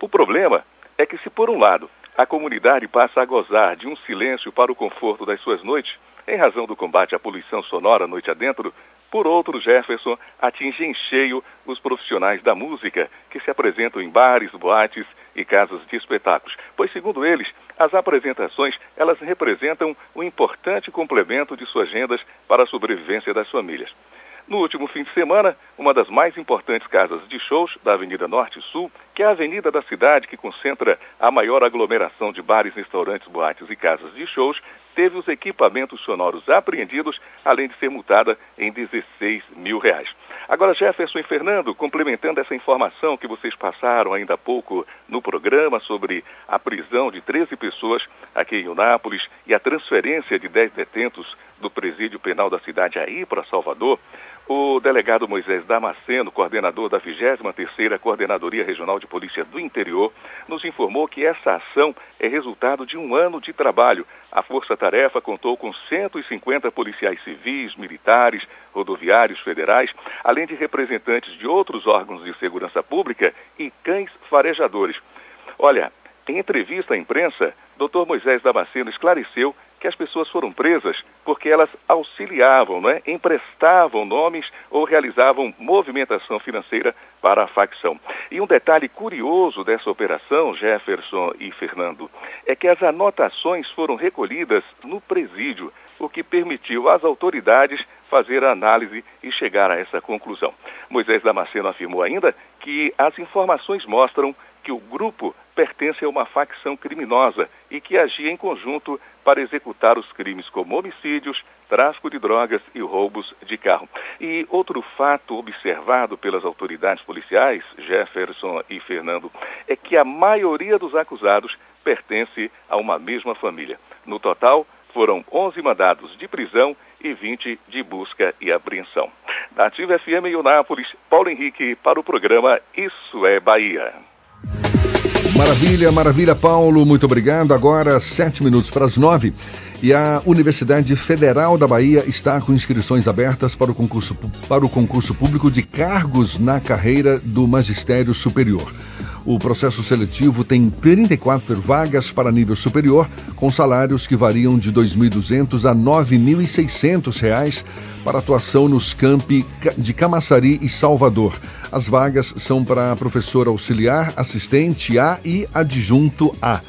O problema é que, se por um lado a comunidade passa a gozar de um silêncio para o conforto das suas noites, em razão do combate à poluição sonora noite adentro, por outro, Jefferson atinge em cheio os profissionais da música que se apresentam em bares, boates e casas de espetáculos, pois segundo eles, as apresentações, elas representam um importante complemento de suas agendas para a sobrevivência das famílias. No último fim de semana, uma das mais importantes casas de shows da Avenida Norte Sul, que é a avenida da cidade que concentra a maior aglomeração de bares, restaurantes, boates e casas de shows, teve os equipamentos sonoros apreendidos, além de ser multada em 16 mil reais. Agora, Jefferson e Fernando, complementando essa informação que vocês passaram ainda há pouco no programa sobre a prisão de 13 pessoas aqui em Unápolis e a transferência de 10 detentos do presídio penal da cidade aí para Salvador, o delegado Moisés Damasceno, coordenador da 23ª Coordenadoria Regional de Polícia do Interior, nos informou que essa ação é resultado de um ano de trabalho. A Força Tarefa contou com 150 policiais civis, militares, rodoviários federais, além de representantes de outros órgãos de segurança pública e cães farejadores. Olha, em entrevista à imprensa, Dr. Moisés Damasceno esclareceu que as pessoas foram presas porque elas auxiliavam, né, emprestavam nomes ou realizavam movimentação financeira para a facção. E um detalhe curioso dessa operação, Jefferson e Fernando, é que as anotações foram recolhidas no presídio, o que permitiu às autoridades fazer a análise e chegar a essa conclusão. Moisés Damasceno afirmou ainda que as informações mostram que o grupo pertence a uma facção criminosa e que agia em conjunto para executar os crimes como homicídios, tráfico de drogas e roubos de carro. E outro fato observado pelas autoridades policiais, Jefferson e Fernando, é que a maioria dos acusados pertence a uma mesma família. No total, foram 11 mandados de prisão e 20 de busca e apreensão. Da Ativa FM em Unápolis, Paulo Henrique para o programa Isso é Bahia. Maravilha, maravilha, Paulo. Muito obrigado. Agora, sete minutos para as nove. E a Universidade Federal da Bahia está com inscrições abertas para o concurso, para o concurso público de cargos na carreira do magistério superior. O processo seletivo tem 34 vagas para nível superior, com salários que variam de R$ 2.200 a R$ 9.600 para atuação nos campi de Camaçari e Salvador. As vagas são para professor auxiliar, assistente A e adjunto A.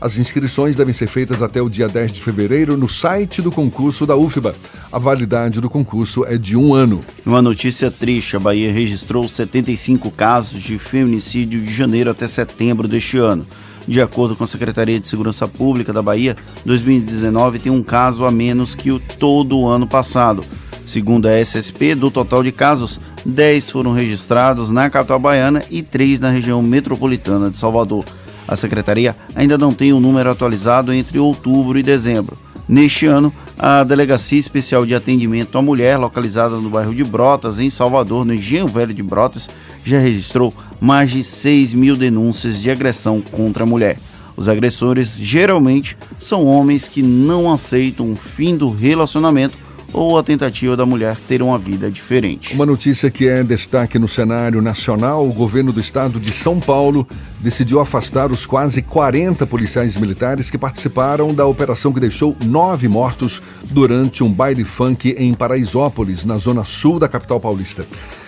As inscrições devem ser feitas até o dia 10 de fevereiro no site do concurso da UFBA. A validade do concurso é de um ano. Uma notícia triste: a Bahia registrou 75 casos de feminicídio de janeiro até setembro deste ano. De acordo com a Secretaria de Segurança Pública da Bahia, 2019 tem um caso a menos que o todo o ano passado. Segundo a SSP, do total de casos, 10 foram registrados na capital baiana e 3 na região metropolitana de Salvador. A secretaria ainda não tem o um número atualizado entre outubro e dezembro. Neste ano, a Delegacia Especial de Atendimento à Mulher, localizada no bairro de Brotas, em Salvador, no Engenho Velho de Brotas, já registrou mais de 6 mil denúncias de agressão contra a mulher. Os agressores geralmente são homens que não aceitam o fim do relacionamento ou a tentativa da mulher ter uma vida diferente. Uma notícia que é destaque no cenário nacional: o governo do estado de São Paulo decidiu afastar os quase 40 policiais militares que participaram da operação que deixou nove mortos durante um baile funk em Paraisópolis, na zona sul da capital paulista.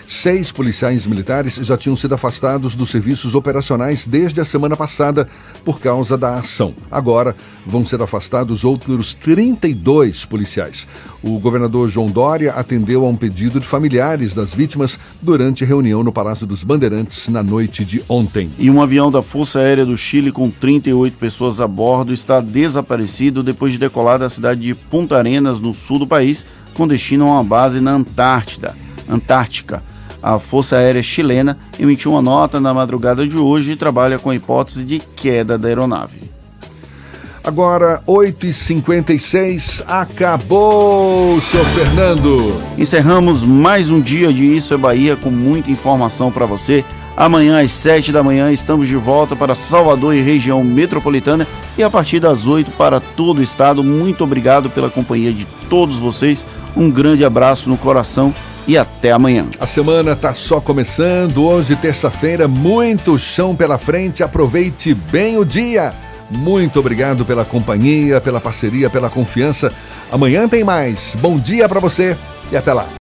Seis policiais militares já tinham sido afastados dos serviços operacionais desde a semana passada por causa da ação. Agora vão ser afastados outros 32 policiais. O governador João Dória atendeu a um pedido de familiares das vítimas durante reunião no Palácio dos Bandeirantes na noite de ontem. E um avião da Força Aérea do Chile com 38 pessoas a bordo está desaparecido depois de decolar da cidade de Punta Arenas, no sul do país, com destino a uma base na Antártida. Antártica. A Força Aérea Chilena emitiu uma nota na madrugada de hoje e trabalha com a hipótese de queda da aeronave. Agora, 8h56, acabou, senhor Fernando. Encerramos mais um dia de Isso é Bahia com muita informação para você. Amanhã, às 7 da manhã, estamos de volta para Salvador e região metropolitana e a partir das 8 para todo o estado. Muito obrigado pela companhia de todos vocês. Um grande abraço no coração e até amanhã. A semana está só começando. Hoje, terça-feira, muito chão pela frente. Aproveite bem o dia. Muito obrigado pela companhia, pela parceria, pela confiança. Amanhã tem mais. Bom dia para você e até lá.